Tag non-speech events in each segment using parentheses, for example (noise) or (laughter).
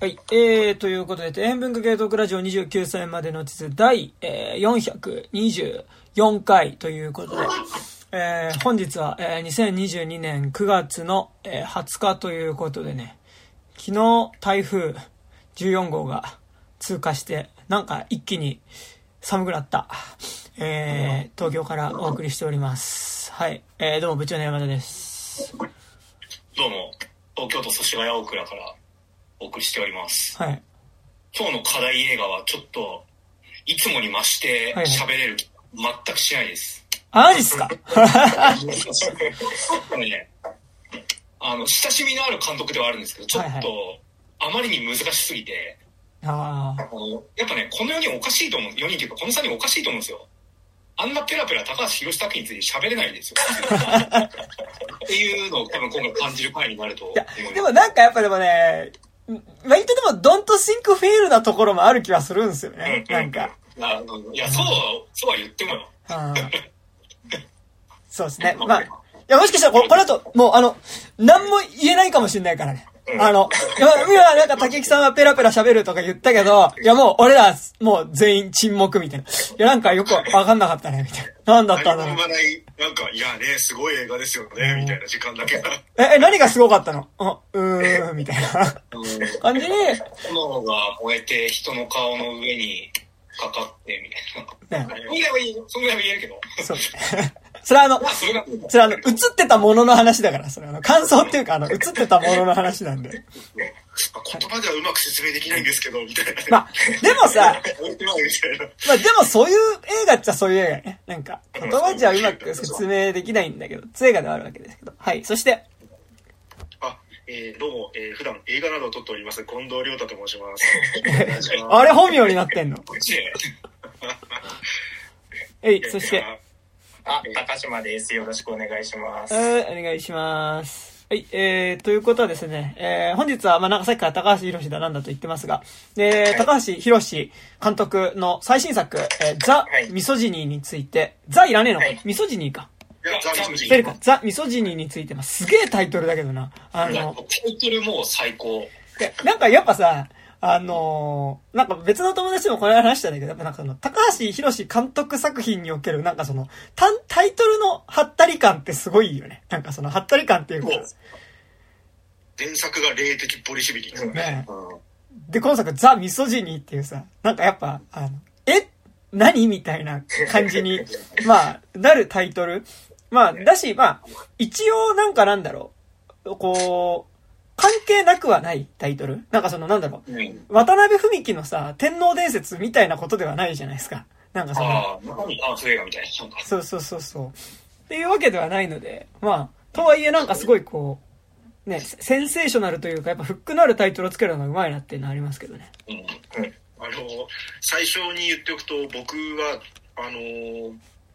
はい。えー、ということで、底辺文化系トークラジオ29歳までの地図第、えー、424回ということで、えー、本日は、えー、2022年9月の、えー、20日ということでね、昨日台風14号が通過して、なんか一気に寒くなった、えー、東京からお送りしております。はい。えー、どうも部長の山田です。どうも、東京都祖師ヶ谷大倉からお送りしております。はい。今日の課題映画はちょっと、いつもに増してはいはい喋れる気、全くしないです。あ、マジっすか？(laughs) ね、あの、親しみのある監督ではあるんですけど、ちょっと、はいあまりに難しすぎて、ああ。あのやっぱね、この4人おかしいと思う、4人というか、この3人おかしいと思うんですよ。あんなペラペラ高橋宏作品について喋れないんですよ。(laughs) っていうのを多分今回感じる回になるとでもなんかやっぱでもね、割とでも、ドントシンクフェールなところもある気はするんですよね。なんか。あのいや、そう、そうは言ってもよ。うんそうですね。まあ、いや、もしかしたらこれ、これだと、もうあの、何も言えないかもしれないからね。あの、いや、今なんか竹木さんはペラペラ喋るとか言ったけど、いやもう俺ら、もう全員沈黙みたいな。いや、なんかよくわかんなかったね、みたいな。なんだったんだろうない、なんか、いやね、すごい映画ですよね、みたいな時間だけが。え、え、何がすごかったの？あうーん、みたいな (laughs) 感じに、炎が燃えて人の顔の上にかかってみたいな。ね、そんぐらいはいいよ。そんぐらいは言えるけど。そう。それはあのま、あ、それが、それあの、映ってたものの話だから、それあの、感想っていうか、あの、映ってたものの話なんで。言葉ではうまく説明できないんですけど、みたいな。まあ、でもさ。まあでもそういう映画っちゃそういう映画やね。なんか、言葉じゃうまく説明できないんだけど、つ映画ではあるわけですけど。はい。そして、あ、えー、どうも、えー、普段映画などを撮っております、近藤亮太と申します。(laughs) あれ本名になってんの？えい、そして、あ、高島です。よろしくお願いします。えーお願いします。はい、えー、ということはですね、えー、本日は、まあ、なんかさっきから高橋宏だなんだと言ってますが、えー、高橋宏監督の最新作、えー、ザ・はいミソジニーについて、ザいらねえのか、はいミソジニーか。いや、ザ・ミソジ出るか、ザ・ミソジニーについて、まあ、すげえタイトルだけどな。あの、タイトルもう最高。でなんかやっぱさ、あのーなんか別の友達ともこれ話したんだけど、やっぱなんかその、高橋宏監督作品における、なんかその、タンタイトルのハったり感ってすごいよね。なんかその、ハったり感っていうか、前作が霊的ボリシビリ。うんねで、今作、ザ・ミソジニーっていうさ、なんかやっぱ、あの、え何みたいな感じに、(laughs) まあ、なるタイトル。まあ、だし、まあ、一応なんかなんだろう、こう、関係なくはないタイトル？なんかその、なんだろう、うん。渡辺文樹のさ、天皇伝説みたいなことではないじゃないですか。なんかその、ああ、中身アース映画みたいな。そうそうそうそう。っていうわけではないので、まあ、とはいえなんかすごいこう、ね、セセンセーショナルというか、やっぱフックのあるタイトルをつけるのがうまいなっていうのはありますけどね。うん。あの、最初に言っておくと、僕は、あのー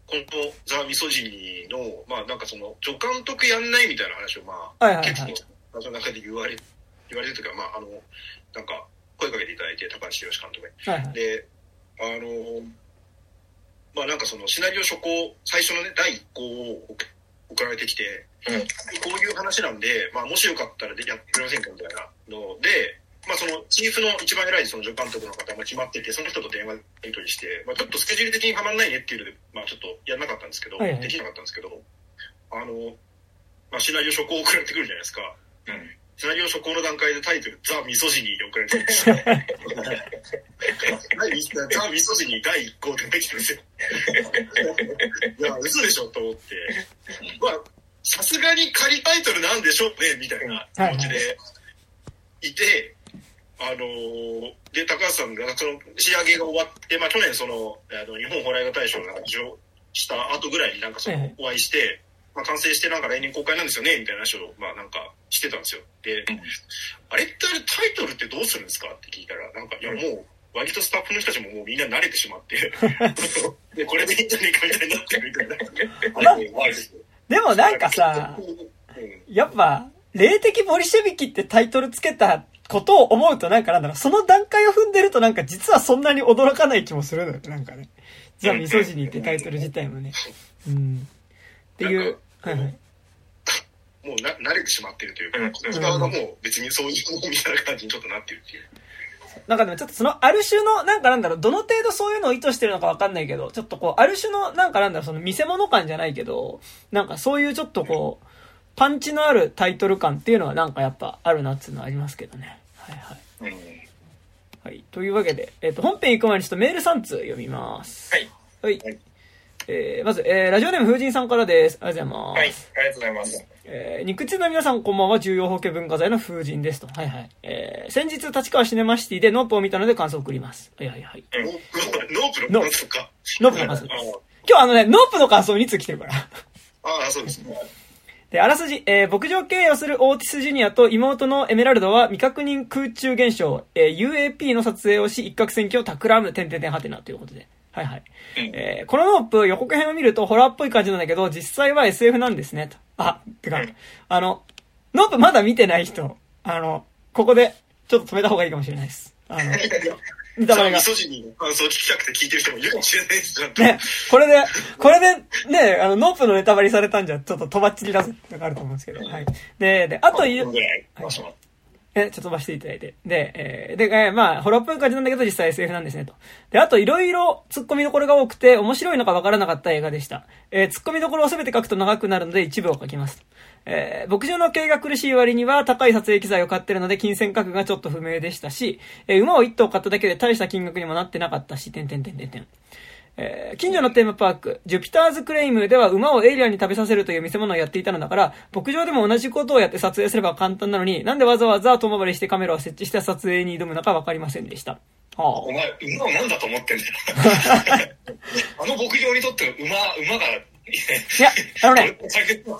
このザ・ミソジニーの、まあなんかその、助監督やんないみたいな話を、まあ、はいはいはい結構、その中で言われ、言われてるというか、まああの、なんか、声かけていただいて、高橋宏監督に。はいはい。で、あのまあなんかそのシナリオ初稿、最初のね、第1項を送送られてきて、うんこういう話なんで、まあもしよかったらでやってくれませんかみたいなので、まあそのチーフの一番偉いその助監督の方が決まってて、その人と電話やり取りして、まあちょっとスケジュール的にはまんないねっていうので、まあちょっとやんなかったんですけど、はいはいできなかったんですけど、あの、まあシナリオ初稿送られてくるじゃないですか。うん。シナリオ初稿の段階でタイトル、ザ・ミソジニーで送られてるんですよ。何ザ・ミソジニー第1項って書いてるんですよ。いや、嘘でしょと思って。まあ、さすがに仮タイトルなんでしょうね、みたいな気持ちでいて、あのーで、高橋さんが、その、仕上げが終わって、まあ、去年その、あの、日本ホラー映画大賞が受賞した後ぐらいになんかそのええ、お会いして、まあ、完成してなんか来年公開なんですよね、みたいな話を、まあ、なんかしてたんですよ。で、うんあれってあれタイトルってどうするんですか？って聞いたら、なんか、いや、もう、割とスタッフの人たちももうみんな慣れてしまって、(laughs) で、これでいいんじゃねえかみたいになってるみたいな。(laughs) でもなんかさ、うんやっぱ、霊的ボリシェビキってタイトルつけたことを思うとなんかなんだろう、その段階を踏んでるとなんか実はそんなに驚かない気もするのよ、なんかね。ザ・ミソジニーってタイトル自体もね。うん。っていう、はいはい。もうな慣れてしまってるというか、うんこっち側がもう別にそういうものみたいな感じにちょっとなってるっていう。なんかでもちょっとその、ある種の、なんかなんだろう、どの程度そういうのを意図してるのかわかんないけど、ちょっとこう、ある種の、なんかなんだろう、その見せ物感じゃないけど、なんかそういうちょっとこう、パンチのあるタイトル感っていうのはなんかやっぱあるなっていうのはありますけどね。はいはい。うん。はい。というわけで、えっ、と、本編行く前にちょっとメール3通読みます。はい。はい。はいえー、まず、えー、ラジオネーム風神さんからです。ありがとうございます。はい。ありがとうございます。えー、肉通の皆さんこんばんは、重要法系文化財の風神ですと。はいはい。えー、先日、立川シネマシティでノープを見たので感想を送ります。はいはいはい。ノープの、ノープの感想か。ノープの感想です。あ今日あのね、ノープの感想2通来てるから。ああ、そうですね。で、あらすじ、えー牧場経営をするオーティス・ジュニアと妹のエメラルドは未確認空中現象、えー UAP の撮影をし、一攫千金を企む、点々点はてなということで。はいはい。うんえーこのノープ予告編を見るとホラーっぽい感じなんだけど、実際は SF なんですね、と。あ、てか、あの、ノープまだ見てない人、あの、ここで、ちょっと止めた方がいいかもしれないです。あの、ネタバレがミ。ソジニーの感想を聞きたくて聞いてる人もいるかもしれないですよ。ね、これで、これで、ね、あの、ノープのネタバレされたんじゃ、ちょっととばっちりだぜってのがあると思うんですけど、はい。で、で、あと言う、ぐらい。え、ちょっと飛ばしていただいて。で、えーで、えーまあ、ホラーっぽい感じなんだけど、実際 SF なんですね、と。で、あと、いろいろ突っ込みどころが多くて、面白いのかわからなかった映画でした。えー突っ込みどころを全て書くと長くなるので、一部を書きます。えー牧場の経営が苦しい割には、高い撮影機材を買ってるので、金銭価格がちょっと不明でしたし、えー馬を一頭買っただけで大した金額にもなってなかったし、てんてんてんてんてん。えー近所のテーマパーク、ジュピターズクレイムでは馬をエイリアンに食べさせるという見せ物をやっていたのだから、牧場でも同じことをやって撮影すれば簡単なのに、なんでわざわざ遠回りしてカメラを設置して撮影に挑むのかわかりませんでした。はお前、馬を何だと思ってんだよ。(laughs) あの牧場にとって馬、馬が、いや、あのね、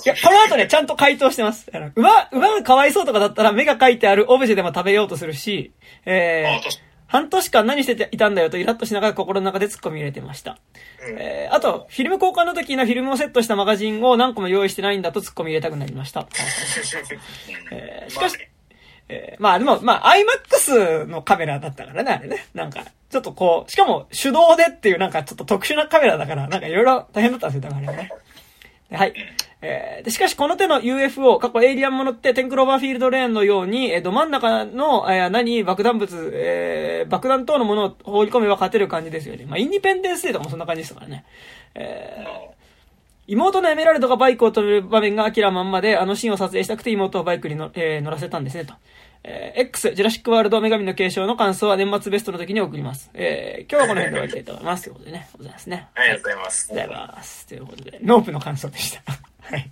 いや、この後ね、ちゃんと回答してます。馬、馬がかわいそうとかだったら目が書いてあるオブジェでも食べようとするし、えー半年間何していたんだよとイラッとしながら心の中で突っ込み入れてました。えーあと、フィルム交換の時のフィルムをセットしたマガジンを何個も用意してないんだと突っ込み入れたくなりました。(laughs) えーしかし、えーまあでも、まあ、IMAX のカメラだったからね、あれね。なんか、ちょっとこう、しかも手動でっていうなんかちょっと特殊なカメラだから、なんかいろいろ大変だったんですよ、だからね。ではい。えーでしかしこの手の UFO、過去エイリアンものってテンクローバーフィールドレーンのように、えーど真ん中の、えー穴に爆弾物、えー爆弾等のものを放り込めば勝てる感じですよね。まあ、インディペンデンスデーとかもそんな感じですからね。えー妹のエメラルドがバイクを止める場面が明らまんまで、あのシーンを撮影したくて妹をバイクにの、えー乗らせたんですね、と。えー X、ジュラシックワールド女神の継承の感想は年末ベストの時に送ります。えー今日はこの辺で終わりたいと思います。ということでね、ございますね。ありがとうございます。ありがとうございます。ということで、ノープの感想でした。はい。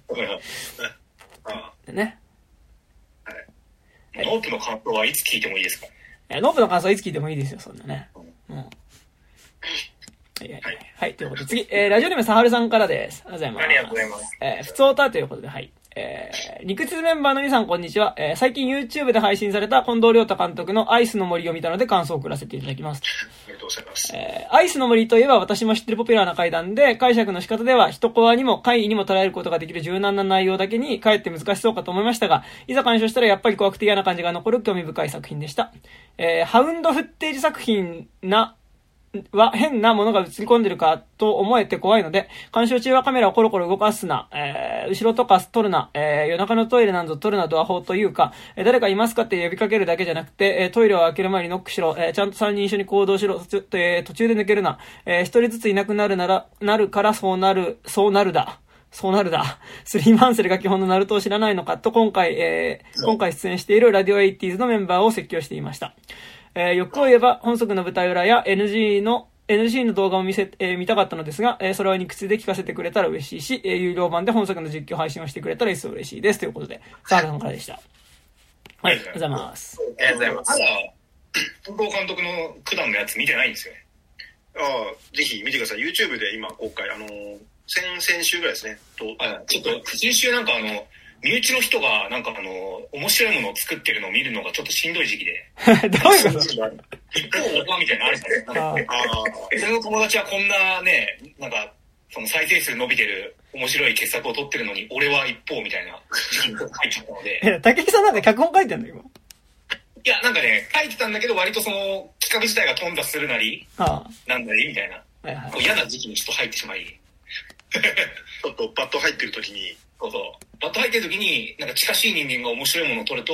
あでね。ノープの感想はいつ聞いてもいいですか？えーノープの感想いつ聞いてもいいですよ、そんなね。うん。はい、はい、はい。はい、ということで、次、えー、ラジオネームサハルさんからです。ありがとうございます。ありがとうございます。えー、普通歌ということで、はい。えー、肉質メンバーの皆さんこんにちは。えー、最近 YouTube で配信された近藤亮太監督のアイスの森を見たので感想を送らせていただきます。ありがとうございます。えーアイスの森といえば私も知ってるポピュラーな階段で、解釈の仕方では一コアにも怪異にも捉えることができる柔軟な内容だけに、かえって難しそうかと思いましたが、いざ鑑賞したらやっぱり怖くて嫌な感じが残る興味深い作品でした。えーハウンドフッテージ作品な、は変なものが映り込んでるかと思えて怖いので、鑑賞中はカメラをコロコロ動かすな、えー後ろとか撮るな、えー夜中のトイレなんぞ撮るなドア法というか、えー誰かいますかって呼びかけるだけじゃなくて、えートイレを開ける前にノックしろ、えーちゃんと3人一緒に行動しろ、途中,、えー途中で抜けるな、えー一人ずついなくなるなら、なるからそうなる、そうなるだ。そうなるだ。(laughs) スリーマンセルが基本のナルトを知らないのかと、今回、えー今回出演しているラディオエイティーズのメンバーを説教していました。えー欲を言えば、本作の舞台裏や NG の、NG の動画を見せ、えー見たかったのですが、えーそれは肉口で聞かせてくれたら嬉しいし、えー有料版で本作の実況配信をしてくれたら一層嬉しいです。ということで、サーラさんからでした。はい、ありがとうございます。ありがとうございますた。だ、近藤監督の九段のやつ見てないんですよね。ああ、ぜひ見てください。YouTube で今公開、あのー、先、先週ぐらいですね。と、あちょっと、先週なんかあの、身内の人がなんかあの、面白いものを作ってるのを見るのがちょっとしんどい時期で、(laughs) どういうこと？一方オーバーみたいなのあるじゃないですか。その友達はこんなね、なんか、その再生数伸びてる面白い傑作を撮ってるのに、俺は一方みたいな時期に入っちゃったので、え、竹木さんなんか脚本書いてんの今？いや、なんかね、書いてたんだけど、割とその企画自体が頓挫するなり、あなんなりみたいな。嫌な時期にちょっと入ってしまい、(laughs) ちょっとパッと入ってる時に、そうそう。バット入ってる時に、なんか近しい人間が面白いものを撮ると、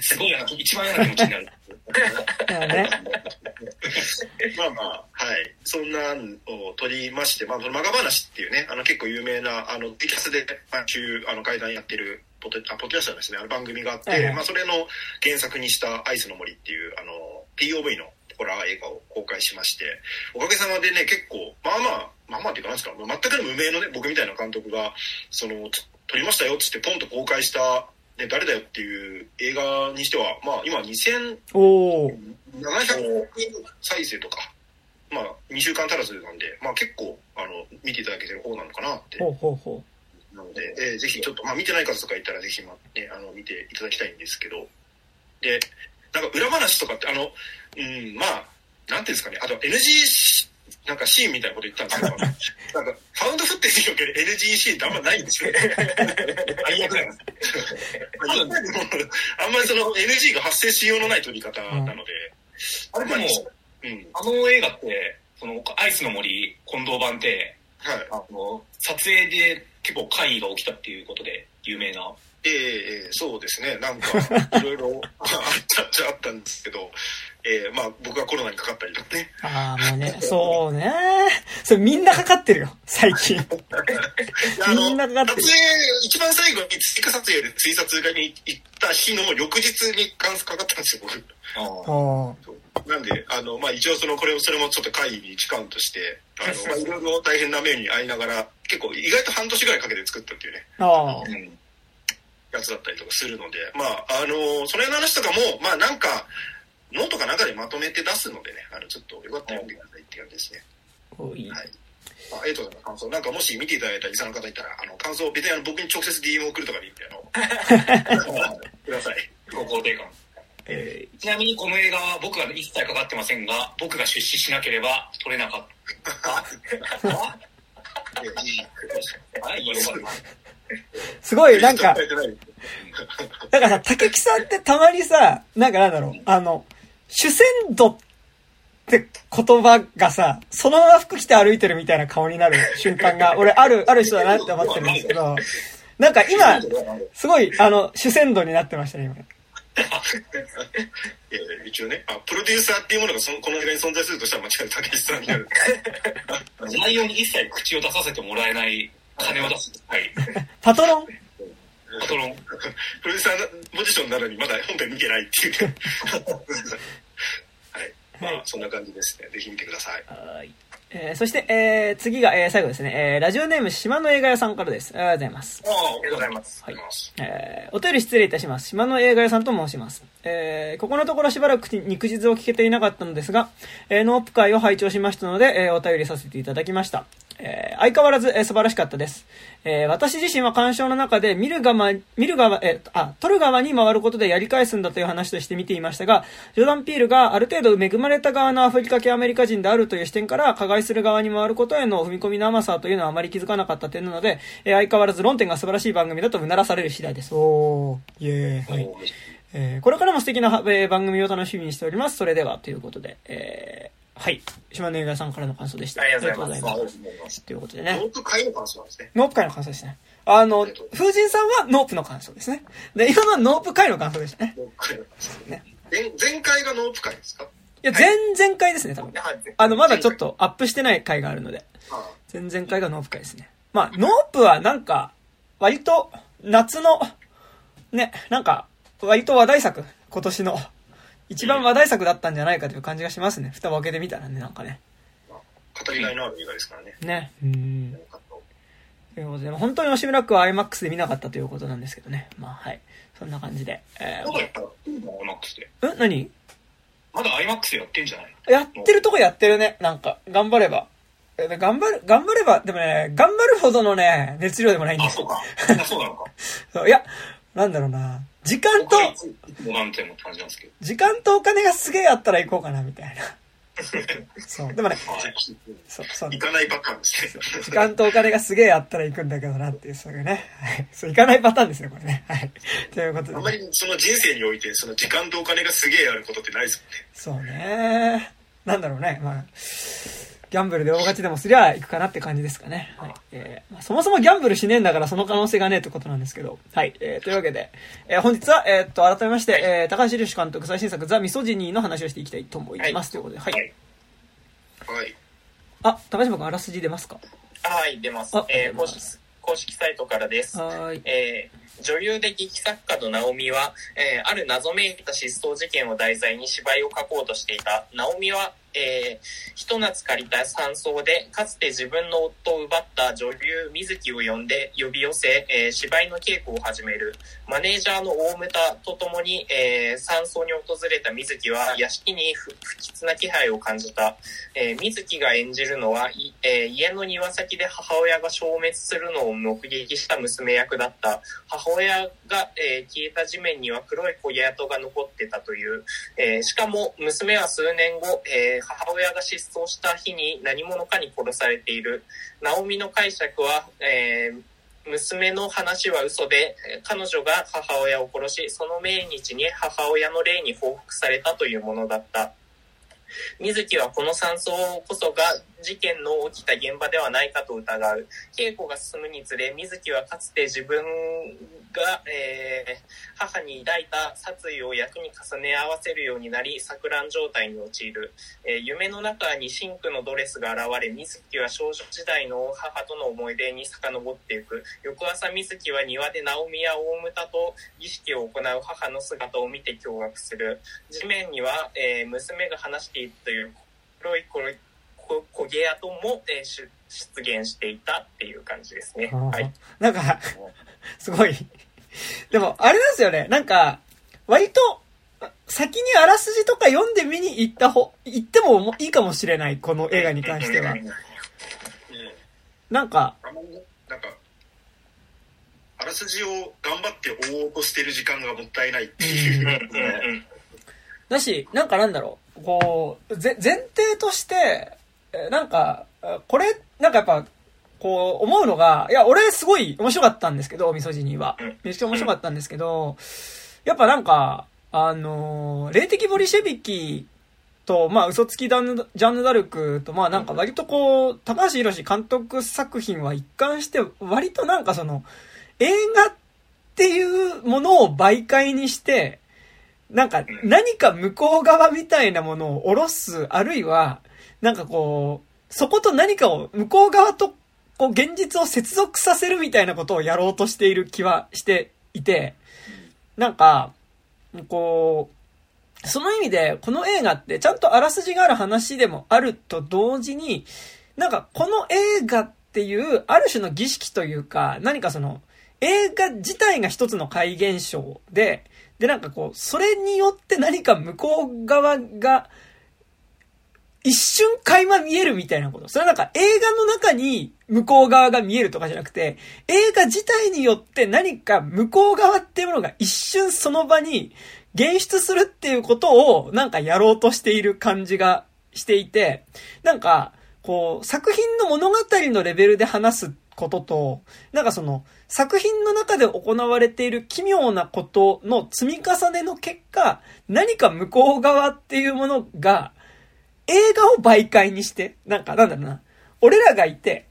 すごい嫌な、一番嫌な気持ちになる。(laughs) まあまあ、はい。そんなのを取りまして、まあ、そのマガ話っていうね、あの結構有名な、あの、テキャスで毎週、あの、会談やってる、ポテ、あ、ポッドキャストですね、あの番組があって、はいはいまあ、それの原作にしたアイスの森っていう、あの、POV のホラー映画を公開しまして、おかげさまでね、結構、まあまあ、まあまあっていうかなんですか、全く無名のね、僕みたいな監督が、その、つ撮りましたよっつってポンと公開した、ね、誰だよっていう映画にしては、まあ今2000、おー。700再生とか、まあ、2週間足らずなんで、まあ結構、あの、見ていただけてる方なのかなって。ほうほうほなので、えーぜひちょっと、まあ見てない方とかいたらぜひ、まあ、ね、あの、見ていただきたいんですけど、で、なんか裏話とかって、あの、うん、まあ、なんていうんですかね、あと NG し、なんかシーンみたいなこと言ったんですけど、(laughs) なんか、ファウンドフッテージにおける NG シーンってあんまないんですよね。(laughs) 最悪だよ。あんまりあんまりその NG が発生しようのない撮り方なので、あれでも、うん、あの映画って、その、アイスの森近藤版って、はい。あの、撮影で結構怪異が起きたっていうことで有名な。ええええそうですね。なんか、いろいろ (laughs) あったっちゃあったんですけど、ええまあ僕がコロナにかかったりとかね。う。ああ、もうね、そうね。それみんなかかってるよ、最近。(laughs) あのみんなかかってる撮影、一番最後に追加撮影で追撮がに行った日の翌日にかかったんですよ、僕。あおーなんで、あの、まあ一応その、これを、それもちょっと会議に時間として、あの、まあいろいろ大変な目に遭いながら、結構意外と半年ぐらいかけて作ったっていうね。あうん。やつだったりとかするので、まあ、あのその辺の話とかも、まあなんか、ノートかなんかでまとめて出すのでね、あの、ちょっとよかったら読んでくださいって感じですね。あ。おい。はい。まあ、エイトさんの感想、なんかもし見ていただいたリスナーの方いたら、あの、感想、別にあの、僕に直接 DM 送るとかでいいんで、あの、(laughs) ください。自己肯定感。えちなみにこの映画は僕は一切かかってませんが、僕が出資しなければ撮れなかった。(laughs) ああはい、よかった。ーすごい、なんかだからさ、竹木さんってたまにさ、なんかなんだろう、あの、主戦度って言葉がさ、そのまま服着て歩いてるみたいな顔になる瞬間が、(laughs) 俺ある、ある人だなって思ってるんですけど、なんか今、すごい、あの、主戦度になってましたね、今。(laughs) いや一応ね、あ、プロデューサーっていうものがそのこの映画に存在するとしたら間違いなく竹内さんになる。(laughs) 内容に一切口を出させてもらえない金を出す。はい。(laughs) パトロン？パトロン。プロデューサーポジションなのにまだ本編見てないっていうね。(laughs) はい。まあ、そんな感じですね。ぜひ見てください。はい。えーそして、えー次が、えー最後ですね。えーラジオネーム、島の映画屋さんからです。ありがとうございます。ああ、ありがとうございます。はい。えーお便り失礼いたします。島の映画屋さんと申します。えーここのところしばらく肉実を聞けていなかったのですが、えーノープ会を拝聴しましたので、えーお便りさせていただきました。えー相変わらず、えー素晴らしかったです。えー私自身は鑑賞の中で見る側、見る側、えーあ、撮る側に回ることでやり返すんだという話として見ていましたが、ジョーダン・ピールがある程度恵まれた側のアフリカ系アメリカ人であるという視点から、加害する側に回ることへの踏み込みの甘さというのはあまり気づかなかった点なので、えー相変わらず論点が素晴らしい番組だとうならされる次第です。おー、イエーイ。はい。えーこれからも素敵な、えー番組を楽しみにしております。それでは、ということで、えーはい。島根映画さんからの感想でした。ありがとうございますということでねノ。ープ会の感想なんですね。ノープ会の感想ですね。あの、風神さんはノープの感想ですね。で、今のはノープ回の感想でしたね。ノープ回の感想ね前前回がノープ回ですか？いや、前々回ですね、多分。あの、まだちょっとアップしてない回があるので。あ前々回がノープ回ですね。まあ、ノープはなんか、割と、夏の、ね、なんか、割と話題作、今年の、一番話題作だったんじゃないかという感じがしますね。蓋を開けてみたらね、なんかね。語りがいのある映画ですからね。ね。うん。ということで、本当に吉村区は IMAX で見なかったということなんですけどね。まあ、はい。そんな感じで。えまだやったら、IMAX で。ー、ん何？まだ IMAX でやってんじゃないやってるとこやってるね。なんか、頑張れば。え頑張る、頑張れば、でもね、頑張るほどのね、熱量でもないんであ、すよ。そうか。あそうなのか。(laughs) いや、なんだろうな。時間と。時間とお金がすげえあったら行こうかな、みたいな。(laughs) そう。でもね、はい。そう、そう行。かないパターンですね。時間とお金がすげえあったら行くんだけどなっていう、そういうね。はい。そう、行かないパターンですね、これね。はい。ということで、あんまりその人生において、その時間とお金がすげえあることってないですそうね。なんだろうね。まあ、ギャンブルで大勝ちでもすりゃ行くかなって感じですかね。はい。えーまあ、そもそもギャンブルしねえんだからその可能性がねえってことなんですけど。はい。えー、というわけで、えー、本日は、えー、っと、改めまして、えー、高橋隆監督最新作ザ・ミソジニーの話をしていきたいと思います。ということで、はい。はいはい。あ、高島君あらすじ出ますか？はい、出ますあ。えー公式公式サイトからです。はーい。えー女優で劇作家の直美は、えーある謎めいた失踪事件を題材に芝居を書こうとしていた。直美は、えーひと夏借りた山荘で、かつて自分の夫を奪った女優水木を呼んで呼び寄せ、えー芝居の稽古を始める。マネージャーの大牟田と共に、えー山荘に訪れた水木は屋敷に不不吉な気配を感じた。えー水木が演じるのは、いえー家の庭先で母親が消滅するのを目撃した娘役だった。母親が、えー消えた地面には黒い焦げ跡が残ってたという。えーしかも娘は数年後、えー母親が失踪した日に何者かに殺されている。ナオミの解釈は、えー娘の話は嘘で、彼女が母親を殺し、その命日に母親の霊に報復されたというものだった。水木はこの山荘こそが事件の起きた現場ではないかと疑う。稽古が進むにつれ、水木はかつて自分が、えー母に抱いた殺意を役に重ね合わせるようになり、錯乱状態に陥る。えー夢の中に真紅のドレスが現れ、水木は少女時代の母との思い出に遡っていく。翌朝、水木は庭で直美や大牟田と儀式を行う母の姿を見て驚愕する。地面には、えー娘が話しているという黒い黒いこ焦げ跡も、えーし出現していたっていう感じですね。はい。なんか、すごい。でも、あれなんですよね。なんか、割と、先にあらすじとか読んで見に行った方、行ってもいいかもしれない、この映画に関しては。うん。なんか、なんか、あらすじを頑張って追おうとしてる時間がもったいないっていう。だし、なんかなんだろう、こう、ぜ前提として、えなんか、これ、なんかやっぱ、こう、思うのが、いや、俺すごい面白かったんですけど、ミソジニーは。めっちゃ面白かったんですけど、やっぱなんか、あの霊的ボリシェビキと、まあ、嘘つきダンジャンヌ・ダルクと、まあなんか割とこう、高橋宏監督作品は一貫して、割となんかその、映画っていうものを媒介にして、なんか何か向こう側みたいなものを下ろす、あるいは、なんかこう、そこと何かを、向こう側と、こう、現実を接続させるみたいなことをやろうとしている気はしていて、なんか、こう、その意味で、この映画ってちゃんとあらすじがある話でもあると同時に、なんかこの映画っていう、ある種の儀式というか、何かその、映画自体が一つの怪現象で、で、なんかこう、それによって何か向こう側が、一瞬垣間見えるみたいなこと。それはなんか映画の中に向こう側が見えるとかじゃなくて、映画自体によって何か向こう側っていうものが一瞬その場に現出するっていうことをなんかやろうとしている感じがしていて、なんか、こう、作品の物語のレベルで話すことと、なんかその、作品の中で行われている奇妙なことの積み重ねの結果、何か向こう側っていうものが、映画を媒介にして、なんか、なんだろうな、俺らがいて、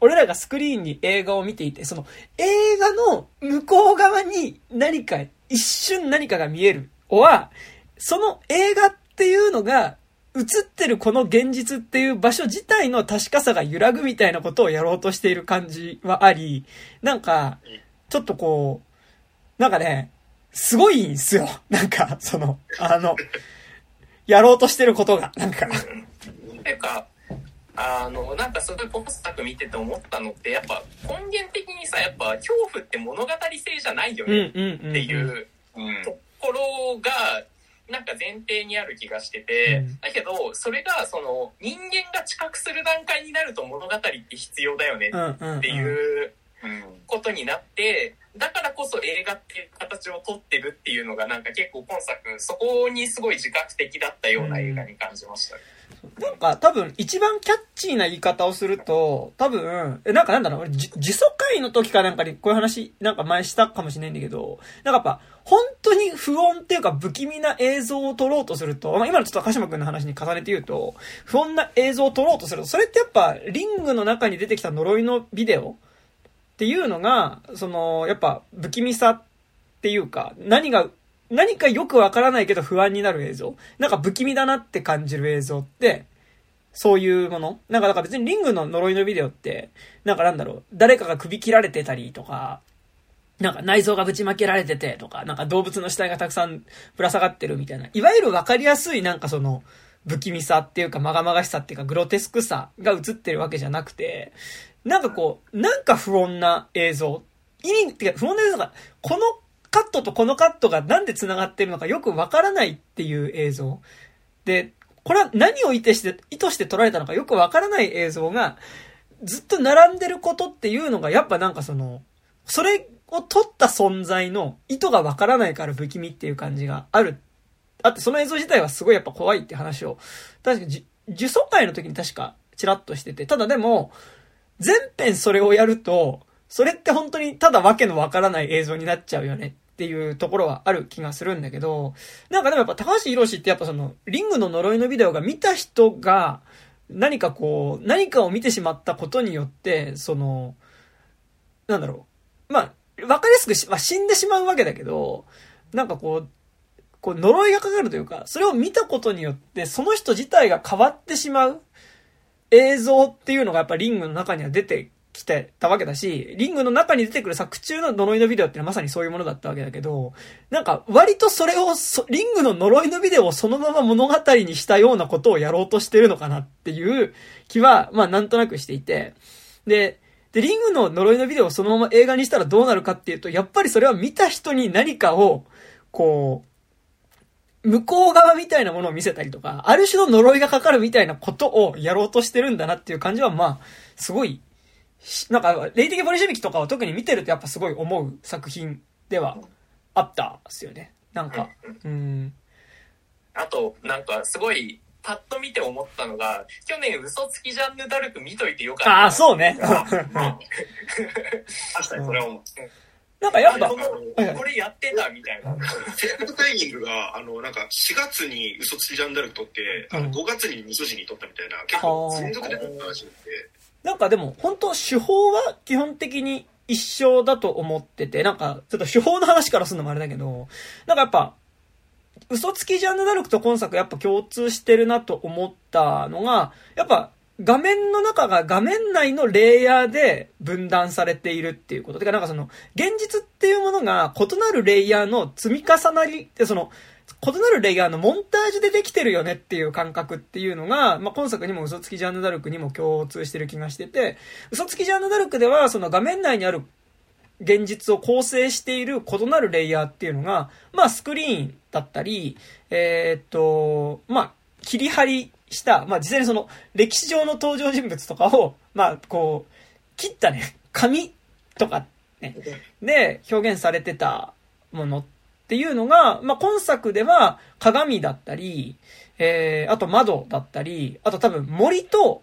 俺らがスクリーンに映画を見ていて、その映画の向こう側に何か、一瞬何かが見える。は、その映画っていうのが、映ってるこの現実っていう場所自体の確かさが揺らぐみたいなことをやろうとしている感じはあり、なんか、ちょっとこう、なんかね、すごいんすよ。なんか、その、あの、やろうとしてることが、なんか。ていうか、あの、なんかすごいポスター見てて思ったのって、やっぱ根源的にさ、やっぱ恐怖って物語性じゃないようんね。っていううん。ところが、なんか前提にある気がしてて、うんだけど、それがその人間が知覚する段階になると物語って必要だよね。っていううん。ことになって、だからこそ映画っていう形をとってるっていうのがなんか結構今作、そこにすごい自覚的だったような映画に感じました。なんか多分一番キャッチーな言い方をすると、多分、え、なんかなんだろう、俺、呪詛会の時かなんかにこういう話、なんか前したかもしれないんだけど、なんかやっぱ、本当に不穏っていうか不気味な映像を撮ろうとすると、まあ今のちょっと鹿島くんの話に重ねて言うと、不穏な映像を撮ろうとすると、それってやっぱ、リングの中に出てきた呪いのビデオっていうのが、その、やっぱ不気味さっていうか、何が何かよくわからないけど不安になる映像。なんか不気味だなって感じる映像って、そういうものなんかだから別にリングの呪いのビデオって、なんかなんだろう、誰かが首切られてたりとか、なんか内臓がぶちまけられててとか、なんか動物の死体がたくさんぶら下がってるみたいな。いわゆるわかりやすいなんかその、不気味さっていうか、まがまがしさっていうか、グロテスクさが映ってるわけじゃなくて、なんかこう、なんか不穏な映像。意味、ってか不穏な映像が、このカットとこのカットがなんで繋がってるのかよくわからないっていう映像。で、これは何を意図して、意図して撮られたのかよくわからない映像が、ずっと並んでることっていうのが、やっぱなんかその、それを撮った存在の意図がわからないから不気味っていう感じがある。あって、その映像自体はすごいやっぱ怖いって話を、確かに、呪詛会の時に確かチラッとしてて、ただでも、全編それをやると、それって本当にただわけのわからない映像になっちゃうよねっていうところはある気がするんだけど、なんかでもやっぱ高橋宏志ってやっぱその、リングの呪いのビデオが見た人が、何かこう、何かを見てしまったことによって、その、なんだろう。まあ、わかりやすくし、まあ、死んでしまうわけだけど、なんかこう、こう呪いがかかるというか、それを見たことによって、その人自体が変わってしまう映像っていうのがやっぱリングの中には出て来てたわけだし、リングの中に出てくる作中の呪いのビデオってのはまさにそういうものだったわけだけど、なんか割とそれをリングの呪いのビデオをそのまま物語にしたようなことをやろうとしてるのかなっていう気は、まあなんとなくしていて、で、で、リングの呪いのビデオをそのまま映画にしたらどうなるかっていうと、やっぱりそれは見た人に何かを、こう、向こう側みたいなものを見せたりとか、ある種の呪いがかかるみたいなことをやろうとしてるんだなっていう感じは、まあ、すごいなんか、霊的ボリシェビキとかを特に見てるとやっぱすごい思う作品ではあったんですよね。なんか、うん。あと、なんかすごい、パッと見て思ったのが、去年嘘つきジャンヌ・ダルク見といてよかった。ああ、そうね。(laughs) 確かにそれは思う。なんかやっぱ、これやってたみたいな。セーフタイミングが、あの、なんか4月に嘘つきジャンヌ・ダルク撮って、あの5月に味噌汁に撮ったみたいな、結構連続で撮ったらしいんで、なんかでも、本当手法は基本的に一緒だと思ってて、なんか、ちょっと手法の話からするのもあれだけど、なんかやっぱ、嘘つきジャンヌ・ダルクと今作やっぱ共通してるなと思ったのが、やっぱ画面の中が画面内のレイヤーで分断されているっていうこと。てかなんかその、現実っていうものが異なるレイヤーの積み重なりって、その、異なるレイヤーのモンタージュでできてるよねっていう感覚っていうのが、まあ、今作にも嘘つきジャンヌ・ダルクにも共通してる気がしてて、嘘つきジャンヌ・ダルクではその画面内にある現実を構成している異なるレイヤーっていうのが、まあ、スクリーンだったり、えー、っと、まあ、切り張りした、まあ、実際にその歴史上の登場人物とかを、まあ、こう、切ったね、紙とかね、で表現されてたものっっていうのが、まあ、今作では鏡だったり、えー、あと窓だったり、あと多分森と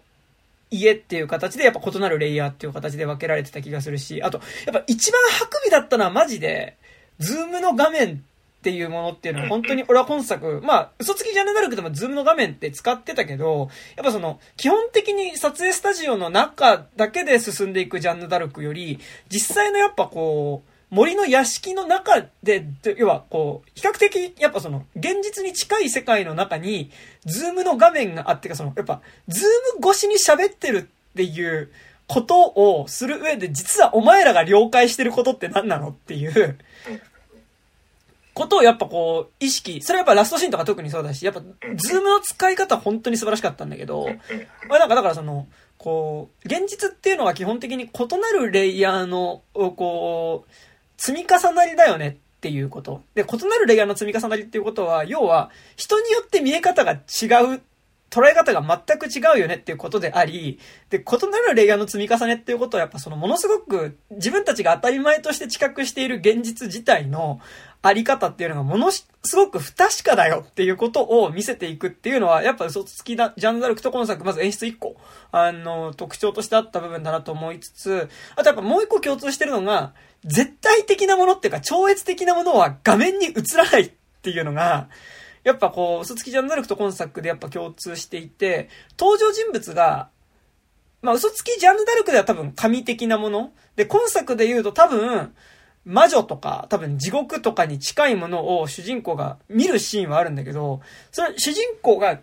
家っていう形でやっぱ異なるレイヤーっていう形で分けられてた気がするし、あと、やっぱ一番ハクビだったのはマジで、ズームの画面っていうものっていうのは本当に俺は今作、まあ、嘘つきジャンヌダルクでもズームの画面って使ってたけど、やっぱその、基本的に撮影スタジオの中だけで進んでいくジャンヌダルクより、実際のやっぱこう、森の屋敷の中で、要はこう、比較的、やっぱその、現実に近い世界の中に、ズームの画面があってか、その、やっぱ、ズーム越しに喋ってるっていうことをする上で、実はお前らが了解してることって何なのっていう、ことをやっぱこう、意識、それはやっぱラストシーンとか特にそうだし、やっぱ、ズームの使い方本当に素晴らしかったんだけど、まあなんかだからその、こう、現実っていうのは基本的に異なるレイヤーの、こう、積み重なりだよねっていうこと。で、異なるレイヤーの積み重なりっていうことは、要は、人によって見え方が違う、捉え方が全く違うよねっていうことであり、で、異なるレイヤーの積み重ねっていうことは、やっぱそのものすごく自分たちが当たり前として知覚している現実自体の、あり方っていうのがものすごく不確かだよっていうことを見せていくっていうのは、やっぱ嘘つきだ、ジャンヌ・ダルクと今作、まず演出1個、あの、特徴としてあった部分だなと思いつつ、あとやっぱもう1個共通してるのが、絶対的なものっていうか、超越的なものは画面に映らないっていうのが、やっぱこう、嘘つきジャンヌ・ダルクと今作でやっぱ共通していて、登場人物が、まあ嘘つきジャンヌ・ダルクでは多分神的なもの。で、今作で言うと多分、魔女とか、多分地獄とかに近いものを主人公が見るシーンはあるんだけど、それ主人公が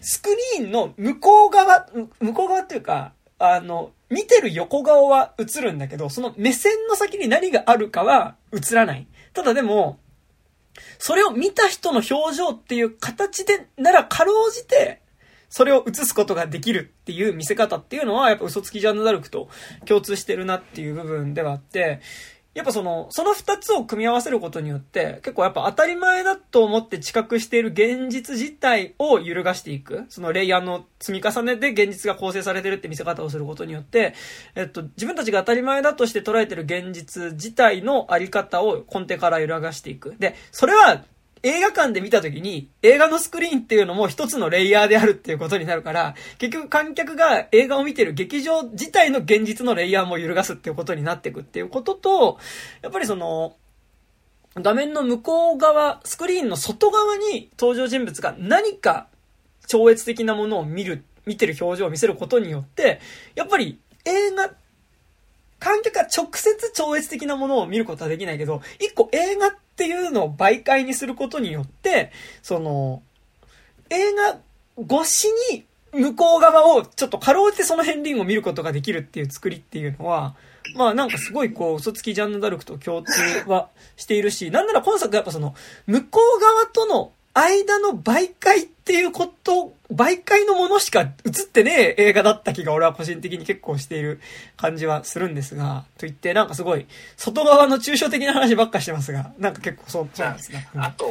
スクリーンの向こう側、向こう側っていうか、あの、見てる横顔は映るんだけど、その目線の先に何があるかは映らない。ただでも、それを見た人の表情っていう形でならかろうじて、それを映すことができるっていう見せ方っていうのは、やっぱ嘘つきジャンヌ・ダルクと共通してるなっていう部分ではあって、やっぱその、その二つを組み合わせることによって、結構やっぱ当たり前だと思って知覚している現実自体を揺るがしていく。そのレイヤーの積み重ねで現実が構成されてるって見せ方をすることによって、えっと、自分たちが当たり前だとして捉えてる現実自体のあり方を根底から揺らがしていく。で、それは映画館で見た時に、映画のスクリーンっていうのも一つのレイヤーであるっていうことになるから、結局観客が映画を見てる劇場自体の現実のレイヤーも揺るがすっていうことになっていくっていうことと、やっぱりその、画面の向こう側、スクリーンの外側に登場人物が何か超越的なものを見る、見てる表情を見せることによって、やっぱり映画観客が直接超越的なものを見ることはできないけど、一個映画ってていうのを媒介にすることによって、その、映画越しに向こう側をちょっとかろうじてその片鱗を見ることができるっていう作りっていうのは、まあなんかすごいこう、嘘つきジャンヌ・ダルクと共通はしているし、なんなら今作やっぱその、向こう側との間の媒介っていうこと、媒介のものしか映ってねえ映画だった気が俺は個人的に結構している感じはするんですが、と言ってなんかすごい、外側の抽象的な話ばっかしてますが、なんか結構そう、そうなんですね。うん、あと、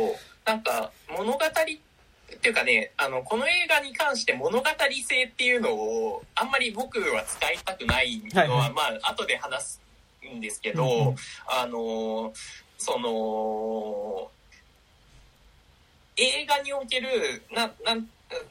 なんか物語っていうかね、あの、この映画に関して物語性っていうのを、あんまり僕は使いたくないのは、はいはい、まあ、後で話すんですけど、うんうん、あの、その、映画における、な、なん、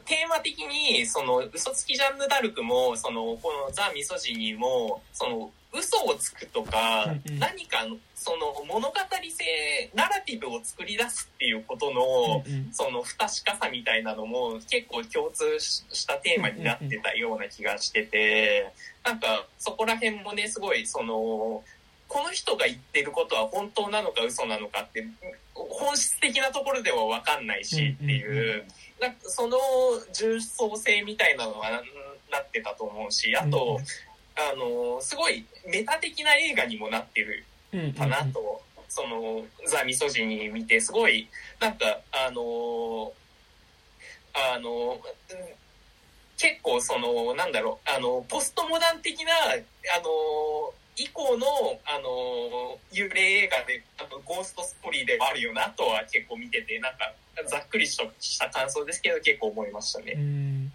テーマ的に、その、嘘つきジャンヌ・ダルクも、その、このザ・ミソジニも、その、嘘をつくとか、何か、その、物語性、ナラティブを作り出すっていうことの、その、不確かさみたいなのも、結構共通したテーマになってたような気がしてて、なんか、そこら辺もね、すごい、その、この人が言ってることは本当なのか嘘なのかって本質的なところでは分かんないしっていう。なんかその重層性みたいなのはなってたと思うしあとあのすごいメタ的な映画にもなってるかなとそのザ・ミソジニ見てすごいなんかあのあの結構そのなんだろうあのポストモダン的なあの以降の、あの、幽霊映画で、あの、ゴーストストーリーでもあるよなとは結構見てて、なんか、ざっくりした感想ですけど、結構思いましたね。うん。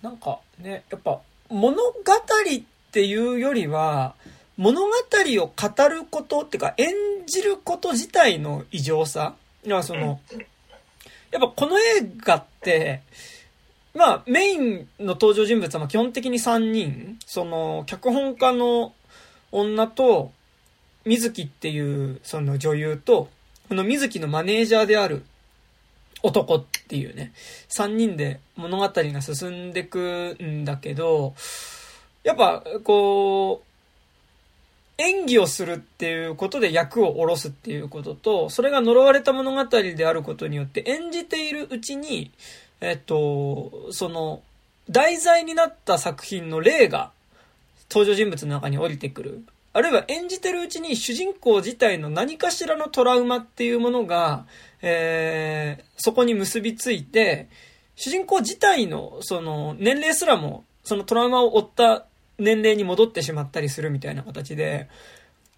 なんかね、やっぱ、物語っていうよりは、物語を語ることっていうか、演じること自体の異常さ。いや、その、やっぱこの映画って、まあ、メインの登場人物は基本的に3人。その、脚本家の女と、水木っていうその女優と、この水木のマネージャーである男っていうね、三人で物語が進んでくんだけど、やっぱ、こう、演技をするっていうことで役を下ろすっていうことと、それが呪われた物語であることによって演じているうちに、えっと、その、題材になった作品の例が登場人物の中に降りてくる。あるいは演じてるうちに主人公自体の何かしらのトラウマっていうものが、えー、そこに結びついて、主人公自体のその年齢すらもそのトラウマを負った年齢に戻ってしまったりするみたいな形で、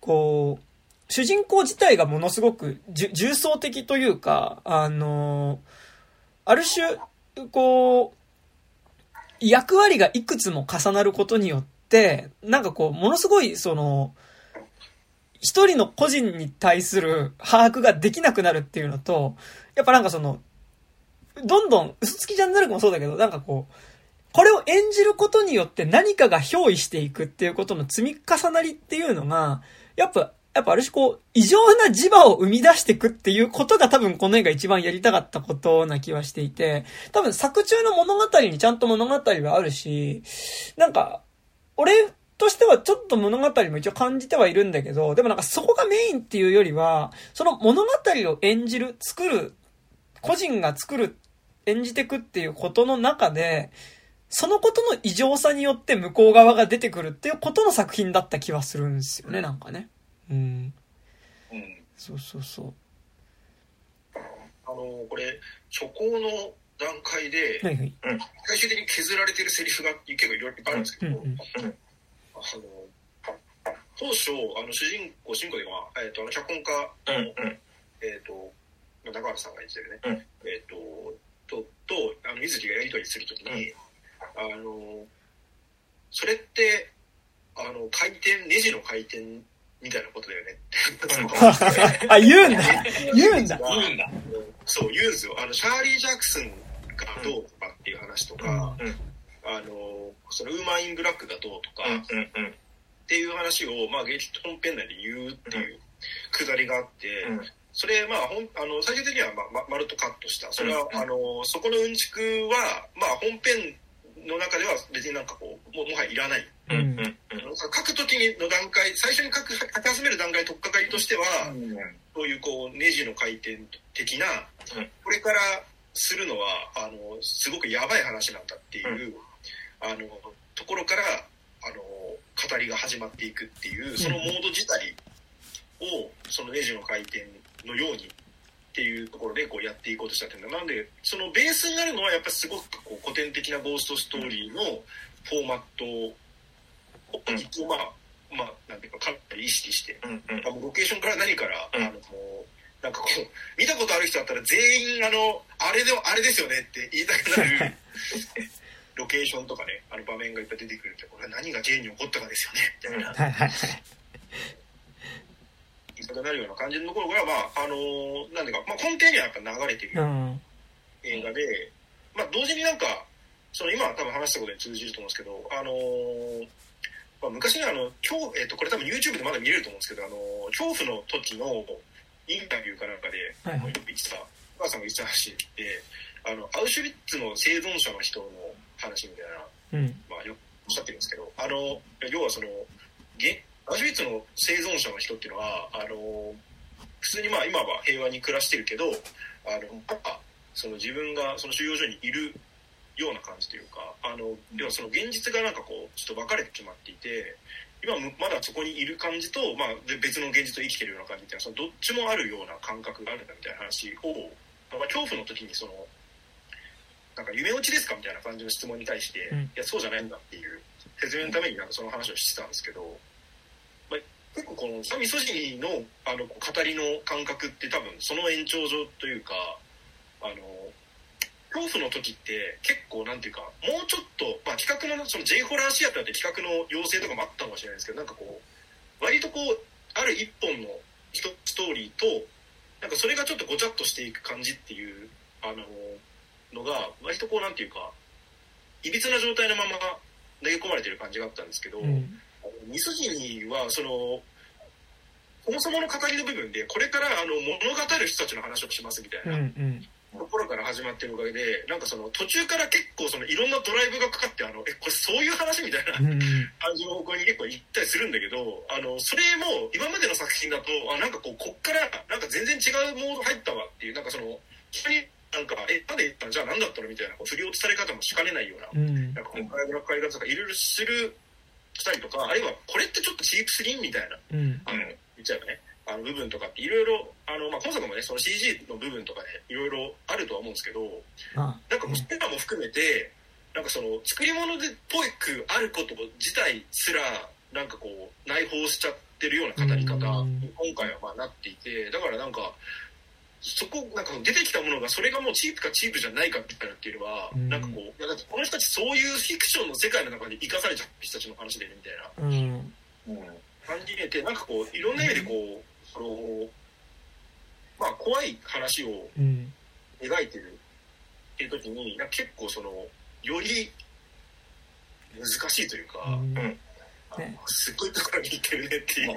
こう、主人公自体がものすごく重層的というか、あの、ある種、こう、役割がいくつも重なることによって、なんかこう、ものすごい、その、一人の個人に対する把握ができなくなるっていうのと、やっぱなんかその、どんどん、嘘つきじゃんなるかもそうだけど、なんかこう、これを演じることによって何かが憑依していくっていうことの積み重なりっていうのが、やっぱ、やっぱある種こう、異常な磁場を生み出していくっていうことが多分この映画一番やりたかったことな気はしていて、多分作中の物語にちゃんと物語はあるし、なんか、俺としてはちょっと物語も一応感じてはいるんだけど、でもなんかそこがメインっていうよりは、その物語を演じる、作る、個人が作る、演じていくっていうことの中で、そのことの異常さによって向こう側が出てくるっていうことの作品だった気はするんですよね、なんかね。うん。うん。そうそうそう。あの、これ、初行の段階で、はいはい。最終的に削られてるセリフが結構いろいろあるんですけど、うんうん。あの、当初、あの、主人公、主人公で、まあ、えっ、と、あの、脚本家の、うんうん。えっ、と、中原さんが言ってるね、うんえっ、と、と、と、あの、水木がやりとりするときに、あの、それって、あの、回転、ネジの回転みたいなことだよねって。あ、言うんだ言うんだ言うんだ。そう、言うんですよ。あの、シャーリー・ジャクソンがどうとかっていう話とか、うんあの、そのウーマン・イン・ブラックがどうとか、うんっうんうん。ていう話を、まあ、劇本編内で言うっていうくだりがあって、うんそれ、まあ、ほんあの最終的には、まあま、まるっとカットした。それは、うんあの、そこのうんちくは、まあ、本編の中では別になんかこう、ももはやいらない。うんうんうん書くときの段階、最初に書く、書き始める段階、とっかかりとしては、そういうこう、ネジの回転的なうん、これからするのは、あの、すごくやばい話なんだっていう、あの、ところから、あの、語りが始まっていくっていう、そのモード自体を、そのネジの回転のようにっていうところでこうやっていこうとしたっていうの。は、なんで、そのベースになるのはやっぱりすごくこう古典的なゴーストストーリーのフォーマットを、まあ、まあ、なんていうか、かなり意識して、うんうん。ロケーションから何から、うん。あの、なんかこう、見たことある人だったら全員、あの、あれで、あれですよねって言いたくなる、(laughs) ロケーションとかね、あの場面がいっぱい出てくるんで、これは何が原因に起こったかですよね、みたいな。言いたくなるような感じのところが、まあ、あの、なんていうか、まあ、根底にはやっぱ流れてるうん。映画で、まあ、同時になんか、その今多分話したことに通じると思うんですけど、あのーまあ、昔にあの、今日、えっ、と、これ多分 YouTube でまだ見れると思うんですけど、あのー恐怖の時のインタビューかなんかで、はいはい言ってた、お母さんが言ってた話で、あの、アウシュビッツの生存者の人の話みたいな、うん。まあ、よくおっしゃってるんですけど、あの、要はその、げアウシュビッツの生存者の人っていうのは、あの、普通にまあ今は平和に暮らしてるけど、あの、やっぱ、その自分がその収容所にいるような感じというか、あの、要はその現実がなんかこう、ちょっと分かれてしまっていて、今むまだそこにいる感じと、まあ、で別の現実を生きてるような感じっていうのは、そのどっちもあるような感覚があるんだみたいな話を、まあ、恐怖の時にその、なんか夢落ちですかみたいな感じの質問に対して、うん。いや、そうじゃないんだっていう説明のためになんかその話をしてたんですけど、まあ、結構このサミソジニのあの語りの感覚って多分その延長上というか、あの、恐怖の時って結構なんていうか、もうちょっと、まあ企画のその J ホラーシアターって企画の要請とかもあったかもしれないですけど、なんかこう、割とこう、ある一本のストーリーと、なんかそれがちょっとごちゃっとしていく感じっていう、あの、のが、割とこうなんていうか、いびつな状態のまま投げ込まれてる感じがあったんですけど、うん。ミソジニは、その、そもそもの語りの部分で、これからあの物語る人たちの話をしますみたいうん。う。なんところから始まってるおかげで、なんかその途中から結構そのいろんなドライブがかかって、あの、え、これそういう話みたいなうん。感じの方向に結構行ったりするんだけど、あの、それも今までの作品だと、あ、なんかこう、こっからなんか全然違うモード入ったわっていう、なんかその、人になんか、え、なんで言ったの？じゃあ何だったの？みたいな、こう振り落とされ方もしかねないような、うん。なんかこう、ドライブのかかり方とかいろいろする、したりとか、あるいはこれってちょっとチープすぎんみたいな、うん。あの、言っちゃえばね、あの部分とかっていろいろ、あの、まあ、今作もね、その CG の部分とかでいろいろあるとは思うんですけど、あなんかもうそれらも含めて、なんかその作り物でっぽくあること自体すら、なんかこう内包しちゃってるような語り方うん。に今回はまあなっていて、だからなんか、そこ、なんか出てきたものがそれがもうチープかチープじゃないかみたいなっていうのは、うん。なんかこう、いやだってこの人たちそういうフィクションの世界の中で生かされちゃった人たちの話でねみたいな。うん。感感じれて、なんかこう、いろんな意味でこう、その、まあ、怖い話をうん。描いてるっていう時に、なんか結構その、より難しいというか、うんんねすっごいところに行ってるねっていう。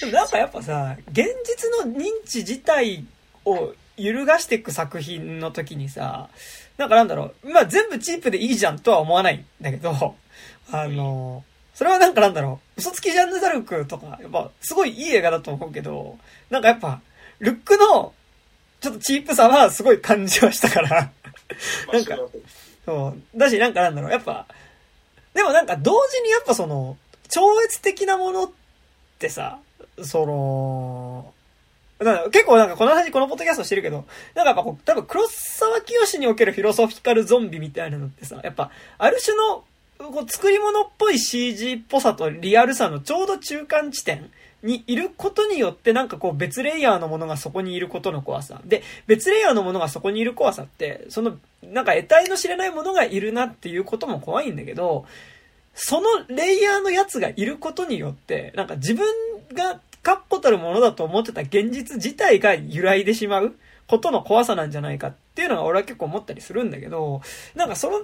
でもなんかやっぱさ、現実の認知自体を揺るがしていく作品の時にさ、なんかなんだろう、まあ全部チープでいいじゃんとは思わないんだけど、あの、それはなんかなんだろう、嘘つきジャンヌ・ダルクとか、やっぱすごいいい映画だと思うけど、なんかやっぱ、ルックの、ちょっとチープさはすごい感じはしたから、まあ、なんかそう。だし、なんかなんだろう、やっぱ、でもなんか同時にやっぱその、超越的なものってさ、その、結構なんかこの話このポッドキャストしてるけど、なんかやっぱこう、多分黒沢清におけるフィロソフィカルゾンビみたいなのってさ、やっぱ、ある種の、こう作り物っぽい CG っぽさとリアルさのちょうど中間地点にいることによってなんかこう別レイヤーのものがそこにいることの怖さ。で、別レイヤーのものがそこにいる怖さって、その、なんか得体の知れないものがいるなっていうことも怖いんだけど、そのレイヤーのやつがいることによって、なんか自分が確固たるものだと思ってた現実自体が揺らいでしまうことの怖さなんじゃないかっていうのが俺は結構思ったりするんだけど、なんかそれ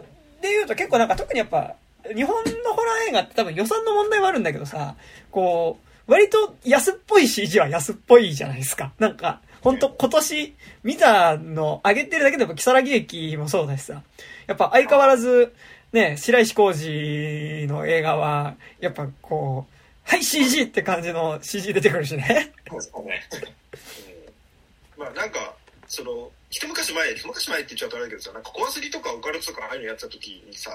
で言うと結構なんか特にやっぱ、日本のホラー映画って多分予算の問題はあるんだけどさ、こう、割と安っぽい CG は安っぽいじゃないですか。なんか、ほんと今年見たの上げてるだけでも木更木駅もそうだしさ、やっぱ相変わらず、ね、白石浩二の映画は、やっぱこう、はい CG って感じの CG 出てくるしね。そうね。うんまあなんか、その、一昔前、一昔前って言っちゃうとあれだけどさ、なんか怖すぎとかオカルトとかああいうのやってた時にさ、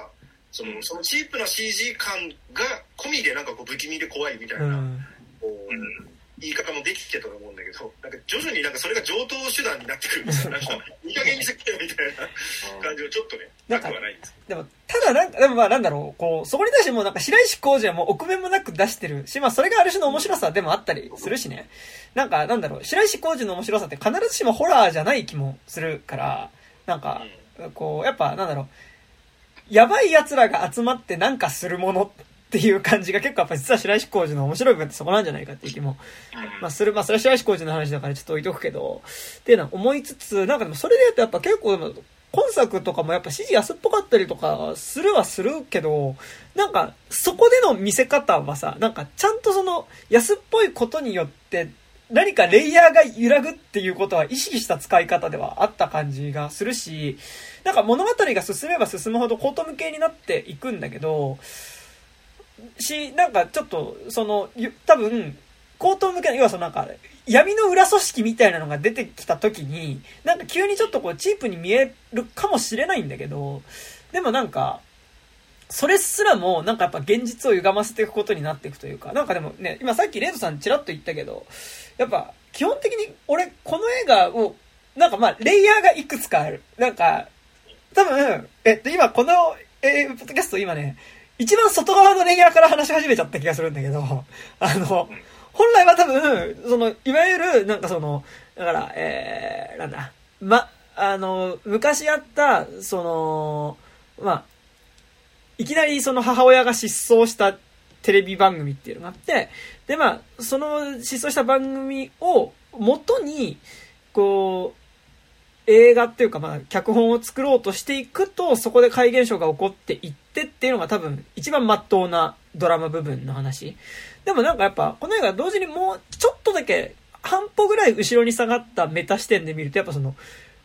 その、そのチープな CG 感が込みでなんかこう不気味で怖いみたいうな、ん。こう、言い方もできてたと思うんだけど、なんか徐々になんかそれが上等手段になってくるんですよ。(laughs) なんか、いい加減にしてきてみたいな感じをちょっとね、なくはないんですでも、ただなんか、でもまあなんだろう、こう、そこに対してもうなんか白石浩二はもう臆面もなく出してるし、まあそれがある種の面白さでもあったりするしね。なんか、なんだろう、白石浩二の面白さって必ずしもホラーじゃない気もするから、なんか、こう、やっぱなんだろう、やばい奴らが集まってなんかするものっていう感じが結構やっぱ実は白石浩二の面白い部分ってそこなんじゃないかっていう気も。まあ、する、まあ、それは白石浩二の話だからちょっと置いとくけど、っていうのは思いつつ、なんかでもそれで言うとやっぱ結構でも、今作とかもやっぱ指示安っぽかったりとかするはするけど、なんかそこでの見せ方はさ、なんかちゃんとその安っぽいことによって何かレイヤーが揺らぐっていうことは意識した使い方ではあった感じがするし、なんか物語が進めば進むほどコート向けになっていくんだけど、し、なんかちょっと、その、多分、高等向けの、要はそのなんか、闇の裏組織みたいなのが出てきた時に、なんか急にちょっとこうチープに見えるかもしれないんだけど、でもなんか、それすらも、なんかやっぱ現実を歪ませていくことになっていくというか、なんかでもね、今さっきレイトさんちらっと言ったけど、やっぱ、基本的に俺、この映画を、なんかまあ、レイヤーがいくつかある。なんか、多分、えっと、今この、えー、ポッドキャスト今ね、一番外側のレイヤーから話し始めちゃった気がするんだけど、あの、本来は多分、その、いわゆる、なんかその、だから、えー、なんだ、ま、あの、昔あった、その、まあ、いきなりその母親が失踪したテレビ番組っていうのがあって、で、まあ、その失踪した番組を元に、こう、映画っていうか、まあ、脚本を作ろうとしていくと、そこで怪現象が起こっていってっていうのが多分、一番真っ当なドラマ部分の話。でもなんかやっぱ、この映画同時にもうちょっとだけ、半歩ぐらい後ろに下がったメタ視点で見ると、やっぱその、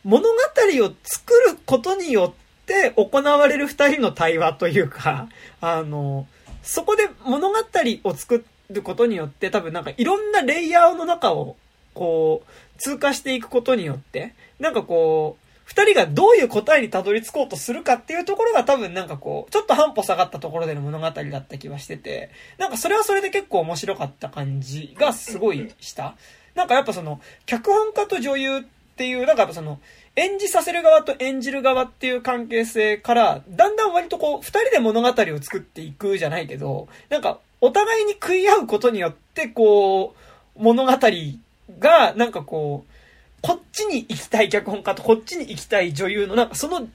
物語を作ることによって行われる二人の対話というか、あの、そこで物語を作ることによって多分なんかいろんなレイヤーの中をこう通過していくことによって、なんかこう、二人がどういう答えにたどり着こうとするかっていうところが多分なんかこう、ちょっと半歩下がったところでの物語だった気はしてて、なんかそれはそれで結構面白かった感じがすごいした。なんかやっぱその、脚本家と女優っていう、なんかやっぱその、演じさせる側と演じる側っていう関係性から、だんだん割とこう、二人で物語を作っていくじゃないけど、なんか、お互いに食い合うことによって、こう、物語が、なんかこう、こっちに行きたい脚本家とこっちに行きたい女優の、なんかその、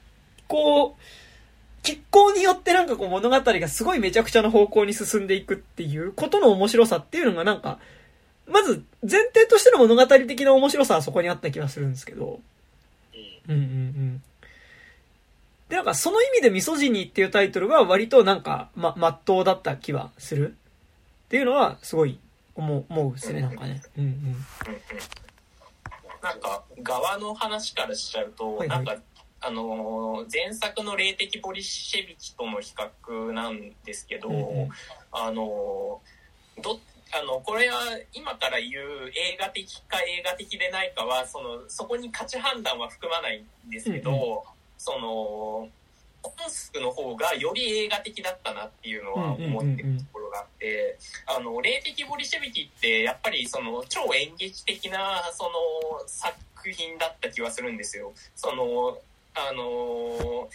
こう、拮抗によってなんかこう物語がすごいめちゃくちゃな方向に進んでいくっていうことの面白さっていうのがなんか、まず前提としての物語的な面白さはそこにあった気がするんですけど。うんうんうん。で、なんかその意味でミソジニーっていうタイトルは割となんか、ま、まっとうだった気はするっていうのはすごい思う、思うですね、なんかね。うんうん。なんか、側の話からしちゃうと、はいはい、なんか、あの前作の霊的ボリシェビキとの比較なんですけど、うんうん、あのどあのこれは今から言う映画的か映画的でないかはそのそこに価値判断は含まないんですけど、うんうん、そのコンスクの方がより映画的だったなっていうのは思ってるところがあって、あの霊的ボリシェビキってやっぱりその超演劇的なその作品だった気はするんですよ。そのあの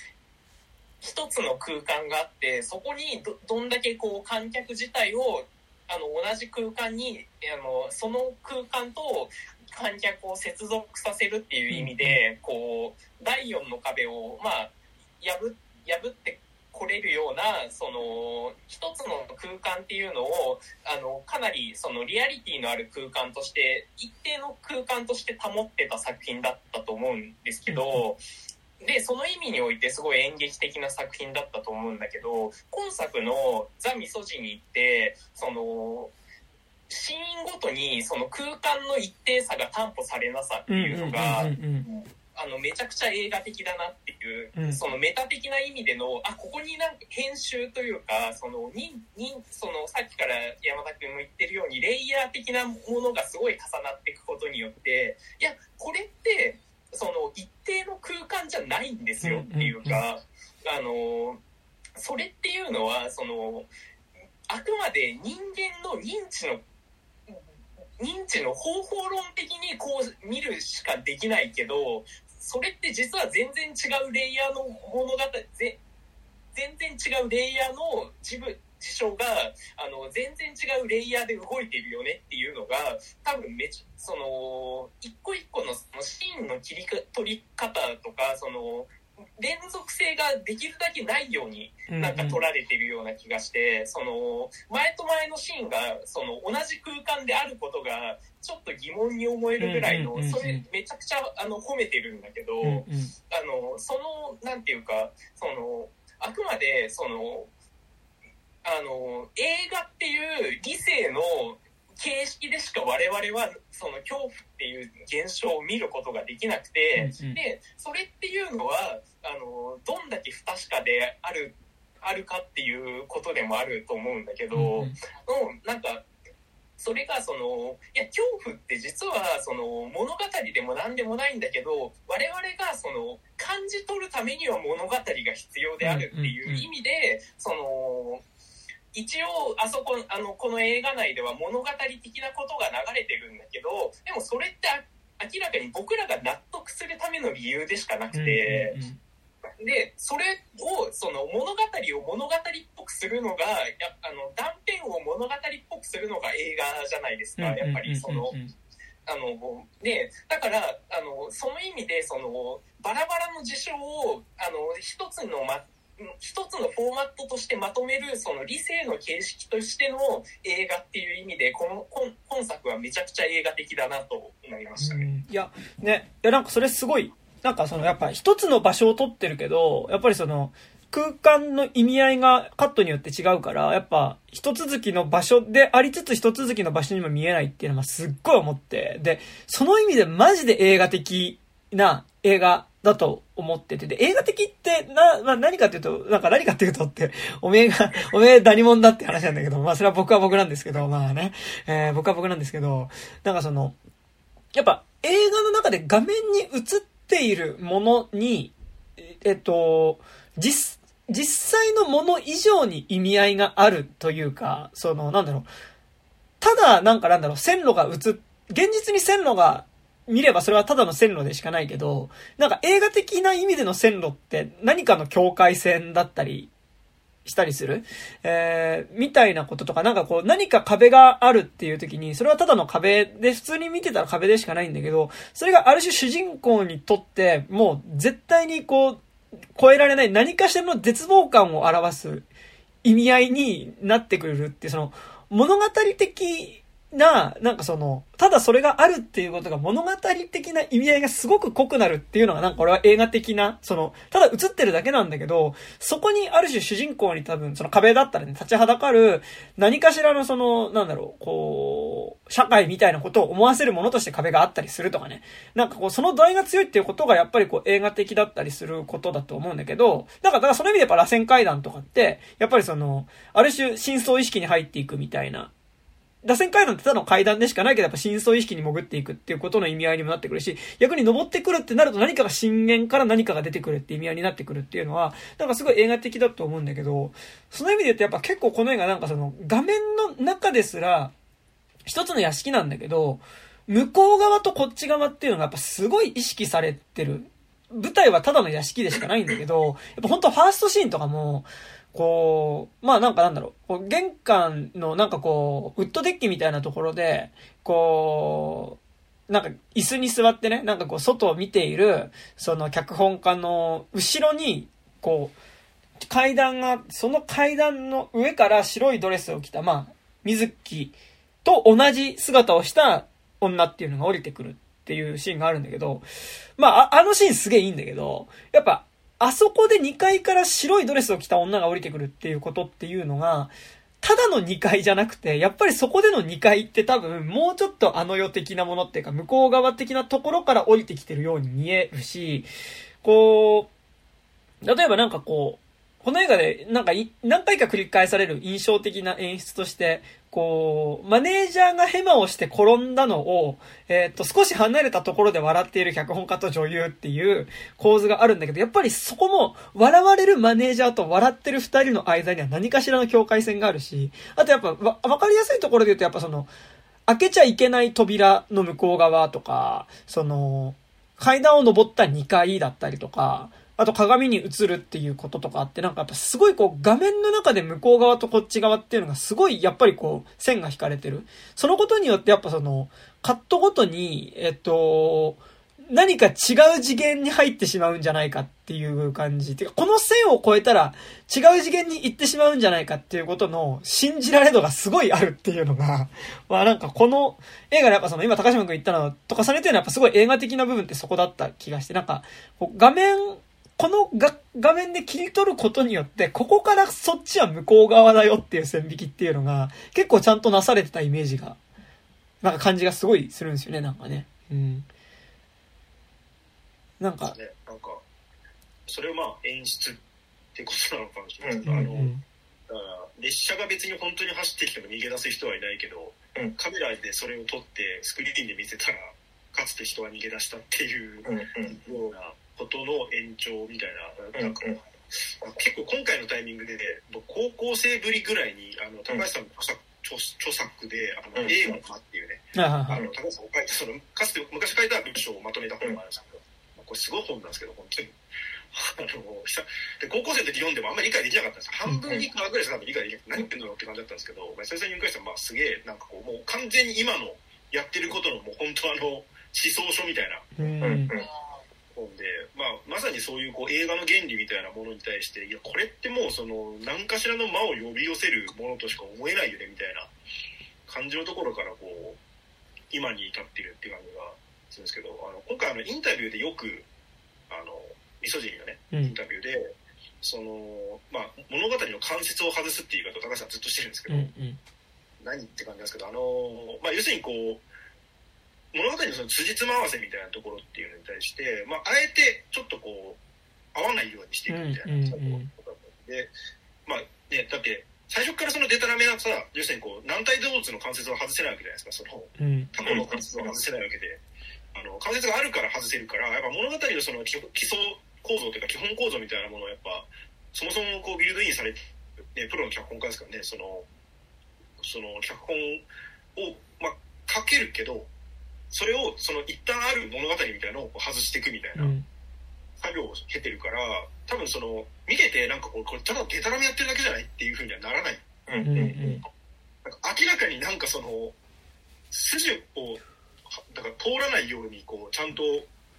一つの空間があってそこにどどんだけこう観客自体をあの同じ空間にあのその空間と観客を接続させるっていう意味で、こう第4の壁をまあ破破ってこれるようなその一つの空間っていうのをあのかなりそのリアリティのある空間として一定の空間として保ってた作品だったと思うんですけど、で、その意味においてすごい演劇的な作品だったと思うんだけど、今作のザ・ミソジニって、その、シーンごとにその空間の一定さが担保されなさっていうのが、あの、めちゃくちゃ映画的だなっていう、うん、そのメタ的な意味での、あ、ここになんか編集というか、その、に、に、その、さっきから山田君も言ってるように、レイヤー的なものがすごい重なっていくことによって、いや、これって、その一定の空間じゃないんですよっていうか、あのそれっていうのはそのあくまで人間の認知の認知の方法論的にこう見るしかできないけどそれって実は全然違うレイヤーの物語全然違うレイヤーの自分事象があの全然違うレイヤーで動いてるよねっていうのが多分めちその一個一個のそのシーンの切り取り方とかその連続性ができるだけないようになんか撮られてるような気がして、うんうん、その前と前のシーンがその同じ空間であることがちょっと疑問に思えるぐらいの、それめちゃくちゃあの褒めてるんだけど、うんうん、あのそのなんていうかそのあくまでそのあの映画っていう理性の形式でしか我々はその恐怖っていう現象を見ることができなくて、でそれっていうのはあのどんだけ不確かであるあるかっていうことでもあると思うんだけど、うんうん、なんかそれがそのいや恐怖って実はその物語でも何でもないんだけど我々がその感じ取るためには物語が必要であるっていう意味で、その。一応あそこあのこの映画内では物語的なことが流れてるんだけどでもそれって明らかに僕らが納得するための理由でしかなくて、うんうんうん、でそれをその物語を物語っぽくするのがやあの断片を物語っぽくするのが映画じゃないですか、やっぱりその。あのでだからあのその意味でそのバラバラの事象をあの一つの、ま、一つのフォーマットとしてまとめるその理性の形式としての映画っていう意味でこの今作はめちゃくちゃ映画的だなと思いましたね。いやねいやなんかそれすごいなんかそのやっぱ一つの場所を取ってるけどやっぱりその空間の意味合いがカットによって違うから、やっぱ、一続きの場所でありつつ一続きの場所にも見えないっていうのはすっごい思って、で、その意味でマジで映画的な映画だと思ってて、で、映画的ってな、まあ、何かっていうと、なんか何かっていうとって、(laughs) おめえが、(laughs) おめえ何者だって話なんだけど、まあそれは僕は僕なんですけど、まあね、えー、僕は僕なんですけど、なんかその、やっぱ映画の中で画面に映っているものに、えっと、実、実際のもの以上に意味合いがあるというか、その、なんだろう、ただ、なんかなんだろう、線路が映っ、現実に線路が見ればそれはただの線路でしかないけど、なんか映画的な意味での線路って何かの境界線だったりしたりする？えー、みたいなこととか、なんかこう何か壁があるっていう時に、それはただの壁で、普通に見てたら壁でしかないんだけど、それがある種主人公にとって、もう絶対にこう、超えられない何かしらの絶望感を表す意味合いになってくるって、その、物語的な、なんかその、ただそれがあるっていうことが物語的な意味合いがすごく濃くなるっていうのがなんか俺は映画的な、その、ただ映ってるだけなんだけど、そこにある種主人公に多分その壁だったらね、立ちはだかる何かしらのその、なんだろう、こう、社会みたいなことを思わせるものとして壁があったりするとかね。なんかこう、その度合いが強いっていうことがやっぱりこう映画的だったりすることだと思うんだけど、だか、だからその意味でやっぱ螺旋階段とかって、やっぱりその、ある種真相意識に入っていくみたいな螺旋階段ってただの階段でしかないけど、やっぱ深層意識に潜っていくっていうことの意味合いにもなってくるし、逆に登ってくるってなると何かが震源から何かが出てくるって意味合いになってくるっていうのは、なんかすごい映画的だと思うんだけど、その意味で言うとやっぱ結構この映画なんかその画面の中ですら、一つの屋敷なんだけど、向こう側とこっち側っていうのがやっぱすごい意識されてる。舞台はただの屋敷でしかないんだけど、やっぱ本当ファーストシーンとかも、こう、まあなんかなんだろう、こう玄関のなんかこう、ウッドデッキみたいなところで、こう、なんか椅子に座ってね、なんかこう外を見ている、その脚本家の後ろに、こう、階段が、その階段の上から白いドレスを着た、まあ、水木と同じ姿をした女っていうのが降りてくるっていうシーンがあるんだけど、まあ、あのシーンすげえいいんだけど、やっぱ、あそこで2階から白いドレスを着た女が降りてくるっていうことっていうのが、ただの2階じゃなくて、やっぱりそこでの2階って多分、もうちょっとあの世的なものっていうか、向こう側的なところから降りてきてるように見えるし、こう、例えばなんかこう、この映画でなんか何回か繰り返される印象的な演出として、こう、マネージャーがヘマをして転んだのを、えっ、と、少し離れたところで笑っている脚本家と女優っていう構図があるんだけど、やっぱりそこも、笑われるマネージャーと笑ってる二人の間には何かしらの境界線があるし、あとやっぱ、わ、わかりやすいところで言うと、やっぱその、開けちゃいけない扉の向こう側とか、その、階段を登った2階だったりとか、あと鏡に映るっていうこととかあって、なんかやっぱすごいこう画面の中で向こう側とこっち側っていうのがすごいやっぱりこう線が引かれてる。そのことによってやっぱそのカットごとに、えっと、何か違う次元に入ってしまうんじゃないかっていう感じ。てか、この線を越えたら違う次元に行ってしまうんじゃないかっていうことの信じられ度がすごいあるっていうのが、(laughs) まあなんかこの映画でやっぱその今高島君言ったのと重ねてるのはやっぱすごい映画的な部分ってそこだった気がして、なんか画面この画面で切り取ることによって、ここからそっちは向こう側だよっていう線引きっていうのが、結構ちゃんとなされてたイメージが、なんか感じがすごいするんですよね、なんかね。うん。なんか。ね、なんか、それをまあ演出ってことなのかもしれないけど、うんうんうん、あの、だから列車が別に本当に走ってきても逃げ出す人はいないけど、うん、カメラでそれを撮ってスクリーンで見せたら、かつて人は逃げ出したっていうような、ことの延長みたいな、なんか、結構今回のタイミングで、ね、高校生ぶりぐらいに、あの、高橋さんの著著作で、あの、映画のっていうね、あの、高橋さんが書いた、その、かつて昔書いた文章をまとめた本があるんですけど、これすごい本なんですけど、本当に。あの、で高校生の時読んでもあんまり理解できなかったんです半分以下ぐらいしか理解できな何言ってんだろうって感じだったんですけど、久々に言うかしたら、まあすげえ、なんかこう、もう完全に今のやってることのもう本当あの、思想書みたいな、うん本で、まあ、まさにそういうこう映画の原理みたいなものに対して、いや、これってもうその何かしらの間を呼び寄せるものとしか思えないよねみたいな感じのところからこう、今に至ってるって感じがするんですけど、あの今回あのインタビューでよく、あの、ミソジンのね、インタビューで、うん、その、まあ、物語の関節を外すっていう言い方を高橋さんずっとしてるんですけど、うんうん、何って感じなんですけど、あの、まあ、要するにこう、物語のその辻褄合わせみたいなところっていうのに対して、まあ、あえてちょっとこう、合わないようにしていくみたいなところで、まあ、ね、だって、最初からそのデタラメなさ、要するにこう、軟体動物の関節を外せないわけじゃないですか、その、タコの関節を外せないわけで、あの、関節があるから外せるから、やっぱ物語のその基礎構造というか基本構造みたいなものをやっぱ、そもそもこうビルドインされて、ね、プロの脚本家ですからね、その、その脚本を、まあ、書けるけど、それをその一旦ある物語みたいのを外していくみたいな作業を経てるから、多分その見ててなんかこれこれただデタラメやってるだけじゃないっていうふうにはならない。うんうんうん、明らかになんかその筋をだから通らないようにこうちゃんと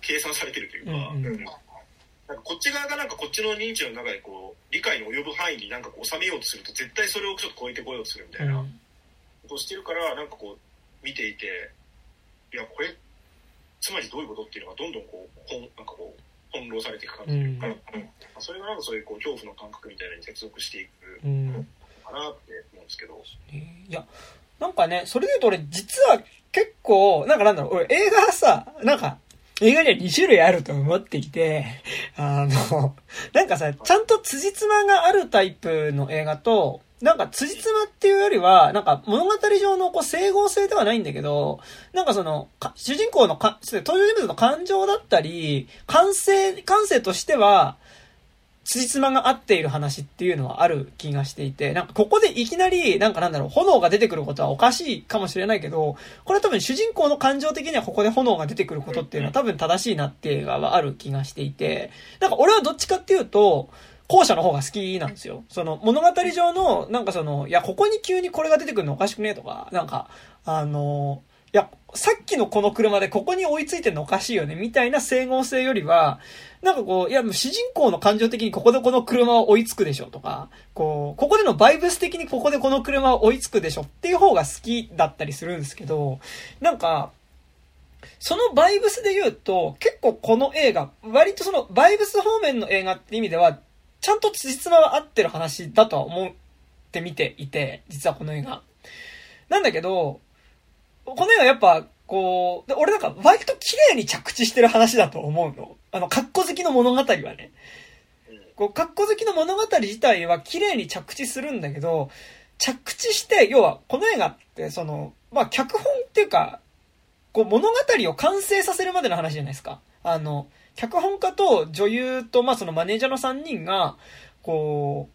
計算されてるというか、うんうん、なんかこっち側がなんかこっちの認知の中でこう理解に及ぶ範囲になんかこう収めようとすると絶対それをちょっと超えてこようとするみたいなことをしてるからなんかこう見ていていやこれつまりどういうことっていうのがどんどんこうほんなんかこう翻弄されていく感じ。というか、うん。それがなんかそういうこう恐怖の感覚みたいなのに接続していくかなって思うんですけど。いやなんかね、それで言うと俺実は結構、なんかなんだろう、俺映画はさ、なんか映画には2種類あると思ってきて、あの、なんかさ、ちゃんと辻褄があるタイプの映画と、なんか辻褄っていうよりは、なんか物語上のこう整合性ではないんだけど、なんかその、主人公のか、登場人物の感情だったり、感性、感性としては、辻褄が合っている話っていうのはある気がしていて、なんかここでいきなり、なんかなんだろう、炎が出てくることはおかしいかもしれないけど、これは多分主人公の感情的にはここで炎が出てくることっていうのは多分正しいなっていう映画はある気がしていて、なんか俺はどっちかっていうと、後者の方が好きなんですよ。その物語上の、なんかその、いや、ここに急にこれが出てくるのおかしくねとか、なんか、あの、いや、さっきのこの車でここに追いついてるのおかしいよね、みたいな整合性よりは、なんかこう、いや、主人公の感情的にここでこの車は追いつくでしょとか、こう、ここでのバイブス的にここでこの車は追いつくでしょっていう方が好きだったりするんですけど、なんか、そのバイブスで言うと、結構この映画、割とそのバイブス方面の映画って意味では、ちゃんと辻褄は合ってる話だとは思って見ていて、実はこの映画。なんだけど、この映画やっぱ、こう、俺なんか割と綺麗に着地してる話だと思うの。あの、格好好きの物語はね。こう、格好好きの物語自体は綺麗に着地するんだけど、着地して、要は、この映画って、その、まあ、脚本っていうか、こう、物語を完成させるまでの話じゃないですか。あの、脚本家と女優と、まあ、そのマネージャーの3人が、こう、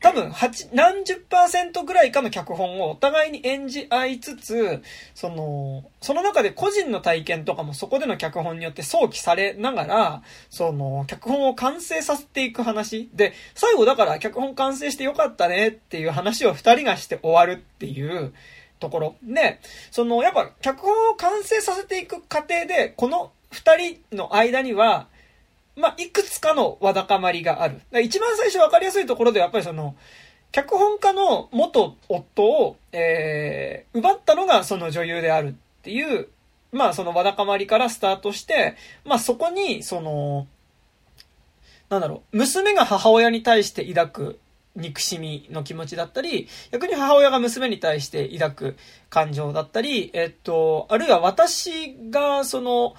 多分、八、何十パーセントぐらいかの脚本をお互いに演じ合いつつ、その、その中で個人の体験とかもそこでの脚本によって想起されながら、その、脚本を完成させていく話。で、最後だから脚本完成してよかったねっていう話を二人がして終わるっていうところ。で、その、やっぱ脚本を完成させていく過程で、この二人の間には、まあ、いくつかのわだかまりがある。一番最初分かりやすいところでやっぱりその、脚本家の元夫を、えー、奪ったのがその女優であるっていう、まあそのわだかまりからスタートして、まあそこに、その、なんだろう、娘が母親に対して抱く憎しみの気持ちだったり、逆に母親が娘に対して抱く感情だったり、えっと、あるいは私がその、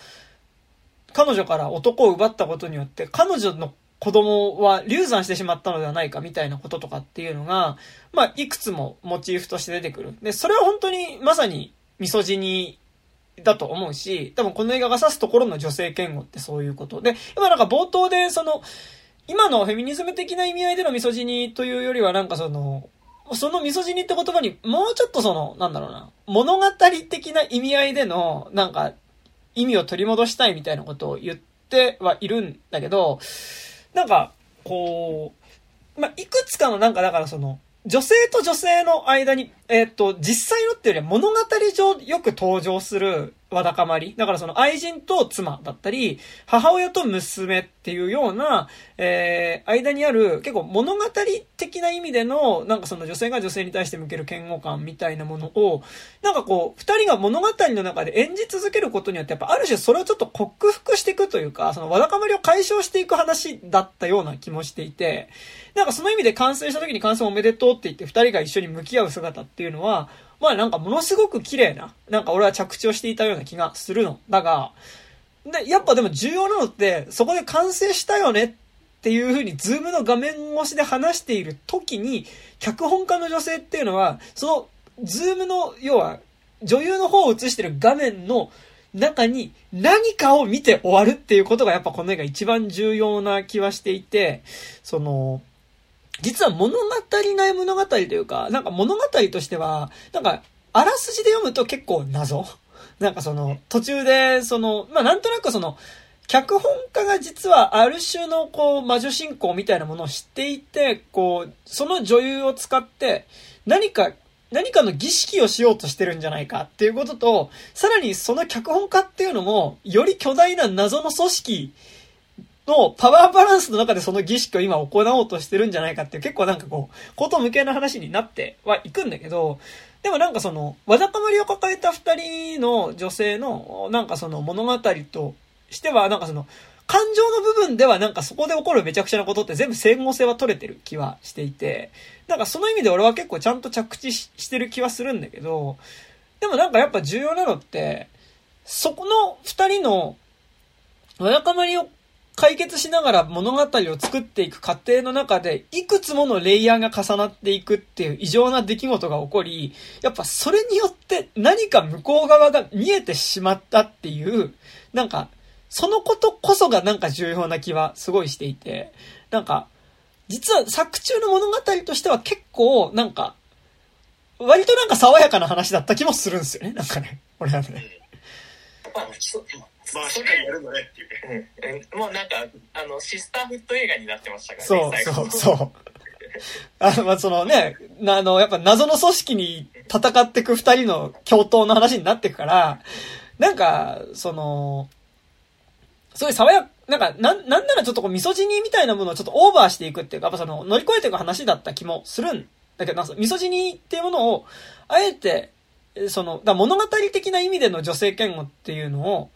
彼女から男を奪ったことによって、彼女の子供は流産してしまったのではないかみたいなこととかっていうのが、まあ、いくつもモチーフとして出てくる。で、それは本当にまさにミソジニだと思うし、多分この映画が指すところの女性嫌悪ってそういうこと。で、今なんか冒頭でその、今のフェミニズム的な意味合いでのミソジニというよりはなんかその、そのミソジニって言葉にもうちょっとその、なんだろうな、物語的な意味合いでの、なんか、意味を取り戻したいみたいなことを言ってはいるんだけど、なんか、こう、まあ、いくつかのなんかだからその、女性と女性の間に、え、っと、実際のっていうよりは物語上よく登場するわだかまり。だからその愛人と妻だったり、母親と娘っていうような、えー、間にある結構物語的な意味での、なんかその女性が女性に対して向ける嫌悪感みたいなものを、なんかこう、二人が物語の中で演じ続けることによって、やっぱある種それをちょっと克服していくというか、そのわだかまりを解消していく話だったような気もしていて、なんかその意味で完成した時に完成おめでとうって言って二人が一緒に向き合う姿ってっていうのは、まあなんかものすごく綺麗な、なんか俺は着地をしていたような気がするの。だが、で、やっぱでも重要なのって、そこで完成したよねっていう風にズームの画面越しで話している時に、脚本家の女性っていうのは、その、ズームの、要は、女優の方を映してる画面の中に何かを見て終わるっていうことがやっぱこの映画一番重要な気はしていて、その、実は物語ない物語というか、なんか物語としては、なんか、あらすじで読むと結構謎。(laughs) なんかその、途中で、その、まあ、なんとなくその、脚本家が実はある種のこう魔女信仰みたいなものを知っていて、こう、その女優を使って何か、何かの儀式をしようとしてるんじゃないかっていうことと、さらにその脚本家っていうのも、より巨大な謎の組織のパワーバランスの中でその儀式を今行おうとしてるんじゃないかっていう結構なんかこう、こと向けな話になってはいくんだけど、でもなんかその、わだかまりを抱えた二人の女性の、なんかその物語としては、なんかその、感情の部分ではなんかそこで起こるめちゃくちゃなことって全部整合性は取れてる気はしていて、なんかその意味で俺は結構ちゃんと着地してる気はするんだけど、でもなんかやっぱ重要なのって、そこの二人のわだかまりを解決しながら物語を作っていく過程の中で、いくつものレイヤーが重なっていくっていう異常な出来事が起こり、やっぱそれによって何か向こう側が見えてしまったっていう、なんかそのことこそがなんか重要な気はすごいしていて、なんか、実は作中の物語としては結構、なんか、割となんか爽やかな話だった気もするんですよね、なんかね。俺はね。まあ、まあ、しっかりやるんだねっていうね。うん、もうなんか、あの、シスターフット映画になってましたからね。そうそうそう。あの、まあ、そのね、あの、やっぱ謎の組織に戦っていく二人の共闘の話になっていくから、なんか、その、そういう爽や、なんか、なん、なんならちょっとこう、ミソジニみたいなものをちょっとオーバーしていくっていうか、やっぱその、乗り越えていく話だった気もするんだけど、なんか、ミソジニっていうものを、あえて、その、だ物語的な意味での女性嫌悪っていうのを、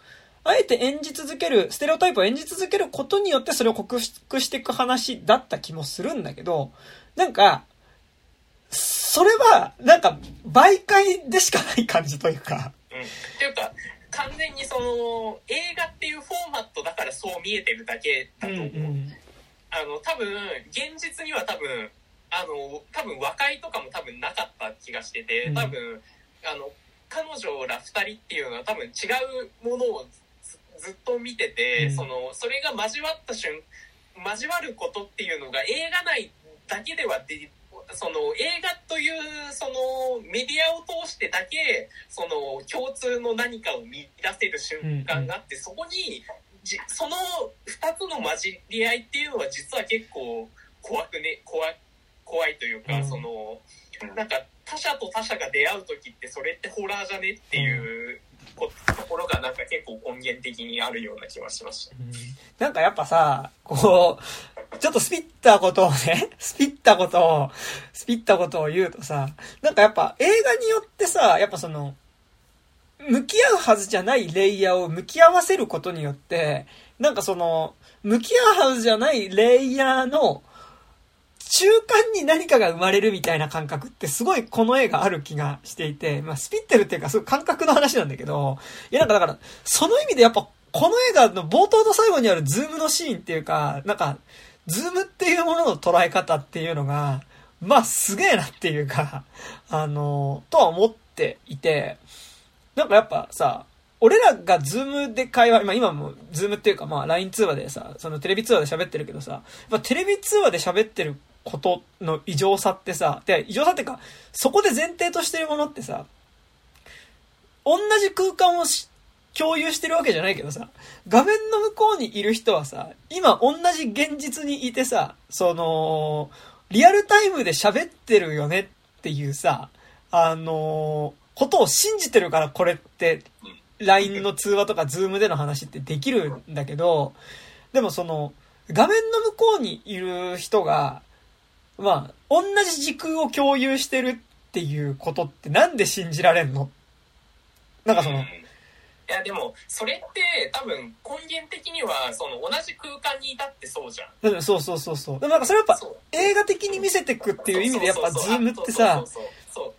あえて演じ続ける、ステレオタイプを演じ続けることによってそれを克服していく話だった気もするんだけど、なんか、それは、なんか、媒介でしかない感じというか。うん。っていうか、完全にその映画っていうフォーマットだからそう見えてるだけだと思う、うんうん、あの多分現実には多分あの多分和解とかも多分なかった気がしてて多分、あの彼女ら2人っていうのは多分違うものをずっと見てて、うん、そのそれが交わった瞬交わることっていうのが映画内だけではでその映画というそのメディアを通してだけその共通の何かを見出せる瞬間があって、そこにじその2つの混じり合いっていうのは実は結構怖くね怖怖いというか、そのなんか他者と他者が出会う時ってそれってホラーじゃねっていう。ところがなんか結構根源的にあるような気はしました。うん、なんかやっぱさ、こう、ちょっとスピったことをね、(laughs) スピったことを、スピったことを言うとさ、なんかやっぱ映画によってさ、やっぱその、向き合うはずじゃないレイヤーを向き合わせることによって、なんかその、向き合うはずじゃないレイヤーの中間に何かが生まれるみたいな感覚ってすごいこの映画ある気がしていて、まあスピってるっていうかすごい感覚の話なんだけど、いやなんかだから、その意味でやっぱこの映画の冒頭と最後にあるズームのシーンっていうか、なんか、ズームっていうものの捉え方っていうのが、まあすげえなっていうか、(laughs) あの、とは思っていて、なんかやっぱさ、俺らがズームで会話、まあ今もズームっていうかまあ LINE 通話でさ、そのテレビ通話で喋ってるけどさ、まあテレビ通話で喋ってることの異常さってさ、で、異常さっていうか、そこで前提としてるものってさ、同じ空間を共有してるわけじゃないけどさ、画面の向こうにいる人はさ、今同じ現実にいてさ、その、リアルタイムで喋ってるよねっていうさ、あのことを信じてるからこれって、LINE の通話とか Zoom での話ってできるんだけど、でもその、画面の向こうにいる人が、まあ、同じ時空を共有してるっていうことってなんで信じられんの？なんかその、いやでもそれって多分根源的にはその同じ空間にいたってそうじゃん。そうそうそうそう。でもなんかそれやっぱ映画的に見せてくっていう意味でやっぱズームってさ、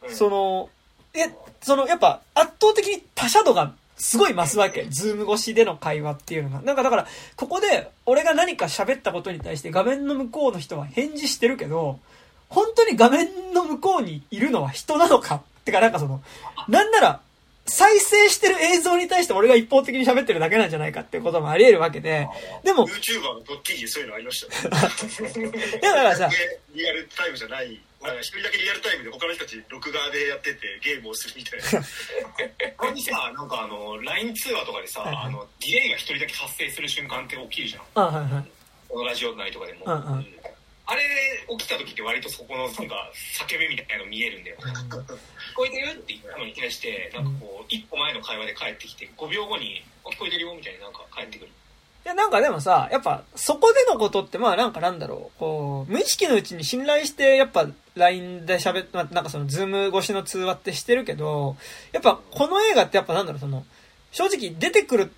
その、え、そのやっぱ圧倒的に他者度がすごい増すわけ。ズーム越しでの会話っていうのが。なんかだから、ここで俺が何か喋ったことに対して画面の向こうの人は返事してるけど、本当に画面の向こうにいるのは人なのかってかなんかその、なんなら再生してる映像に対して俺が一方的に喋ってるだけなんじゃないかっていうこともあり得るわけで、でも。YouTuber のドッキリそういうのありましたね。(laughs) だからさ、リアルタイムじゃない、一人だけリアルタイムで他の人たち録画でやっててゲームをするみたいな。(laughs) これにさ、なんかあの、LINE 通話とかでさ、はいはい、あの、ディレイが一人だけ発生する瞬間って起きるじゃん。あはいはい。このラジオ内とかでも。うんうんあれ起きた時って割とそこのなんか叫びみたいなの見えるんだよ。聞こえてる？って言ったのに対して、なんかこう、一歩前の会話で帰ってきて、5秒後に、聞こえてるよ？みたいななんか帰ってくる。いや、なんかでもさ、やっぱ、そこでのことって、まあなんかなんだろう、こう、無意識のうちに信頼して、やっぱ、LINE で喋って、なんかその、ズーム越しの通話ってしてるけど、やっぱ、この映画ってやっぱなんだろう、その、正直出てくる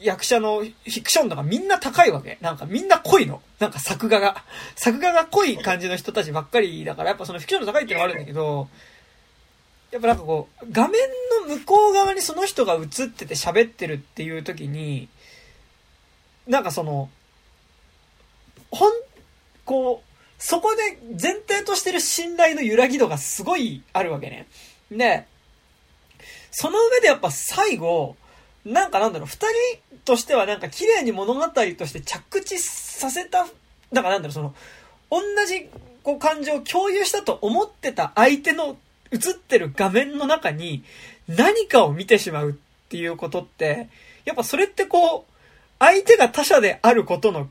役者のフィクションとかみんな高いわけ。なんかみんな濃いの。なんか作画が。作画が濃い感じの人たちばっかりだから、やっぱそのフィクションの高いってのがあるんだけど、やっぱなんかこう、画面の向こう側にその人が映ってて喋ってるっていう時に、なんかその、ほん、こう、そこで前提としてる信頼の揺らぎ度がすごいあるわけね。で、その上でやっぱ最後、なんかなんだろう、二人としてはなんか綺麗に物語として着地させた、だからなんだろう、その、同じこう感情を共有したと思ってた相手の映ってる画面の中に何かを見てしまうっていうことって、やっぱそれってこう、相手が他者であることの、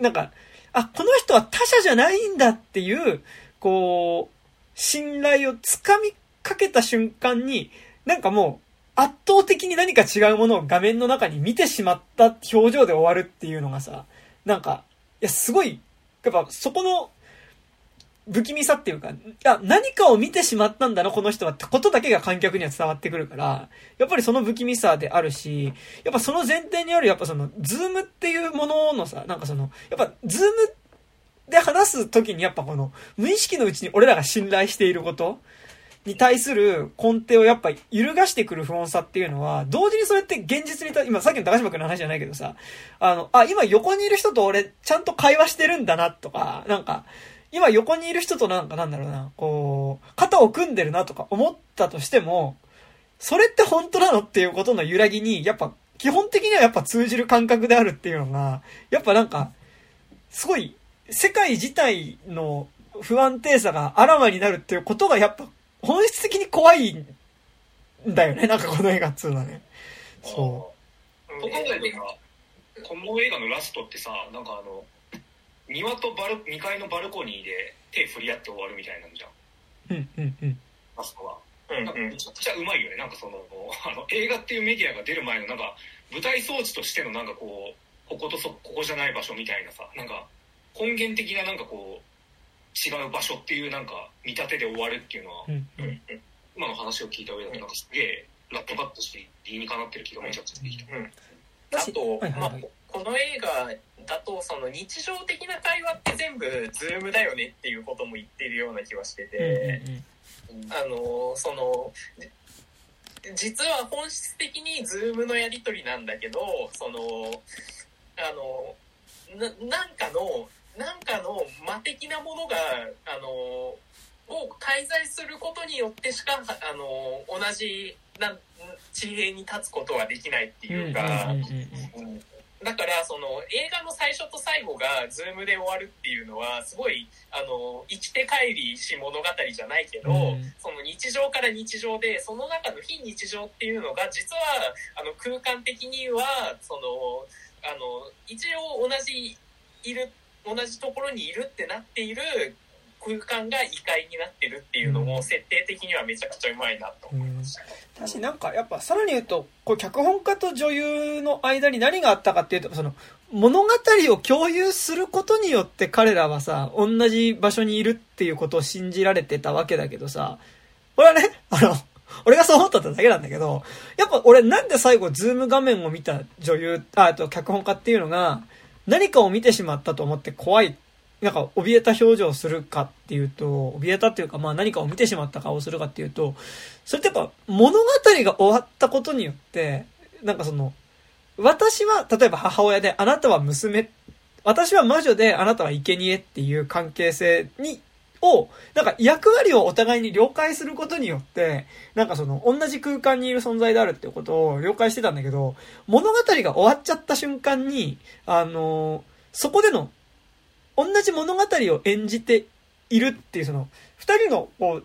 なんか、あ、この人は他者じゃないんだっていう、こう、信頼をつかみかけた瞬間に、なんかもう、圧倒的に何か違うものを画面の中に見てしまった表情で終わるっていうのがさ、なんか、いや、すごい、やっぱそこの不気味さっていうか、いや、何かを見てしまったんだな、この人はってことだけが観客には伝わってくるから、やっぱりその不気味さであるし、やっぱその前提にある、やっぱその、ズームっていうもののさ、なんかその、やっぱ、ズームで話す時にやっぱこの、無意識のうちに俺らが信頼していることに対する根底をやっぱ揺るがしてくる不穏さっていうのは、同時にそれって現実にた今さっきの高島君の話じゃないけどさ、あの、あ、今横にいる人と俺ちゃんと会話してるんだなとか、なんか、今横にいる人となんかなんだろうな、こう、肩を組んでるなとか思ったとしても、それって本当なのっていうことの揺らぎに、やっぱ、基本的にはやっぱ通じる感覚であるっていうのが、やっぱなんか、すごい、世界自体の不安定さがあらわになるっていうことがやっぱ、本質的に怖いんだよね、なんかこの映画っつうのはね。そう。この映画のラストってさ、なんかあの、庭とバル2階のバルコニーで手振り合って終わるみたいなんじゃん。うんうんうん。あそこは。なんかめちゃくちゃうまいよね。なんかその、あの映画っていうメディアが出る前のなんか舞台装置としてのなんかこう、こことそ、ここじゃない場所みたいなさ、なんか根源的ななんかこう、違う場所っていうなんか見立てで終わるっていうのは、うんうん、今の話を聞いた上でなんかすげえラットカットして理にかなってる気がめちゃくちゃしてきた。うんあと、まあ、この映画だとその日常的な会話って全部ズームだよねっていうことも言ってるような気はしてて、あのその実は本質的にズームのやり取りなんだけどそのあのななんかのなんかの魔的なものがあのを介在することによってしかあの同じな地平に立つことはできないっていうか、だからその映画の最初と最後がズームで終わるっていうのはすごいあの生きて帰りし物語じゃないけど、うん、その日常から日常でその中の非日常っていうのが実はあの空間的にはそのあの一応同じいる同じところにいるってなっている空間が異界になってるっていうのも設定的にはめちゃくちゃうまいなと思いました。だしなんかやっぱさらに言うと、こう脚本家と女優の間に何があったかっていうと、その物語を共有することによって彼らはさ、同じ場所にいるっていうことを信じられてたわけだけどさ、これはね、(laughs) あの、俺がそう思っただけなんだけど、やっぱ俺なんで最後ズーム画面を見た女優、あと脚本家っていうのが、何かを見てしまったと思って怖いなんか、怯えた表情をするかっていうと、怯えたっていうか、まあ何かを見てしまった顔をするかっていうと、それってやっぱ物語が終わったことによって、なんかその、私は、例えば母親で、あなたは娘、私は魔女で、あなたは生贄っていう関係性に、を、なんか役割をお互いに了解することによって、なんかその、同じ空間にいる存在であるっていうことを了解してたんだけど、物語が終わっちゃった瞬間に、あの、そこでの同じ物語を演じているっていう、その、二人の、こう、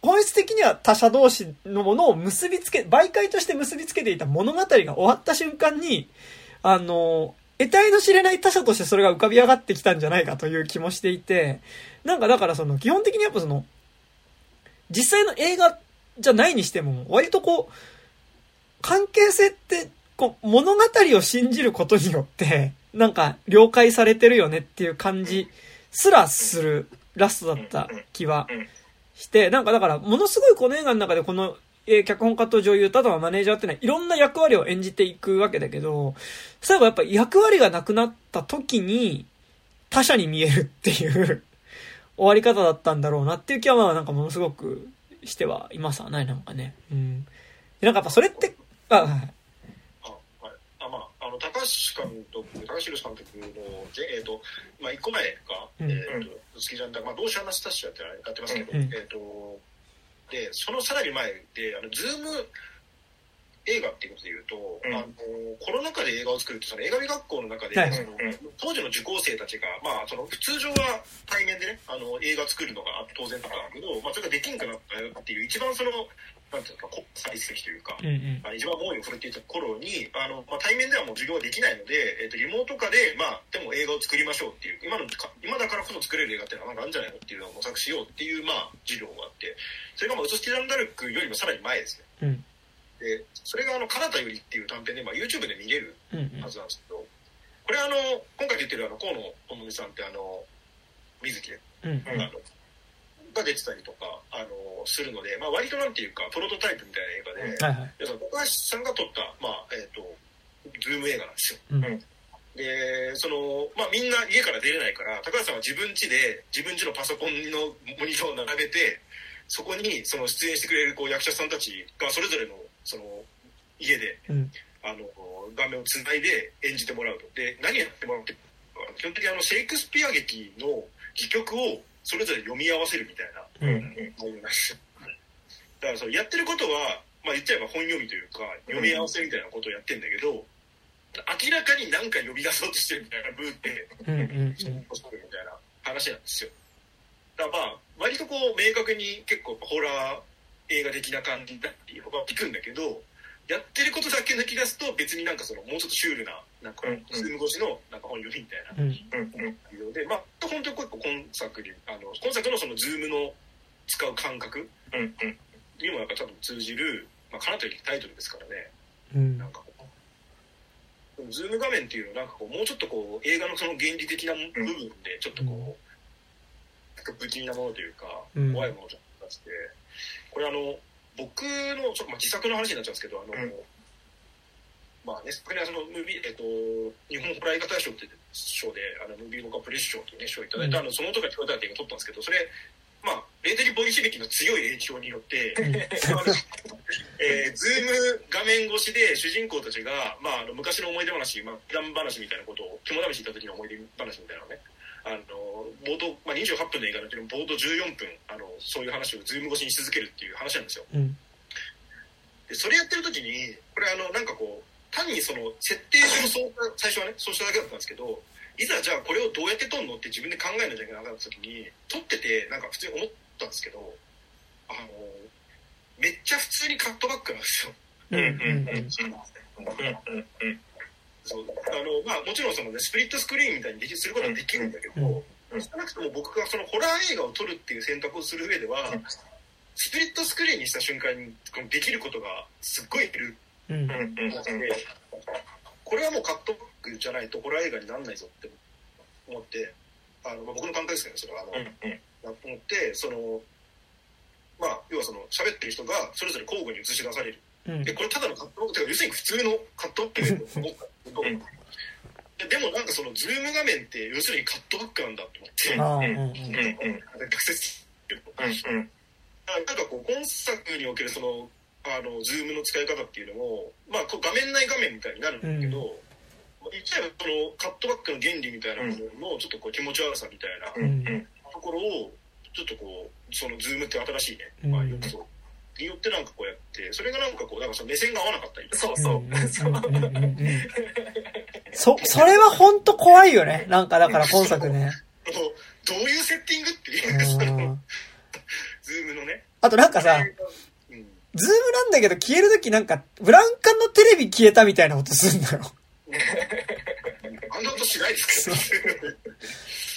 本質的には他者同士のものを結びつけ、媒介として結びつけていた物語が終わった瞬間に、あの、得体の知れない他者としてそれが浮かび上がってきたんじゃないかという気もしていて、なんかだからその、基本的にやっぱその、実際の映画じゃないにしても、割とこう、関係性ってこう、物語を信じることによって、なんか、了解されてるよねっていう感じすらするラストだった気はして、なんかだから、ものすごいこの映画の中でこの、え、脚本家と女優とあとはマネージャーってのは、いろんな役割を演じていくわけだけど、最後やっぱ役割がなくなった時に、他者に見えるっていう (laughs) 終わり方だったんだろうなっていう気はまあなんかものすごくしてはいますわない、なんかね。うん。なんかやっぱそれって、あ、はい。高橋監督、高橋洋監督の、えーとまあ、1個前が、うん、えーと、好きじゃんだ、まあ、同志アナスタシアってやってますけど、うん、えーと、でそのさらに前で、あのズーム映画っていうことで言うと、うん、あのコロナ禍で映画を作るってその映画美学校の中で、はい、その当時の受講生たちが、まあ、その通常は対面でねあの映画作るのが当然だったんだけど、まあ、それができんくなったよっていう一番そのなんていうか、国際席というか、うんうん、一番猛威を振るっていた頃に、あの、まあ、対面ではもう授業はできないので、えっ、ー、と、リモート化で、まあ、でも映画を作りましょうっていう、今の今だからこそ作れる映画っていうのはなんかあるんじゃないのっていうのを模索しようっていう、まあ、授業があって、それがまあ、ウソスティランダルクよりもさらに前ですね。うん、で、それがあの、カナタよりっていう短編で、まあ、YouTube で見れるはずなんですけど、うんうん、これあの、今回出てるあの、河野智美さんってあの、水木で、うん。うん、あの、が出てたりとか、あの、するので、まあ、割となんていうか、プロトタイプみたいな映画で、はいはい、その高橋さんが撮った、まあ、えっ、ー、と、ズーム映画なんですよ。うん、で、その、まあ、みんな家から出れないから、高橋さんは自分家で、自分家のパソコンのモニターを並べて、そこに、その出演してくれるこう役者さんたちが、それぞれの、その、家で、うん、あの、画面をつないで演じてもらうと。で、何やってもらうって、基本的にあの、シェイクスピア劇の戯曲をそれぞれ読み合わせるみたいな内容なん。だからそのやってることは、まあ言っちゃえば本読みというか、読み合わせみたいなことをやってんだけど、明らかに何か呼び出そうとしてるみたいなブーって、みたいな話なんですよ。だからまあ、割とこう明確に結構ホラー映画的な感じだっていうのが聞くんだけど、やってることだけ抜き出すと別になんかそのもうちょっとシュールななんかズーム越しのなんか本読みみたいな。ので、まあ本当に結構今作にあの今作のそのズームの使う感覚にもなんか多分通じる、まあ、かなというタイトルですからね、うん、なんかズーム画面っていうのはなんかこうもうちょっとこう映画のその原理的な部分でちょっとこう、うん、なんか不気味なものというか怖いものをちょっと出して。これあの僕のちょっと、まあ、自作の話になっちゃうんですけど、あの、うん、まあね、これはそのムービー、えっと、日本ホラー映画大賞って賞で、あの、 MOVIE WALKER PRESS賞というね、賞をいただいた、うん、あの、その音がきこえたらっていうのを撮ったんですけど、それ、まあ、レーテリボイス劇の強い影響によって、(laughs) えー、ズーム画面越しで主人公たちが、まあ、あの昔の思い出話、まあ、普段話みたいなことを肝試し行った時の思い出話みたいなのね、あの冒頭、まあ、28分の映画だけど冒頭14分あのそういう話をズーム越しにし続けるっていう話なんですよ、うん、でそれやってる時にこれあのなんかこう単にその設定上そう最初はねそうしただけだったんですけどいざじゃあこれをどうやって撮るのって自分で考えなきゃいけなかった時に撮っててなんか普通に思ったんですけどあのめっちゃ普通にカットバックなんですよ。うんうんうんそうあのまあ、もちろんその、ね、スプリットスクリーンみたいにできすることはできるんだけど、うん、少なくとも僕がそのホラー映画を撮るっていう選択をする上では、スプリットスクリーンにした瞬間にできることがすっごい減るので、これはもうカットバックじゃないとホラー映画にならないぞって思ってあの、まあ、僕の感覚ですけどそれは。あの、うん、思ってそのまあ要はその喋ってる人がそれぞれ交互に映し出される。でこれただのカット要するに普通のカットバックだと思ったど、でもなんかそのズーム画面って要するにカットバックなんだと思って、学説なんかこう今作におけるそのあのズームの使い方っていうのも、まあ、こう画面内画面みたいになるんだけど、うん、言っちゃえばそのカットバックの原理みたいなもののちょっとこう気持ち悪さみたいなところをちょっとこうそのズームって新しいね、まあ、要素によってなんかこうやって、それがなんかこう、なんかその目線が合わなかったりそうそう。そ、それは本当怖いよね。なんかだから今作ね。どういうセッティングっていう、その、(laughs) ズームのね。あとなんかさ、うん、ズームなんだけど消えるときなんか、ブラウン管のテレビ消えたみたいなことするんだよ。あんなことしないですけど。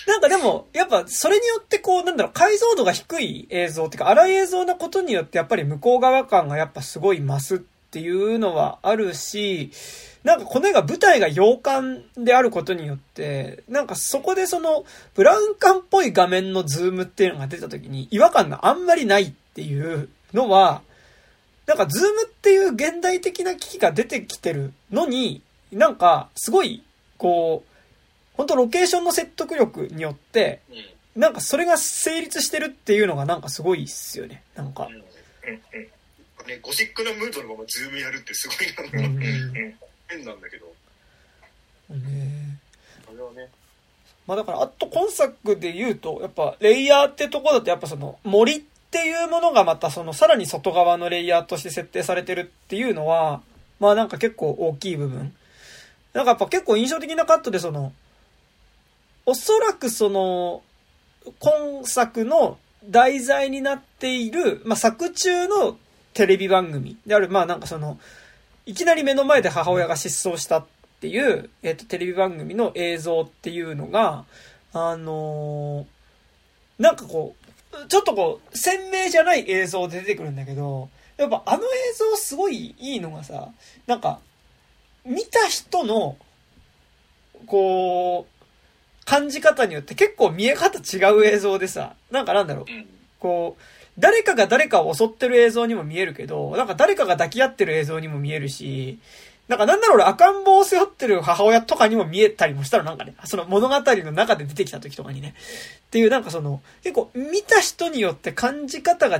なんかでも、やっぱそれによってこう、なんだろう、解像度が低い映像っていうか、荒い映像なことによってやっぱり向こう側感がやっぱすごい増すっっていうのはあるし、なんかこの映画舞台が洋館であることによって、なんかそこでそのブラウン管っぽい画面のズームっていうのが出た時に違和感があんまりないっていうのは、なんかズームっていう現代的な機器が出てきてるのに、なんかすごい、こう、本当ロケーションの説得力によって、なんかそれが成立してるっていうのがなんかすごいっすよね。なんか。ね、ゴシックなムードのままズームやるってすごいな、うん、変なんだけど。ねあれはね。まあだから、あと今作で言うと、やっぱレイヤーってとこだとやっぱその森っっていうものがまたそのさらに外側のレイヤーとして設定されてるっていうのは、まあなんか結構大きい部分。なんかやっぱ結構印象的なカットでその、おそらくその、今作の題材になっている、まあ、作中のテレビ番組である、まあなんかその、いきなり目の前で母親が失踪したっていう、えっ、と、テレビ番組の映像っていうのが、あのー、なんかこう、ちょっとこう、鮮明じゃない映像で出てくるんだけど、やっぱあの映像すごいいいのがさ、なんか、見た人の、こう、感じ方によって結構見え方違う映像でさ、なんかなんだろう、こう、誰かが誰かを襲ってる映像にも見えるけど、なんか誰かが抱き合ってる映像にも見えるし、なんかなんだろう俺赤ん坊を背負ってる母親とかにも見えたりもしたらなんかね、その物語の中で出てきた時とかにね。っていうなんかその、結構見た人によって感じ方が違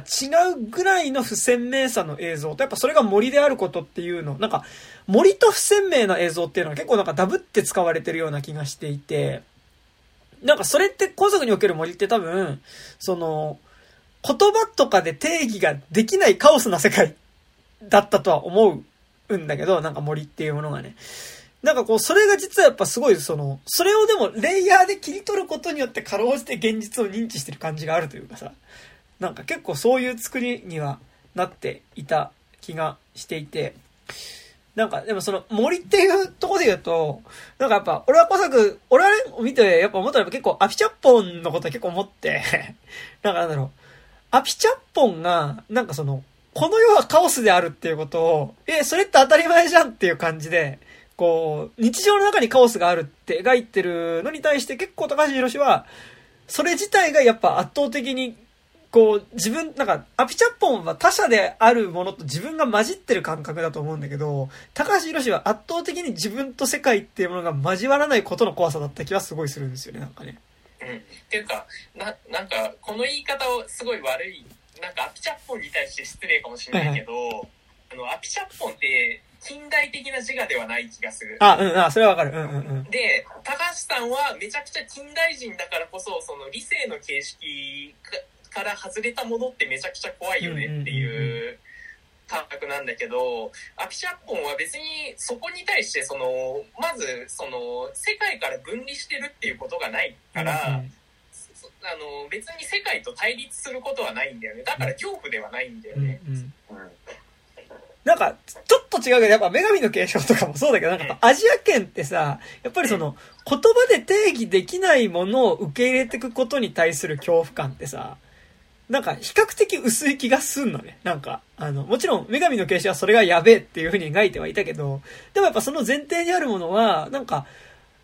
うぐらいの不鮮明さの映像。と、やっぱそれが森であることっていうの、なんか森と不鮮明な映像っていうのは結構なんかダブって使われてるような気がしていて、なんかそれって今作における森って多分、その、言葉とかで定義ができないカオスな世界だったとは思うんだけど、なんか森っていうものがね。なんかこう、それが実はやっぱすごい、その、それをでもレイヤーで切り取ることによってかろうじて現実を認知してる感じがあるというかさ、なんか結構そういう作りにはなっていた気がしていて、なんか、でもその森っていうとこで言うと、なんかやっぱ、俺は小作、俺はね、見て、やっぱ思ったら結構アピチャッポンのことは結構思って。(laughs) なんかなんだろう、アピチャッポンが、なんかその、この世はカオスであるっていうことを、え、それって当たり前じゃんっていう感じで、こう、日常の中にカオスがあるって描いてるのに対して結構高橋宏は、それ自体がやっぱ圧倒的に、こう、自分、なんか、アピチャッポンは他者であるものと自分が混じってる感覚だと思うんだけど、高橋宏は圧倒的に自分と世界っていうものが交わらないことの怖さだった気はすごいするんですよね、なんかね。うん、っていうかななんかこの言い方をすごい悪いなんかアピチャッポンに対して失礼かもしれないけど、あのアピチャッポンって近代的な自我ではない気がする。あ、うん、あ、それはわかる。うんうんうん。で、高橋さんはめちゃくちゃ近代人だからこそ、その理性の形式から外れたものってめちゃくちゃ怖いよねっていう感覚なんだけど、アピチャッポンは別にそこに対してそのまずその世界から分離してるっていうことがないから、うんうん、あの別に世界と対立することはないんだよね。だから恐怖ではないんだよね。うんうん。うん。なんか、ちょっと違うけど、やっぱ女神の継承とかもそうだけど、なんかアジア圏ってさ、やっぱりその、言葉で定義できないものを受け入れていくことに対する恐怖感ってさ、なんか比較的薄い気がすんのね。なんか、あの、もちろん女神の形式はそれがやべえっていう風に描いてはいたけど、でもやっぱその前提にあるものは、なんか、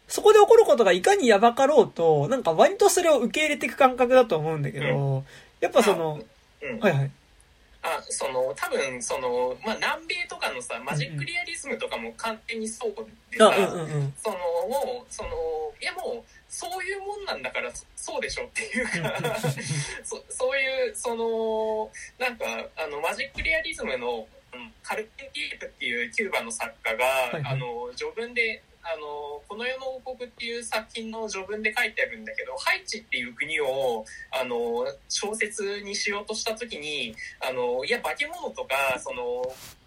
そこで起こることがいかにやばかろうと、なんか割とそれを受け入れていく感覚だと思うんだけど、やっぱその、うん、はいはい。あその多分その、まあ、南米とかのさマジックリアリズムとかも完全にそうでさ、うんうんうん、そのもうそのいやもうそういうもんなんだからそうでしょっていうか (laughs) そそういうそのなんかあのマジックリアリズムの、うん、カルペンティープっていうキューバの作家が、はいはい、あの序文であの「この世の王国」っていう作品の序文で書いてあるんだけどハイチっていう国をあの小説にしようとした時にあのいや化け物とかその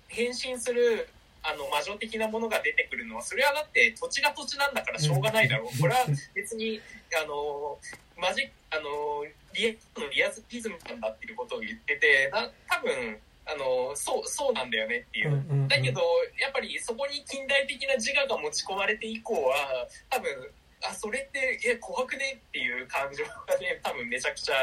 変身するあの魔女的なものが出てくるのはそれはだって土地が土地なんだからしょうがないだろう。(laughs) これは別にあのマジあのリアのリアリズムなんだっていうことを言っててな多分あのそうそうなんだよねっていう,、だけどやっぱりそこに近代的な自我が持ち込まれて以降は多分あそれってえ怖くねっていう感情がね多分めちゃくちゃ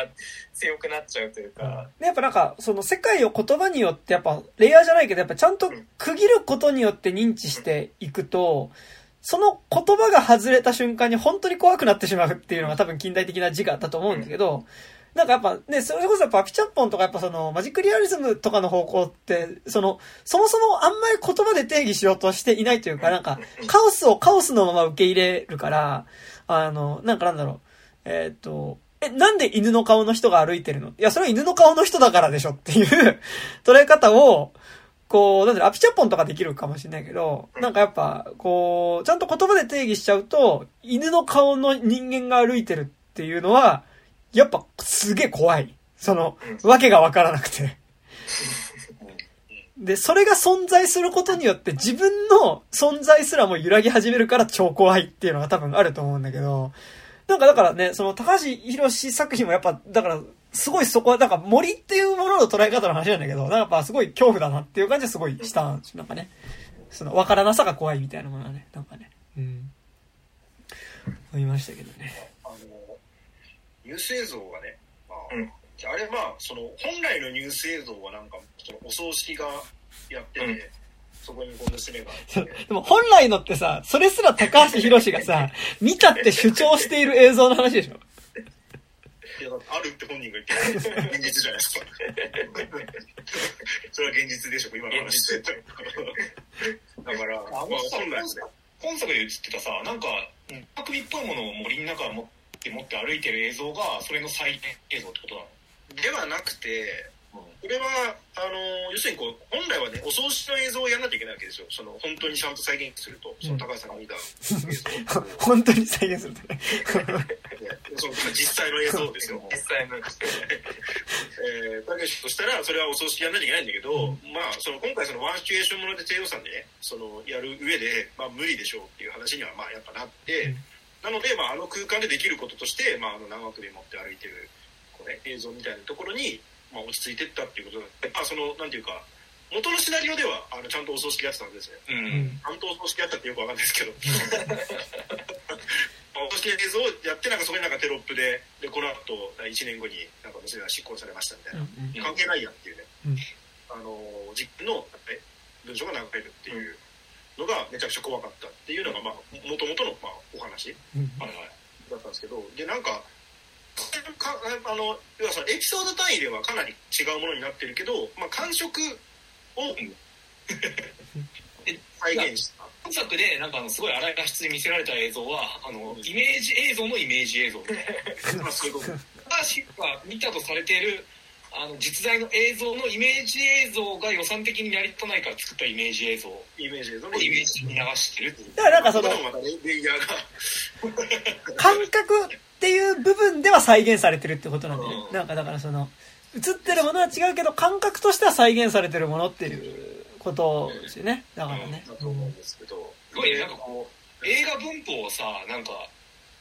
強くなっちゃうというか、でやっぱなんかその世界を言葉によってやっぱレイヤーじゃないけどやっぱちゃんと区切ることによって認知していくとその言葉が外れた瞬間に本当に怖くなってしまうっていうのが多分近代的な自我だと思うんだけど、なんかやっぱね、それこそやっぱピチャッポンとかやっぱそのマジックリアリズムとかの方向って、その、そもそもあんまり言葉で定義しようとしていないというか、なんか、カオスをカオスのまま受け入れるから、あの、なんかなんだろう、えっ、と、え、なんで犬の顔の人が歩いてるの？いや、それは犬の顔の人だからでしょっていう (laughs) 捉え方を、こう、なんだろう、アピチャポンとかできるかもしれないけど、なんかやっぱ、こう、ちゃんと言葉で定義しちゃうと、犬の顔の人間が歩いてるっていうのは、やっぱすげえ怖い。その、わけがわからなくて。で、それが存在することによって自分の存在すらも揺らぎ始めるから超怖いっていうのが多分あると思うんだけど、なんかだからね、その高橋博士作品もやっぱ、だから、すごいそこは、なんか森っていうものの捉え方の話なんだけど、なんかやっぱすごい恐怖だなっていう感じですごいしたんなんかね。その、わからなさが怖いみたいなものはね、なんかね。うん。思いましたけどね。ニュース映像がね、まあ、うん、あれまあ、その、本来のニュース映像はなんか、その、お葬式がやってて、うん、そこにこう娘がでも本来のってさ、それすら高橋博がさ、(laughs) 見たって主張している映像の話でしょ？いや、あるって本人が言ってる現実じゃないですか。(laughs) それは現実でしょ、今の話。だから、まあ、本来ね。本作で映ってたさ、なんか、匠っぽいものを森の中を持ってって持って歩いてる映像がそれの再現映像ってことなの？ではなくて、これは、あの、要するにこう、本来はね、お葬式の映像をやらなきゃいけないわけですよ。その、本当にちゃんと再現すると、その高橋さんが見た映像。(laughs) 本当に再現するとね。(laughs) その実際の映像ですよ。(laughs) 実際の。えー、たけしとしたら、それはお葬式やらなきゃいけないんだけど、うん、まあ、その、今回そのワンシチュエーションもので低予算でね、その、やる上で、まあ、無理でしょうっていう話には、まあ、やっぱなって、うんなので、まあ、あの空間でできることとして、まあ、あの長首持って歩いてるこれ映像みたいなところに、まあ、落ち着いてったっていうことで、まあ、そのなんていうか元のシナリオではあのちゃんとお葬式やってたんですね。うん、ちゃんとお葬式やったってよくわかんないですけど。(laughs) お葬式映像をやってなんかそこになんかテロップででこの後1年後になんか娘が執行されましたみたいな、うん関係ないやんっていうね、うん、あの実の文章が流れるっていうのがめちゃくちゃ怖かったっていうのが、まあ、もともとの、まあ、お話、はいはい、だったんですけど、で、なんか、かあの要はそのエピソード単位ではかなり違うものになってるけど、まあ、感触を (laughs) 再現した。本作でなんかあのすごい荒い画質で見せられた映像はあのイメージ映像のイメージ映像。(laughs) でそういうこと。(laughs) が見たとされているあの実在の映像のイメージ映像が予算的にやりとないから作ったイメージ映像。イメージ映像をイメージに流してるだからなんかその感覚っていう部分では再現されてるってことなんで、ね、うん、なんかだからその映ってるものは違うけど感覚としては再現されてるものっていうことですよね。だからね、うん、だと思うんですけど。すごいなんかこう映画文法をさなんか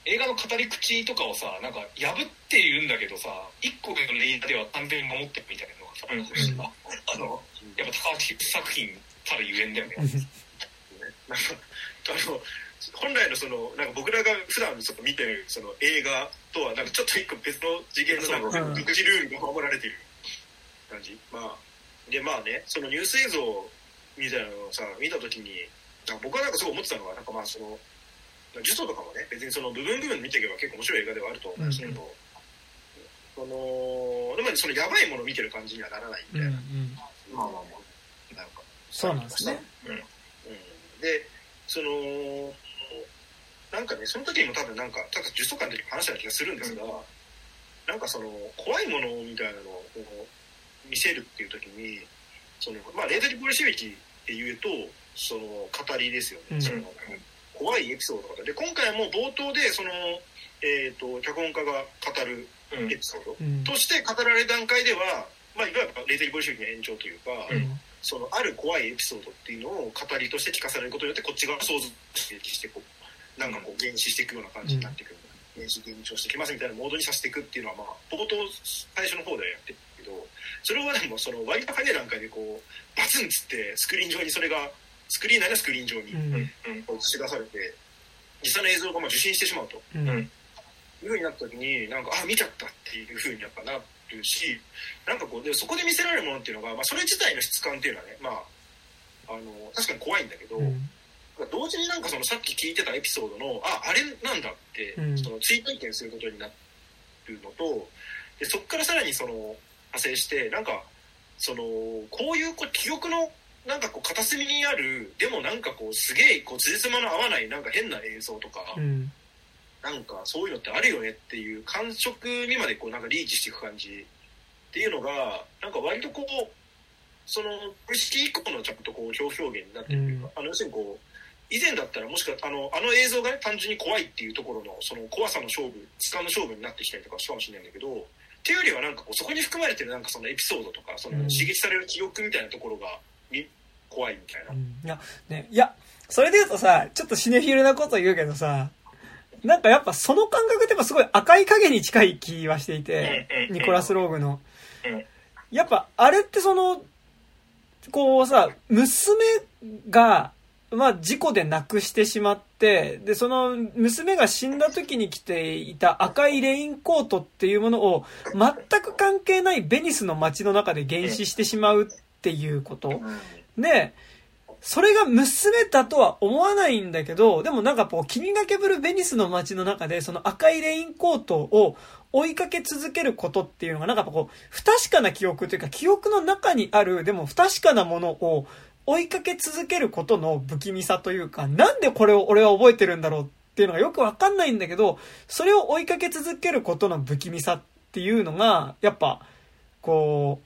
映画の語り口とかをさなんか破っているんだけどさ一個のレイヤーでは完全に守ってるみたいなのがさ、うん、あのやっぱ高橋作品たるゆえんだよね。なんかあの本来のそのなんか僕らが普段その見てるその映画とはなんかちょっと一個別の次元のなんか独自ルールが守られている感じ。まあでまあねそのニュース映像みたいなのをさ見た時に僕はなんかすごい思ってたのはなんかまあその呪詛とかもね、別にその部分部分見ていけば結構面白い映画ではあると思うんですけど、その、でもそのやばいもの見てる感じにはならないみたいな。まあまあまあ、なんか。そうなんですね。うん。うん、で、その、なんかね、その時にも多分なんか、ただ呪詛感の時話したような気がするんですが、うん、なんかその、怖いものみたいなのを見せるっていう時に、その、まあ、レーダリポリシビティっていうと、その、語りですよね。うん、その怖いエピソードがで今回も冒頭でその、えーと、脚本家が語るエピソード、として語られる段階では、まあ、いわゆるレーテリボリ主義の延長というか、うん、そのある怖いエピソードっていうのを語りとして聞かされることによってこっち側想像してこうなんかこう原始していくような感じになってくる、うん、原始減少してきますみたいなモードにさせていくっていうのは、まあ、冒頭最初の方ではやってるけどそれはでもその割と早い段階でこうバツンっつってスクリーン上にそれがスクリーン内のスクリーン上に映し出されて、実際の映像がまあ受信してしまうと、うん、いうふうになった時になんかあ見ちゃったっていうふうにやっぱなるしなんかこうでそこで見せられるものっていうのが、まあ、それ自体の質感っていうのはねまああの確かに怖いんだけど、うん。同時になんかそのさっき聞いてたエピソードのああれなんだって、うん。その追体験することになるのとでそこからさらにその派生してなんかそのこういうこう記憶のなんかこう片隅にあるでもなんかこうすげえこう辻褄の合わないなんか変な映像とか、うん。なんかそういうのってあるよねっていう感触にまでこうなんかリーチしていく感じ。っていうのがなんか割とこうその苦し以降のちゃんとこう表表現になってるというか、あの要するにこう以前だったらもしかあのあの映像がね単純に怖いっていうところのその怖さの勝負質感の勝負になってきたりとかしたかもしれないんだけどっていうよりはなんかこうそこに含まれてるなんかそのエピソードとかそのうん。刺激される記憶みたいなところがに怖いみたいな。うんいや、ね、いや、それで言うとさ、ちょっとシネフィルなこと言うけどさ、なんかやっぱその感覚ってすごい赤い影に近い気はしていて、ニコラス・ローグのうん。やっぱあれってその、こうさ、娘が、まあ事故で亡くしてしまって、で、その娘が死んだ時に着ていた赤いレインコートっていうものを全く関係ないベニスの街の中で原始してしまうっていうこと。で、それが娘だとは思わないんだけど、でもなんかこう、君がけぶるベニスの街の中で、その赤いレインコートを追いかけ続けることっていうのが、なんかこう、不確かな記憶というか、記憶の中にある、でも不確かなものを追いかけ続けることの不気味さというか、なんでこれを俺は覚えてるんだろうっていうのがよくわかんないんだけど、それを追いかけ続けることの不気味さっていうのが、やっぱ、こう、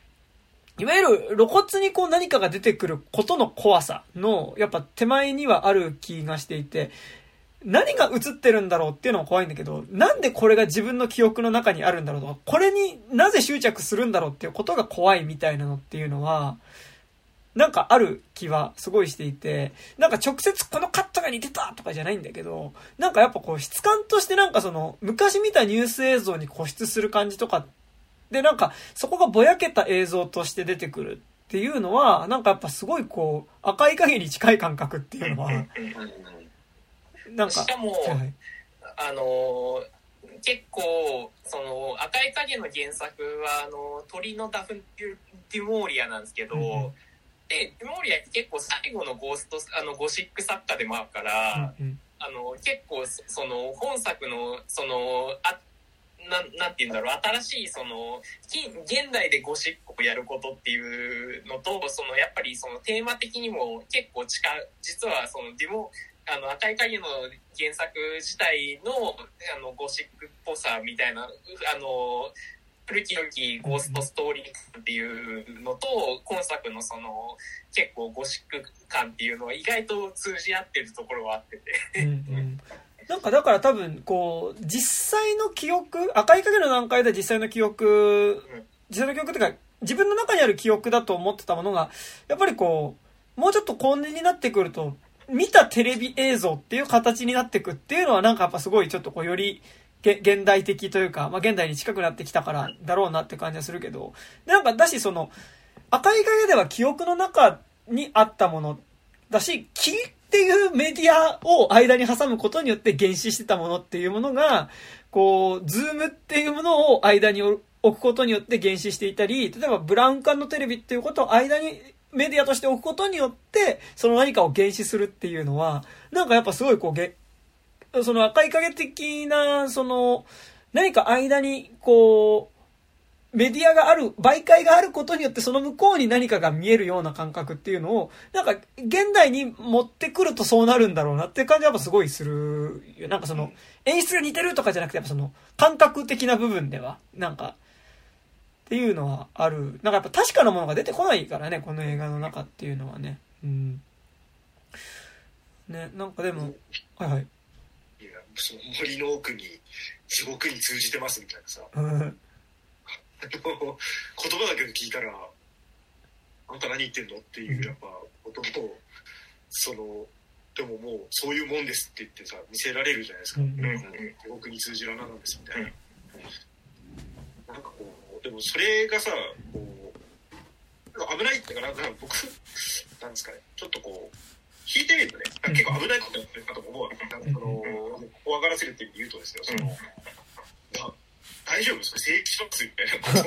いわゆる露骨にこう何かが出てくることの怖さの、やっぱ手前にはある気がしていて、何が映ってるんだろうっていうのも怖いんだけど、なんでこれが自分の記憶の中にあるんだろうとか、これになぜ執着するんだろうっていうことが怖いみたいなのっていうのは、なんかある気はすごいしていて、なんか直接このカットが似てたとかじゃないんだけど、なんかやっぱこう質感としてなんかその昔見たニュース映像に固執する感じとかで、なんか、そこがぼやけた映像として出てくるっていうのは、なんかやっぱすごいこう、赤い影に近い感覚っていうのは、なんか、しかもはい。はいあのー結構その赤い影の原作はあの鳥のダフンデュモーリアなんですけど、うんうん。でデュモーリアって結構最後のゴーストあのゴシック作家でもあるから、うん。あの結構そその本作のそのあななんて言うんだろう新しいその現代でゴシックをやることっていうのとそのやっぱりそのテーマ的にも結構近い実はそのデュモあの赤い影の原作自体のあのゴシックっぽさみたいなあの古き良きゴーストストーリーっていうのと今作のその結構ゴシック感っていうのは意外と通じ合ってるところはあってて。うんうんなんかだから多分、こう、実際の記憶、赤い影の段階で実際の記憶、実際の記憶っていうか、自分の中にある記憶だと思ってたものが、やっぱりこう、もうちょっと高年になってくると、見たテレビ映像っていう形になってくっていうのはなんかやっぱすごいちょっとこうより現代的というか、まあ現代に近くなってきたからだろうなって感じはするけど、でなんかだしその、赤い影では記憶の中にあったものだし、っていうメディアを間に挟むことによって幻視してたものっていうものが、こう、ズームっていうものを間に置くことによって幻視していたり、例えばブラウン管のテレビっていうことを間にメディアとして置くことによって、その何かを幻視するっていうのは、なんかやっぱすごいこう、その赤い影的な、その、何か間に、こう、メディアがある、媒介があることによってその向こうに何かが見えるような感覚っていうのを、なんか現代に持ってくるとそうなるんだろうなっていう感じはやっぱすごいする。なんかその、演出が似てるとかじゃなくて、やっぱその、感覚的な部分では、なんか、っていうのはある。なんかやっぱ確かなものが出てこないからね、この映画の中っていうのはね。うん。ね、なんかでも、はいはい。いやその森の奥に地獄に通じてますみたいなさうん言葉だけで聞いたらあんた何言ってんのっていうやっぱことをそのでももうそういうもんですって言ってさ見せられるじゃないですか、うんうん地獄に通じる穴なんですみたいな、なんかこうでもそれがさこう危ないってかなんか僕なんですかねちょっとこう聞いてみるとね、結構危ないことやってるかと思うわけ。なん怖がらせるっていう意味で言うとですよ、その、大丈夫ですか正規しますみたいななん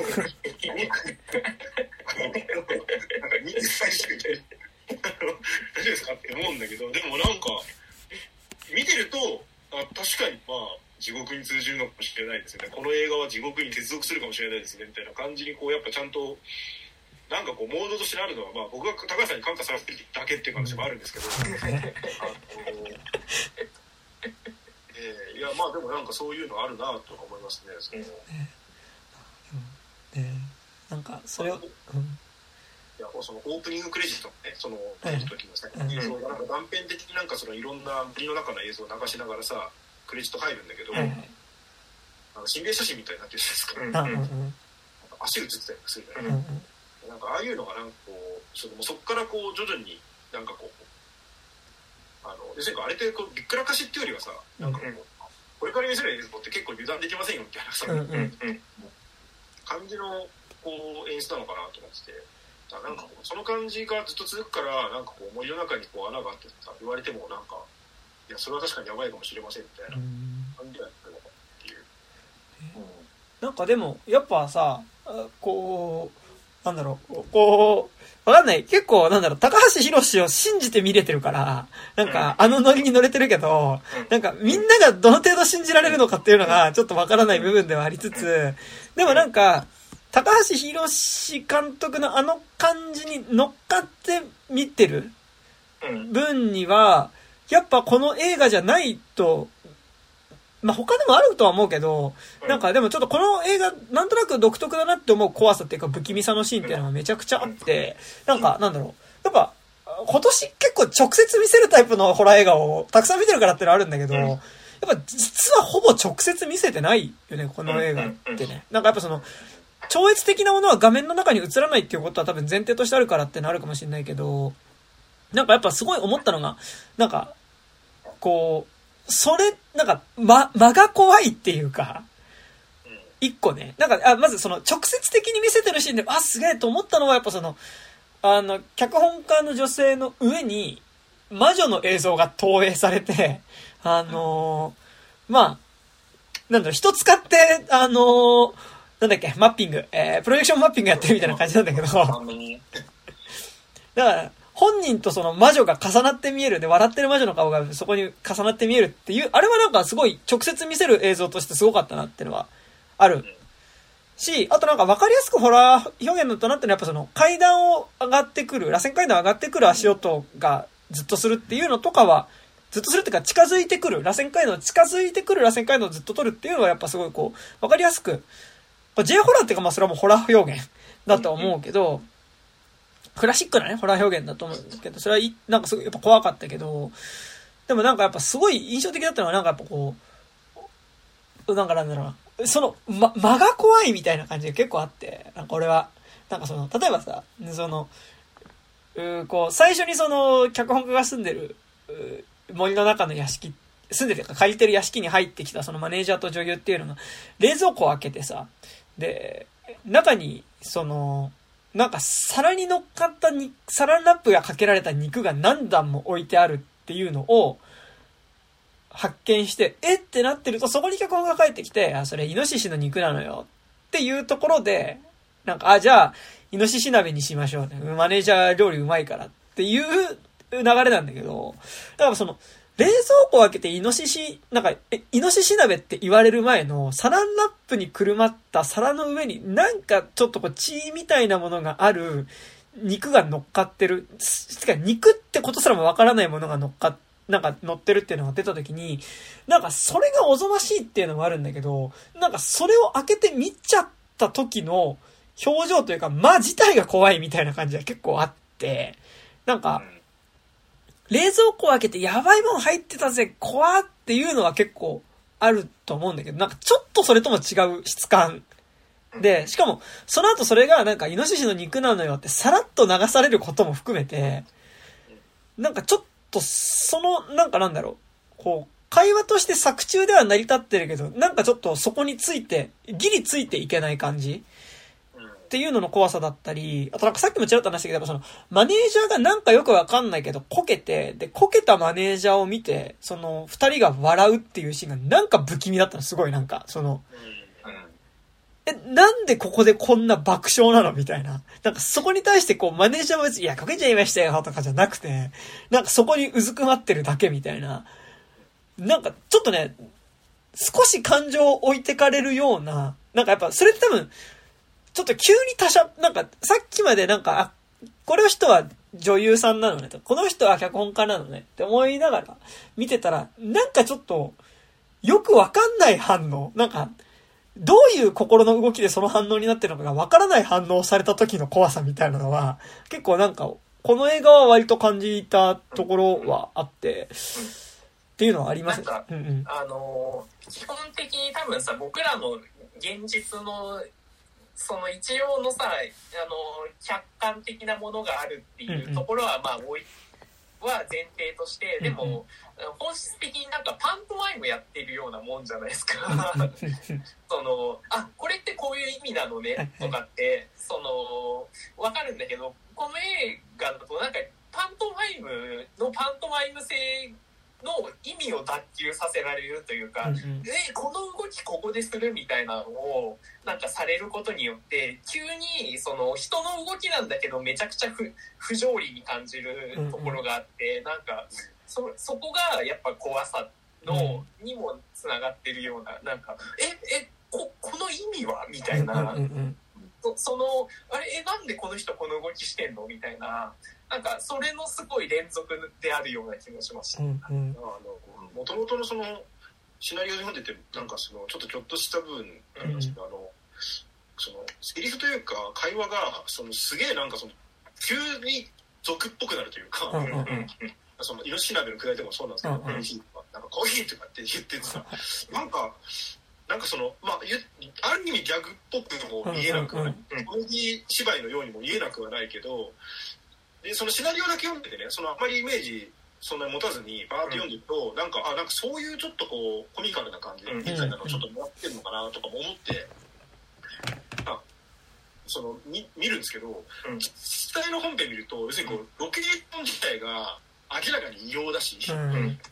か、20歳しかいない。大丈夫ですかって思うんだけど、でもなんか、見てると、あ確かにまあ、地獄に通じるのかもしれないですね。この映画は地獄に接続するかもしれないですね、みたいな感じに、こう、やっぱちゃんと、なんかこう、モードとしてあるのは、まあ、僕が高橋さんに感化されてるだけっていう話もあるんですけど、あの (laughs) や、まあでもなんかそういうのあるなとか思いますね。その。ねなんか、それを、うん、いやそのオープニングクレジットのね、その、時のさ、映像がなんか断片的になんかそのいろんな森の中の映像を流しながらさ、クレジット入るんだけど、はいあの心霊写真みたいになってるじゃないですか。はい。うんうん。足映ってたりするじゃない、うんうんなんかああいうのがなんかこう、そのそこからこう徐々になんかこう、あの、要するにあれってこうびっくらかしっていうよりはさ、なんかこう、これから見せる映像って結構油断できませんよみたいなさ、うんうん。感じのこう演出なのかなと思って。て、だなんかこうその感じがずっと続くから、なんかこう森の中にこう穴があってさ、言われてもなんか、いや、それは確かにやばいかもしれませんみたいなうん。感じがやってるのかっていう。なんかでも、やっぱさ、あこう、なんだろう、こう、わかんない。結構、なんだろう、高橋博士を信じて見れてるから、なんか、あのノリに乗れてるけど、なんか、みんながどの程度信じられるのかっていうのが、ちょっとわからない部分ではありつつ、でもなんか、高橋博士監督のあの感じに乗っかって見てるうん。分には、やっぱこの映画じゃないと、まあ、他でもあるとは思うけど、なんかでもちょっとこの映画、なんとなく独特だなって思う怖さっていうか不気味さのシーンっていうのがめちゃくちゃあって、なんかなんだろう。やっぱ、今年結構直接見せるタイプのホラー映画をたくさん見てるからってのはあるんだけど、やっぱ実はほぼ直接見せてないよね、この映画ってね。なんかやっぱその、超越的なものは画面の中に映らないっていうことは多分前提としてあるからってのあるかもしれないけど、なんかやっぱすごい思ったのが、なんか、こう、それ、なんか、ま、間が怖いっていうか、一個ね、なんか、あ、まずその直接的に見せてるシーンで、あ、すげえと思ったのはやっぱその、あの、脚本家の女性の上に、魔女の映像が投影されて、あのーまあ、なんだろう、人使って、あのーなんだっけ、マッピング、えー、プロジェクションマッピングやってるみたいな感じなんだけど。だから、本人とその魔女が重なって見えるで、笑ってる魔女の顔がそこに重なって見えるっていう、あれはなんかすごい直接見せる映像としてすごかったなっていうのはある。し、あとなんか分かりやすくホラー表現だったなってのはやっぱその階段を上がってくる、螺旋階段上がってくる足音がずっとするっていうのとかは、ずっとするっていうか近づいてくる、螺旋階段近づいてくる螺旋階段をずっと撮るっていうのはやっぱすごいこう、分かりやすく、まあ J ホラーっていうかまあそれはもうホラー表現だと思うけど、クラシックなね、ホラー表現だと思うんですけど、それはい、なんかすごいやっぱ怖かったけど、でもなんかやっぱすごい印象的だったのはなんかやっぱこう、なんかなんだろうな、その、ま、間が怖いみたいな感じが結構あって、なんか俺は、なんかその、例えばさ、その、うーこう、最初にその、脚本家が住んでる、森の中の屋敷、住んでるか借りてる屋敷に入ってきたそのマネージャーと女優っていうのが、冷蔵庫を開けてさ、で、中に、その、なんか皿に乗っかったに、サラップがかけられた肉が何段も置いてあるっていうのを、発見して、えってなってると、そこに脚本が帰ってきて、あ、それイノシシの肉なのよっていうところで、なんか、あ、じゃあ、イノシシ鍋にしましょうね。マネージャー料理うまいからっていう流れなんだけど、だからその、冷蔵庫開けてイノシシ、なんか、え、イノシシ鍋って言われる前のサランラップにくるまった皿の上になんかちょっとこう血みたいなものがある肉が乗っかってる。つか肉ってことすらもわからないものが乗っかっなんか乗ってるっていうのが出た時に、なんかそれがおぞましいっていうのもあるんだけど、なんかそれを開けて見ちゃった時の表情というか、間自体が怖いみたいな感じが結構あって、なんか、冷蔵庫を開けてやばいもん入ってたぜ、怖っていうのは結構あると思うんだけど、なんかちょっとそれとも違う質感。で、しかも、その後それがなんかイノシシの肉なのよってさらっと流されることも含めて、なんかちょっとその、なんかなんだろう、こう、会話として作中では成り立ってるけど、なんかちょっとそこについて、ギリついていけない感じっっていうのの怖さだったり、あとなんかさっきもちらっと話したけど、その、マネージャーがなんかよくわかんないけど、こけて、で、こけたマネージャーを見て、その、二人が笑うっていうシーンがなんか不気味だったの、すごいなんか、その、え、なんでここでこんな爆笑なの？みたいな。なんかそこに対してこう、マネージャーも別に、いや、こけちゃいましたよとかじゃなくて、なんかそこにうずくまってるだけみたいな。なんか、ちょっとね、少し感情を置いてかれるような、なんかやっぱ、それって多分、ちょっと急に他者、なんか、さっきまでなんか、あ、これの人は女優さんなのねと、この人は脚本家なのねって思いながら見てたら、なんかちょっと、よくわかんない反応。なんか、どういう心の動きでその反応になってるのかがわからない反応をされた時の怖さみたいなのは、結構なんか、この映画は割と感じたところはあって、っていうのはありますなんか、うんうん、あの、基本的に多分さ、僕らの現実のその一応のさあの客観的なものがあるっていうところはまあ置いは前提として、でも、本質的になんかパントマイムやってるようなもんじゃないですか。(laughs) その、あ、これってこういう意味なのね、とかって、その、わかるんだけど、この映画だとなんかパントマイムのパントマイム性の意味を脱臼させられるというか、うんうん、えこの動きここでするみたいなのをなんかされることによって急にその人の動きなんだけどめちゃくちゃ不不条理に感じるところがあって、うんうん、なんかそそこがやっぱ怖さの、にもつながってるようななんかええここの意味は？みたいな。うんうんうんそのあれえなんでこの人この動きしてんの？みたいななんかそれのすごい連続であるような気もしました。もともとのそのシナリオで読んでてなんかそのちょっとちょっとした部分なんですけど、うん、あのそのセリフというか会話がそのすげえなんかその急に俗っぽくなるというか、うんうん、そのイノシシ鍋のくだりとかもそうなんですけど、コーヒーとかなんかコーヒーとかって言っててさ、なんか。なんかその、まあ、ある意味ギャグっぽくも見えなくはない、コメディ芝居のようにも見えなくはないけど、でそのシナリオだけ読んでてねそのあんまりイメージそんなに持たずにバーって読んでると、うん、なんかあなんかそういうちょっとこうコミカルな感じみたいなのをちょっともらってるのかなとかも思って、あその見見るんですけど、うん、実際の本編見ると要するにこうロケーション自体が明らかに異様だし、うん、(laughs)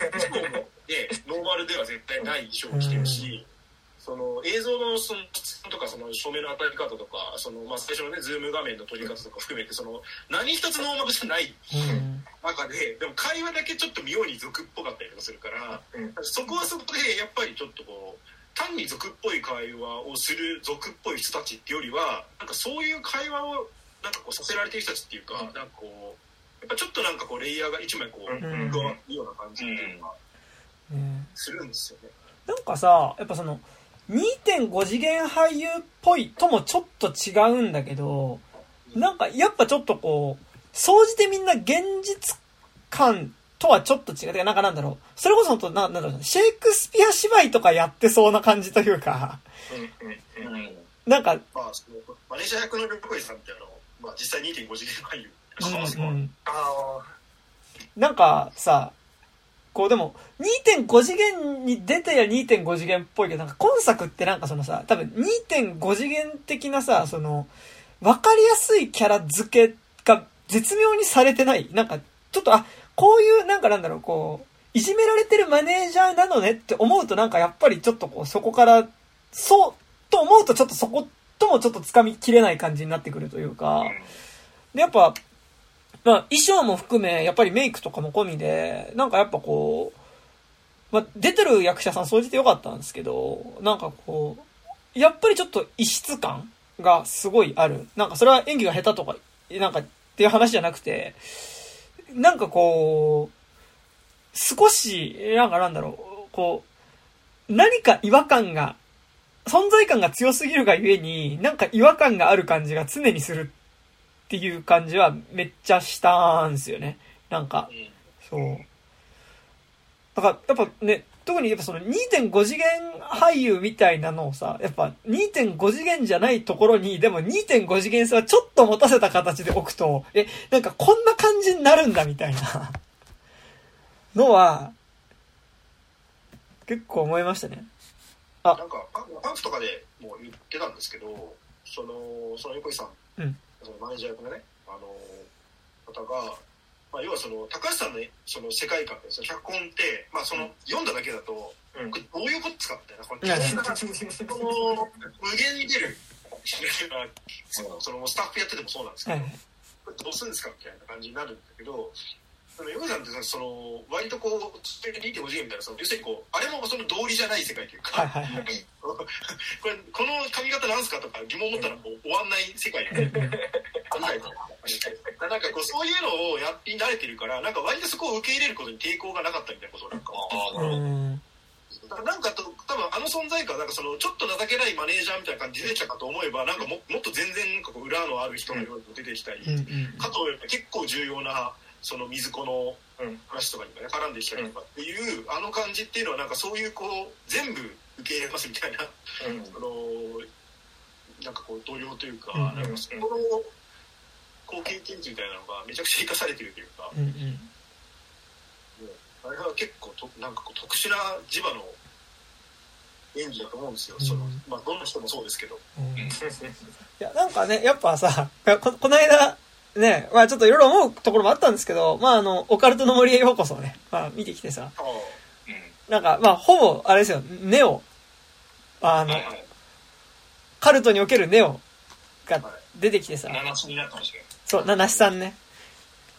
でノーマルでは絶対ない衣装を着てるし、その映像のそのとかその照明の当たり方とかその、まあ、最初のねズーム画面の撮り方とか含めてその何一つノーマルじゃない中で、でも会話だけちょっと妙に俗っぽかったりとかするから、そこはそこでやっぱりちょっとこう単に俗っぽい会話をする俗っぽい人たちっていうよりはなんかそういう会話をなんかこうさせられてる人たちっていうか、なんかこうやっぱちょっとなんかこうレイヤーが一枚こう加わるような感じっていうのがするんですよね。なんかさやっぱその2.5次元俳優っぽいともちょっと違うんだけど、なんかやっぱちょっとこう、総じてみんな現実感とはちょっと違う。なんかなんだろう。それこそな、なんだろう、シェイクスピア芝居とかやってそうな感じというか、なんか、まあ、マネージャー役の横井さんってあの、まあ実際2.5次元俳優。うんうん、なんかさ、こうでも、2.5次元に出てや2.5次元っぽいけど、なんか今作ってなんかそのさ、多分2.5次元的なさ、その、わかりやすいキャラ付けが絶妙にされてない。なんか、ちょっと、あ、こういう、なんかなんだろう、こう、いじめられてるマネージャーなのねって思うとなんかやっぱりちょっとこう、そこから、そう、と思うとちょっとそこともちょっと掴みきれない感じになってくるというか、で、やっぱ、まあ、衣装も含め、やっぱりメイクとかも込みで、なんかやっぱこう、まあ、出てる役者さん総じて良かったんですけど、なんかこう、やっぱりちょっと異質感がすごいある。なんかそれは演技が下手とか、なんかっていう話じゃなくて、なんかこう、少し、なんかなんだろう、こう、何か違和感が、存在感が強すぎるがゆえに、なんか違和感がある感じが常にするっていう感じはめっちゃしたんですよね。なんか、そう。だから、やっぱね、特にやっぱその2.5次元俳優みたいなのをさ、やっぱ2.5次元じゃないところに、でも2.5次元さはちょっと持たせた形で置くと、え、なんかこんな感じになるんだみたいなのは、結構思いましたね。あ、なんか、パンフとかでも言ってたんですけど、そのその横井さん、うん、マネージャー役のねあの方が、まあ、要はその高橋さんのその世界観で脚本って、まあ、その読んだだけだと、うん、これどういうことですかみたいなこの無限に出るそのそのスタッフやっててもそうなんですけど、どうするんですかみたいな感じになるんだけどそのヨさんってその割とこう2.5次元みたいなその要するにこうあれもその道理じゃない世界というか、はいはいはい、(laughs) これこの髪型なんすかとか疑問持ったらもう終わんない世界で (laughs) なんかこうそういうのをやって慣れてるからなんか割とそこを受け入れることに抵抗がなかったみたいなことなんか。なん。かと多分あの存在感なんかそのちょっと情けないマネージャーみたいな感じで出てきたかと思えばなんかももっと全然なんかこう裏のある人のように出てきたり、うん、かと結構重要なその水子の話とかにもね絡んできたりとかっていうあの感じっていうのはなんかそういうこう全部受け入れますみたいな、うん、そのなんかこう度量というか,、なんかそこのこう経験値みたいなのがめちゃくちゃ生かされてるというか、うんうん、あれは結構となんかこう特殊な磁場の演技だと思うんですよ、うん、そのまあどんな人もそうですけど。うん、いやなんかねやっぱさここの間ね、まあちょっといろいろ思うところもあったんですけど、まああの、オカルトの森へようこそね、まあ見てきてさ、なんか、まあほぼ、あれですよ、ネオ、あの、カルトにおけるネオが出てきてさ、そう、七七さんね。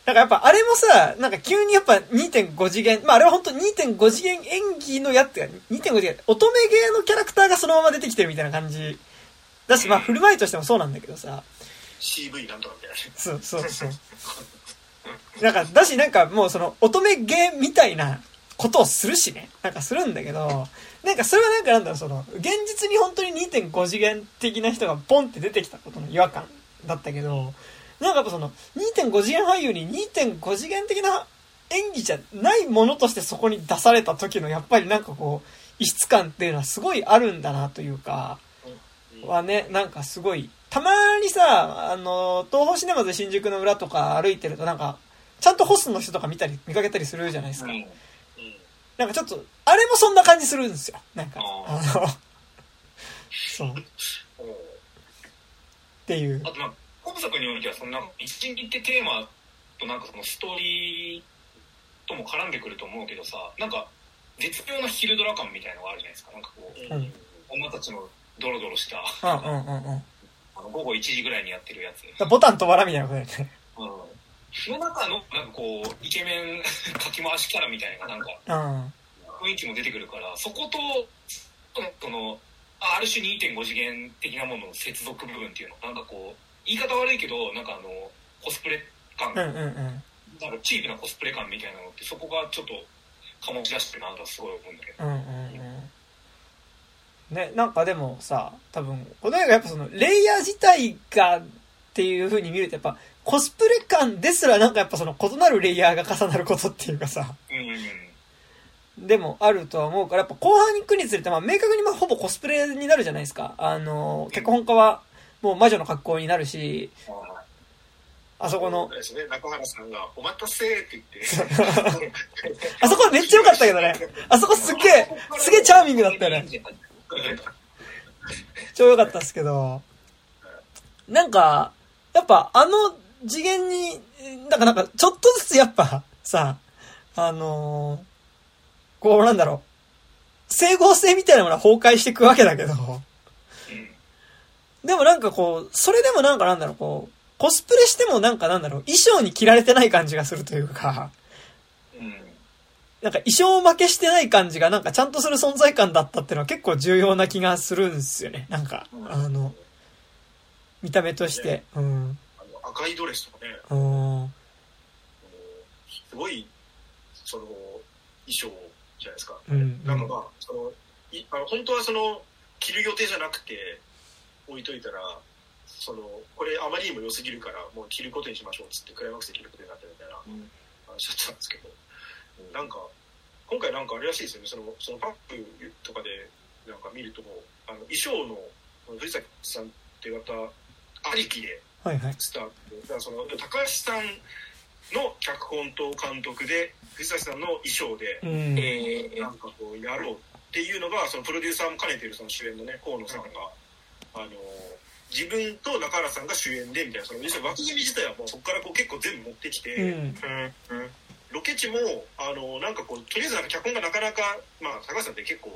なんかやっぱあれもさ、なんか急にやっぱ2.5次元、まああれは本当2.5次元演技のやつが、2.5次元、乙女芸のキャラクターがそのまま出てきてるみたいな感じ。だし、まあ振る舞いとしてもそうなんだけどさ、CV なんとかみたいな。そうそうそう。なんか、だしなんかもうその乙女芸みたいなことをするしね。なんかするんだけど、なんかそれはなんかなんだろう、その、現実に本当に2.5次元的な人がポンって出てきたことの違和感だったけど、なんかやっぱその、2.5次元俳優に2.5次元的な演技じゃないものとしてそこに出された時のやっぱりなんかこう、異質感っていうのはすごいあるんだなというか、はね、なんかすごいたまにさ、あの、東宝シネマズ新宿の裏とか歩いてるとなんか、ちゃんとホストの人とか見たり、見かけたりするじゃないですか。うん、なんかちょっと、あれもそんな感じするんですよ。なんか、あの、(laughs) そう。っていう。あとまあ、今作においては、そんか、一日ってテーマとなんかそのストーリーとも絡んでくると思うけどさ、なんか、絶妙なヒルドラ感みたいなのがあるじゃないですか。なんかこう、うん、女たちのドロドロした。うんうんうんうん。あの午後1時ぐらいにやってるやつ。(laughs) ボタン止まらみたいなことだよね。うん。の中の、なんかこう、イケメンかき回しキャラみたいな、なんか、雰囲気も出てくるから、そこと、その、ある種2.5次元的なものの接続部分っていうの、なんかこう、言い方悪いけど、なんかあの、コスプレ感、うんうんうん、なんかチープなコスプレ感みたいなのって、そこがちょっと醸し出してるなとすごい思うんだけど。うんうんうんね、なんかでもさ、多分、この映画やっぱその、レイヤー自体がっていう風に見るとやっぱ、コスプレ感ですらなんかやっぱその異なるレイヤーが重なることっていうかさ、でもあるとは思うから、やっぱ後半に行くにつれて、まあ明確にまあほぼコスプレになるじゃないですか。あの、脚本家はもう魔女の格好になるし、あそこの。ですね、中原さんが、お待たせって言って。(laughs) あそこめっちゃ良かったけどね。あそこすっげえ、すげえチャーミングだったよね。(laughs) 超良かったですけど、なんか、やっぱあの次元に、なんかなんかちょっとずつやっぱさ、あのー、こうなんだろう、整合性みたいなものは崩壊していくわけだけど、でもなんかこう、それでもなんかなんだろう、こう、コスプレしてもなんかなんだろう、衣装に着られてない感じがするというか、なんか衣装負けしてない感じがなんかちゃんとする存在感だったっていうのは結構重要な気がするんですよね。なんか、あの、見た目として。うん。あの赤いドレスとかね。うん。すごい、その、衣装じゃないですか。うん。なんかまあ、その、いあの本当はその、着る予定じゃなくて、置いといたら、その、これあまりにも良すぎるから、もう着ることにしましょうっつって、クライマックスで着ることになったみたいな話だったんですけど。なんか今回なんかあれらしいですよね。そのそのパックとかでなんか見るとあの衣装の藤崎さんっていう方ありきでスタート、はいはい、だからその高橋さんの脚本と監督で藤崎さんの衣装で、うん、えー、なんかこうやろうっていうのがそのプロデューサーも兼ねてるその主演のね河野さんが、あの自分と中原さんが主演でみたいなその要するに脇組自体はもうそこからこう結構全部持ってきて、うん、ロケ地もあのなんかこうとりあえずなんか脚本がなかなかまあ高橋さんって結構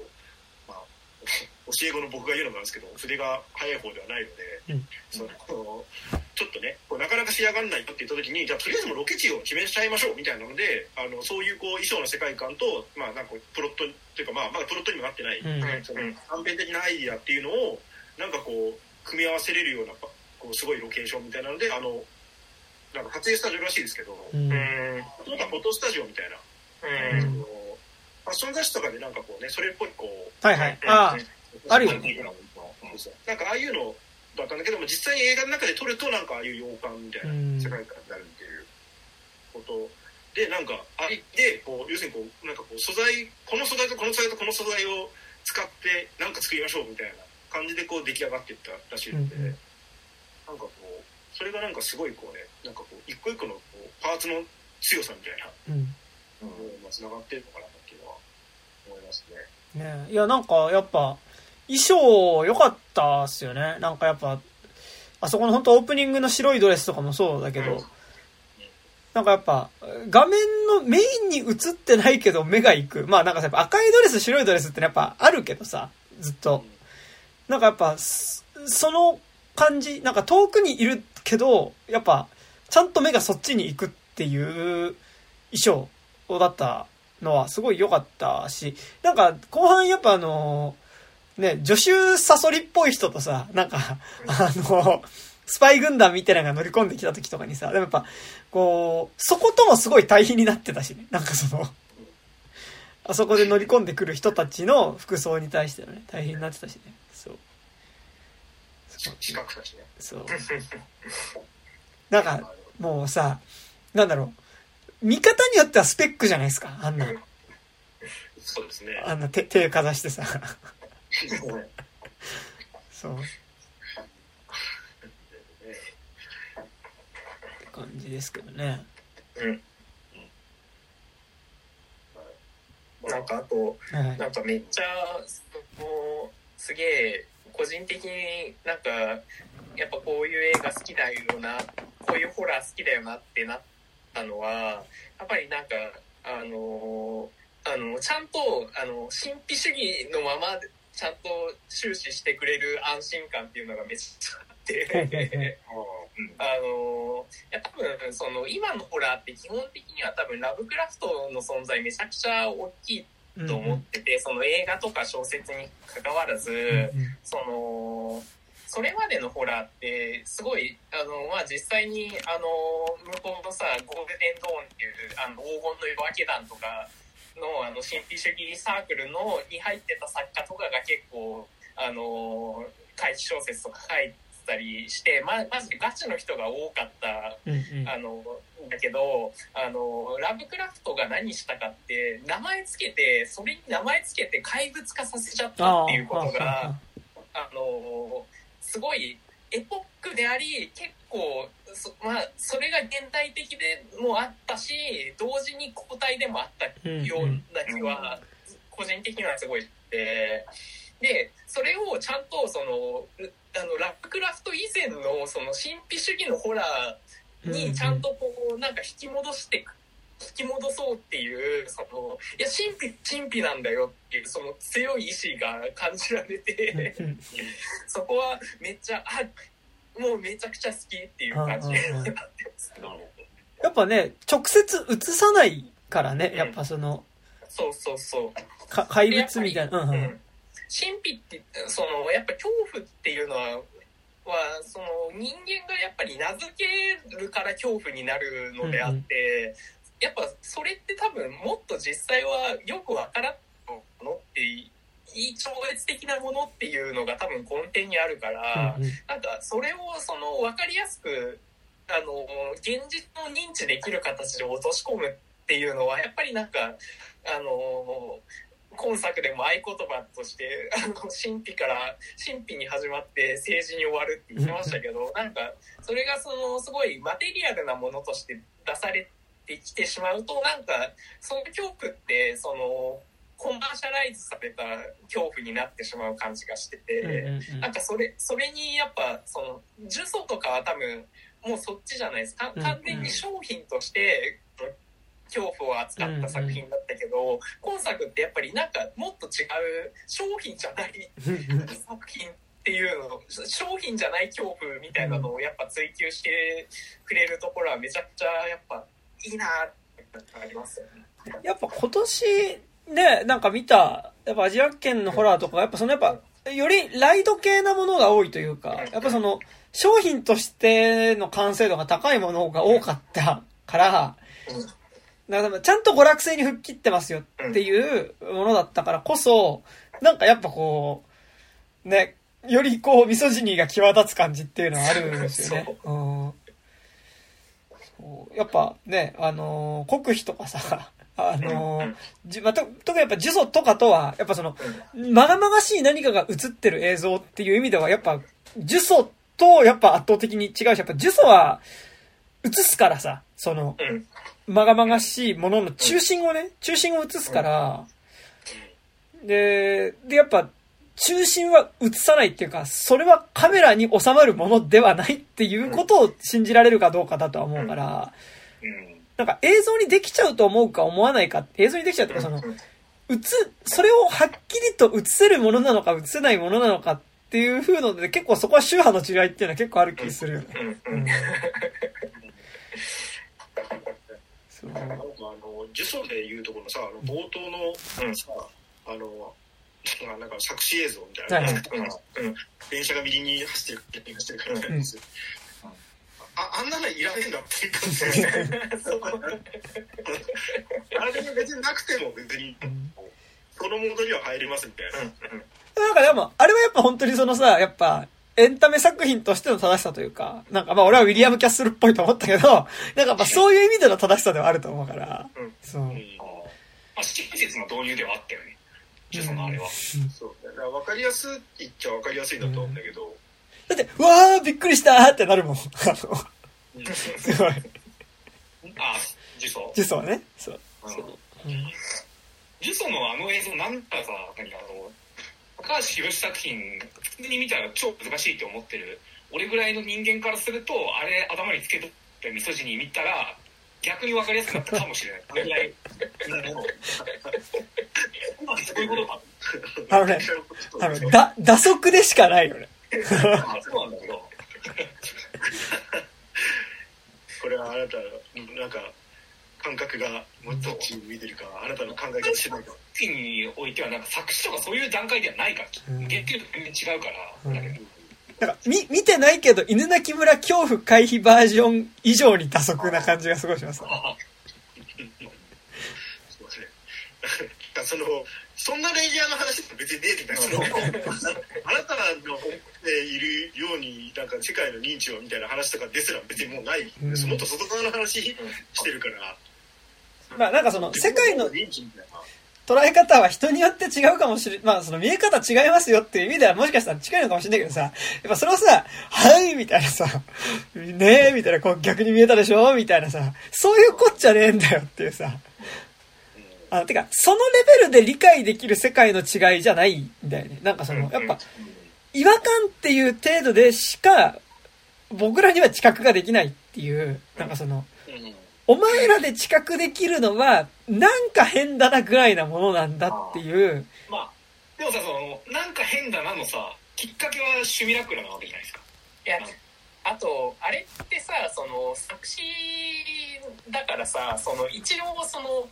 まあ (laughs) 教え子の僕が言うのもなんですけど筆が速い方ではないので、うん、そのちょっとねこうなかなか仕上がらないよって言った時にじゃあとりあえずもロケ地を決めちゃいましょうみたいなのであのそういうこう衣装の世界観と、まあ、なんかプロットというか、まあ、まだプロットにもなってない、うん、その的なアイディアっていうのをなんかこう組み合わせれるようなこうすごいロケーションみたいなのであのなんか撮影スタジオらしいですけど、うん、フォトスタジオみたいな、うん、ファッション雑誌とかでなんかこうねそれっぽいこうはいはい。あああるよね。なんかああいうのだったんだけども実際に映画の中で撮るとなんかああいう洋館みたいな世界観になるっていうことでなんかあれでこう要するにこうなんかこう素材この素材とこの素材とこの素材を使ってなんか作りましょうみたいな感じでこう出来上がっていったらしいので、うん、なんかこうそれがなんかすごいこうねなんかこう一個一個のこうパーツの強さみたいな、うん。うんまあ、つながってるのかなっていうのは思いますね。ねいやなんかやっぱ衣装良かったっすよね。なんかやっぱあそこの本当オープニングの白いドレスとかもそうだけど、うん、なんかやっぱ画面のメインに映ってないけど目が行く。まあなんかさ赤いドレス白いドレスってやっぱあるけどさずっと。なんかやっぱ、その感じ、なんか遠くにいるけど、やっぱ、ちゃんと目がそっちに行くっていう衣装だったのはすごい良かったし、なんか後半やっぱあの、ね、助手サソリっぽい人とさ、なんか、あの、スパイ軍団みたいなのが乗り込んできた時とかにさ、でもやっぱ、こう、そこともすごい対比になってたしね。なんかその、あそこで乗り込んでくる人たちの服装に対してのね、大変になってたしね。そう。近くだしね。そう。(laughs) なんか、もうさ、なんだろう。見方によってはスペックじゃないですか、あんな。そうですね。あんな手、手かざしてさ。そう。(laughs) って感じですけどね。うん。なんかあと、なんかめっちゃもうすげえ個人的になんかやっぱこういう映画好きだよなこういうホラー好きだよなってなったのはやっぱりなんかあのあのちゃんとあの神秘主義のままちゃんと終始してくれる安心感っていうのがめっちゃあって。あのいや多分その今のホラーって基本的には多分ラブクラフトの存在めちゃくちゃ大きいと思ってて、うん、その映画とか小説に関わらず、うん、そのそれまでのホラーってすごいあの、まあ、実際にあの向こうのさゴールデンドーンっていうあの黄金の夜明け団とかのあの神秘主義サークルのに入ってた作家とかが結構あの怪奇小説とか書いて。たりしてままずガチの人が多かった、うんうん、あのだけどあのラブクラフトが何したかって名前つけてそれに名前つけて怪物化させちゃったっていうことがあのすごいエポックであり結構そ,、まあ、それが現代的でもあったし同時に交代でもあったような気は個人的にはすごいして。でそれをちゃんとそのあのラックラフト以前のその神秘主義のホラーにちゃんとこうなんか引き戻して引き戻そうっていうそのいや神秘神秘なんだよっていうその強い意志が感じられてそこはめっちゃあもうめちゃくちゃ好きっていう感じになってます。やっぱね直接映さないからねやっぱその、うん、そうそうそう。怪物みたいな、うんうん神秘ってそのやっぱ恐怖っていうのははその人間がやっぱり名付けるから恐怖になるのであって、うん、やっぱそれって多分もっと実際はよくわからんのっていい超越的なものっていうのが多分根底にあるから、うん、なんかそれをその分かりやすくあの現実の認知できる形で落とし込むっていうのはやっぱりなんかあの今作でも合言葉としてあの神秘から神秘に始まって政治に終わるって言ってましたけどなんかそれがそのすごいマテリアルなものとして出されてきてしまうとなんかその恐怖ってそのコマーシャライズされた恐怖になってしまう感じがしてて、うんうん、なんかそれそれにやっぱその呪詛とかは多分もうそっちじゃないです。か完全に商品として恐怖を扱った作品だったけど、うんうん、今作ってやっぱりなんかもっと違う商品じゃない (laughs) 作品っていうの商品じゃない恐怖みたいなのをやっぱ追求してくれるところはめちゃくちゃやっぱいいなってありますよね。やっぱ今年ね、なんか見た、やっぱアジア圏のホラーとか、やっぱそのやっぱ、よりライド系なものが多いというか、やっぱその、商品としての完成度が高いものが多かったから、だからちゃんと娯楽性に吹っ切ってますよっていうものだったからこそ、なんかやっぱこう、ね、よりこう、ミソジニーが際立つ感じっていうのはあるんですよね。(laughs) う。ん。やっぱね、あのー、国費とかさ、(laughs) あのー、じまあ、と、特にやっぱ呪詛とかとは、やっぱその、まがまがしい何かが映ってる映像っていう意味では、やっぱ、呪詛とやっぱ圧倒的に違うし、やっぱ呪詛は映すからさ、その、まがまがしいものの中心をね、中心を映すから、で、で、やっぱ、中心は映さないっていうか、それはカメラに収まるものではないっていうことを信じられるかどうかだとは思うから、なんか映像にできちゃうと思うか思わないか、映像にできちゃうとか、その、映、それをはっきりと映せるものなのか映せないものなのかっていう風ので、結構そこは宗派の違いっていうのは結構ある気するよね。うん。そう。なんかあの、呪詛で言うところのさ、あの冒頭のさ、あの、(laughs) なんか作詞映像みたいな、はい。うん、電車が右に走ってる、走ってるから。なん。ですよ。ああんなのいらねえんだっていう感じで、あれで別になくても別に、そのモードには入りますみたいな。なんかでも、あれはやっぱ本当にそのさ、やっぱ、エンタメ作品としての正しさというか、なんかまあ俺はウィリアム・キャッスルっぽいと思ったけど、(laughs) なんかまあそういう意味での正しさではあると思うから、うん、そう。うん、あ、真実の導入ではあったよね。ジュソのあれは。そうだから分かりやすいっちゃ分かりやすいんだと思うんだけど。だって、うわーびっくりしたってなるもん。(laughs) すごい。あ、ジュソジュソはね。そう。ジュソのあの映像なんかさ、何あの、高橋宏作品、普通に見たら超難しいって思ってる、俺ぐらいの人間からすると、あれ頭につけとって味噌汁に見たら、逆に分かりやすかったかもしれない。あれぐらい。そういうことか。あのね、あの、だ、打足でしかないよね。そうなんだけど。(laughs) これはあなた、なんか、感覚がもうどっちに見てるか、あなたの考え方してないか。においては、なんか作詞とかそういう段階ではないから、うん、全然違うから、だけど。なんか、み、見てないけど、犬鳴村恐怖回避バージョン以上に打足な感じがすごいします。その、そんなレイヤーの話って別に出てない。その、あなたの思っているように、なんか世界の認知をみたいな話とかですら別にもうない。うん、もっと外側の話してるから。まあなんかその、世界の。捉え方は人によって違うかもしれ、まあその見え方違いますよっていう意味ではもしかしたら近いのかもしれないけどさ、やっぱそれをさ、はいみたいなさ、ねえみたいな、こう逆に見えたでしょ？みたいなさ、そういうこっちゃねえんだよっていうさ。あ、てか、そのレベルで理解できる世界の違いじゃないんだよね。なんかその、やっぱ、違和感っていう程度でしか、僕らには知覚ができないっていう、なんかその、お前らで知覚できるのは、なんか変だなぐらいなものなんだっていう。まあ、でもさ、その、なんか変だなのさ、きっかけはシミラクラなわけじゃないですか。いや、あと、あれってさ、その、作詞だからさ、その、一応その、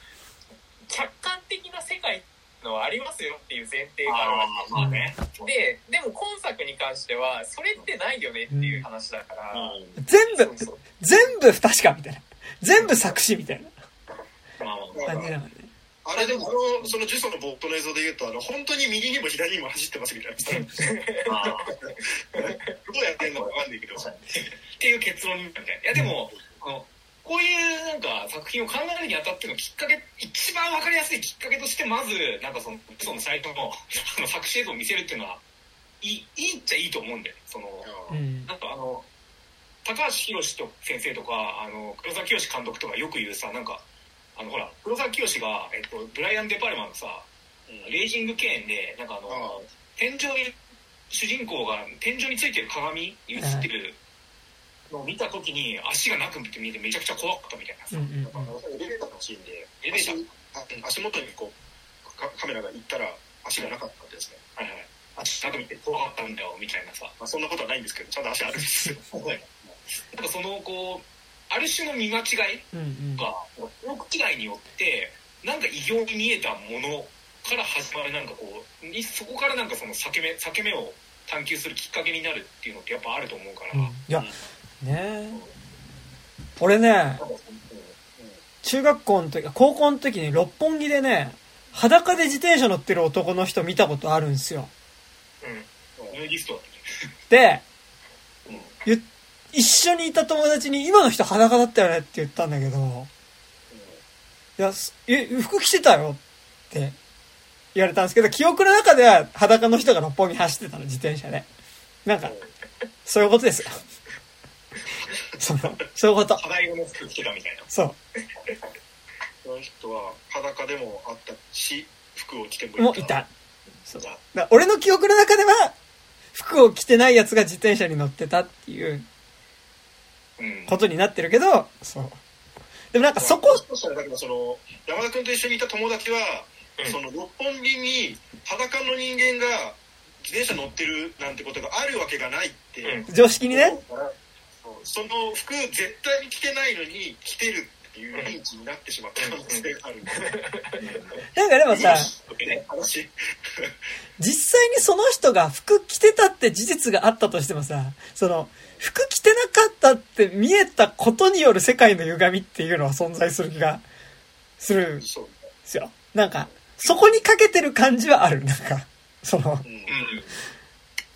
客観的な世界のはありますよっていう前提があるわけ、まあね、ででも今作に関してはそれってないよねっていう話だから、うん、全部全部不確かみたいな全部作詞みたいな。感じなので、あれでも、そのジュソのボットの映像で言うと、あの、本当に右にも左にも走ってますみたいな。どうやってんのかわかんないけど。っていう結論みたいな。いや、でも、あの、こういうなんか作品を考えるにあたってのきっかけ、一番わかりやすいきっかけとして、まず、なんかその、そのサイトのあの作詞映像を見せるっていうのは、いい、いいっちゃいいと思うんで、その、うん、なんかあの、高橋宏と先生とか、あの、黒沢清監督とかよく言うさ、なんか、あの、ほら、黒沢清が、えっと、ブライアン・デ・パルマのさ、レイジングケーンで、なんかあの、天井に、主人公が天井についてる鏡に映ってるのを見た時に足がなくて見えてめちゃくちゃ怖かったみたいなさ。うんうんエレベーターのシーンで、エレベーター足足元にこうカカメラが行ったら足がなかったんですね。はいはい。足なく見て怖かったんだよ、みたいなさ。まあ、そんなことはないんですけど、ちゃんと足あるんですよ。(laughs) なんかその、こう、ある種の見間違いうんうん。違いによって、なんか異形に見えたものから始まるなんかこう、にそこからなんかその裂け目、裂け目を探求するきっかけになるっていうのってやっぱあると思うから。うん。いやね。え俺ね中学校の時高校の時に六本木でね裸で自転車乗ってる男の人見たことあるんですよ。うん。で一緒にいた友達に今の人裸だったよねって言ったんだけどいやすえ服着てたよって言われたんですけど記憶の中では裸の人が六本木走ってたの自転車でなんかそういうことですよそのそういうこと肌色の服着てたみたいな。そうその人は裸でもあったし、服を着てももういた。そう俺の記憶の中では、服を着てないやつが自転車に乗ってたっていううん。ことになってるけど、そう。でもなんかそこだけどその山田君と一緒にいた友達は、うん。その六本木に裸の人間が自転車乗ってるなんてことがあるわけがないって、うん。常識にね、その服絶対に着てないのに着てるっていう認知になってしまった可能性があるなんかでもさ、実際にその人が服着てたって事実があったとしてもさ、その、服着てなかったって見えたことによる世界の歪みっていうのは存在する気がするんですよ。なんか、そこにかけてる感じはある。なんか、その、うんうん。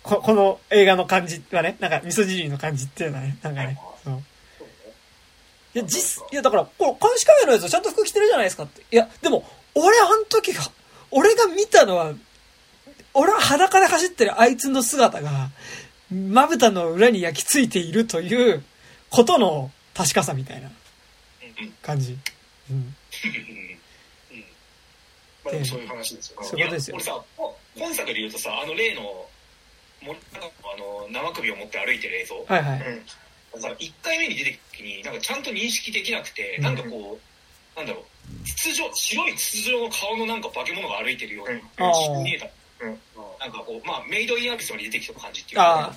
ここの映画の感じはね、なんか、味噌汁の感じっていうのはね、なんかね。いや、実、いや、だから、これ、監視カメラのやつちゃんと服着てるじゃないですかって。いや、でも、俺、あの時が、俺が見たのは、俺は裸で走ってるあいつの姿が、まぶたの裏に焼き付いているということの確かさみたいな感じ。うん。う (laughs) んまあ、でもそういう話ですよね。そういうことですよ俺さ、本作で言うとさ、あの例の、もあの生首を持って歩いてる映像、はいはい。さ1回目に出てきた時になんかちゃんと認識できなくて、うん。なんかこうなんだろう筒状白い筒状の顔のなんか化け物が歩いてるように見えた、うん。なんかこうまあメイドインアビスまで出てきた感じっていうか。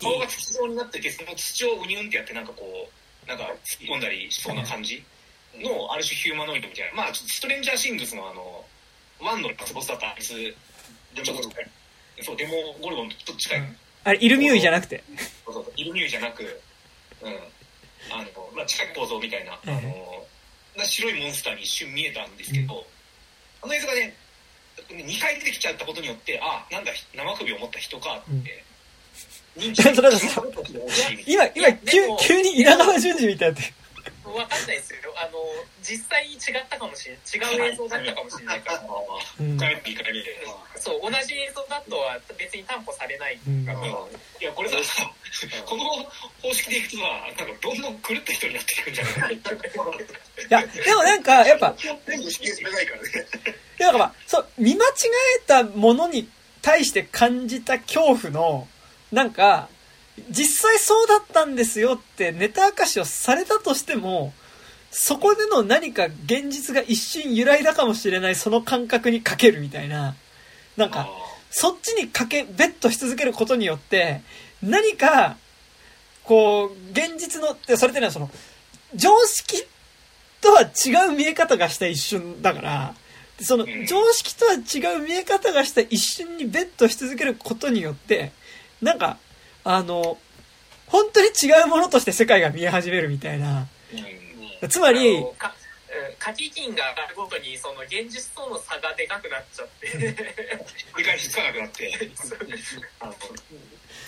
顔が筒状になっててその筒状をウニュンってやってなんかこうなんか突っ込んだりしそうな感じのある種ヒューマノイドみたいな。まあちょっとストレンジャーシングスのあのワンのラスボスだったあいつでちょっと近いそうデモゴルゴンとちょっと近い、うん。あれ、イルミューイじゃなくて。そうそうそうイルミューじゃなく、うん、あの、まあ、近い構造みたいな、うんあの、な白いモンスターに一瞬見えたんですけど、あの映像がね、2回出てきちゃったことによって、あ、なんだ、生首を持った人かって、認知それだとさ今、今、急急に稲川淳二みたいになって。わかんないですよ。あの、実際に違ったかもしれない。違う映像だったかもしれないから。うん1回目、2回目で。そう、同じ映像だとは別に担保されないから。うんいや、これさ、この方式でいくとさ、なんかどんどん狂った人になっていくんじゃないかな。いや、でもなんか、やっぱ、全部ないからね。いやなんかまあ、そう、見間違えたものに対して感じた恐怖の、なんか、実際そうだったんですよってネタ明かしをされたとしても、そこでの何か現実が一瞬揺らいだかもしれないその感覚にかけるみたいな、なんか、そっちにかけ、ベットし続けることによって、何か、こう、現実の、でそれってのはその、常識とは違う見え方がした一瞬だから、そのうん。常識とは違う見え方がした一瞬にベットし続けることによって、なんか、あの、本当に違うものとして世界が見え始めるみたいな。うん。つまりあ、のかうん掛け金が上がるごとにその現実との差がでかくなっちゃって。理解しつかなくなって、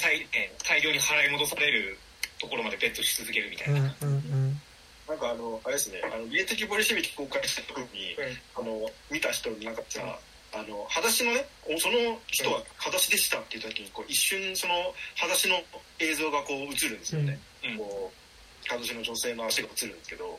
大えー大量に払い戻されるところまでベットし続けるみたいうんな。うんうん。なんかあの、あれですね、あの、芸的ボリシビキ公開した時に、あの、見た人になんかさ、あの、裸足のね、おその人は裸足でしたっていう時に、こう、一瞬その、裸足の映像がこう映るんですよね。うんこう、裸足の女性の足が映るんですけど、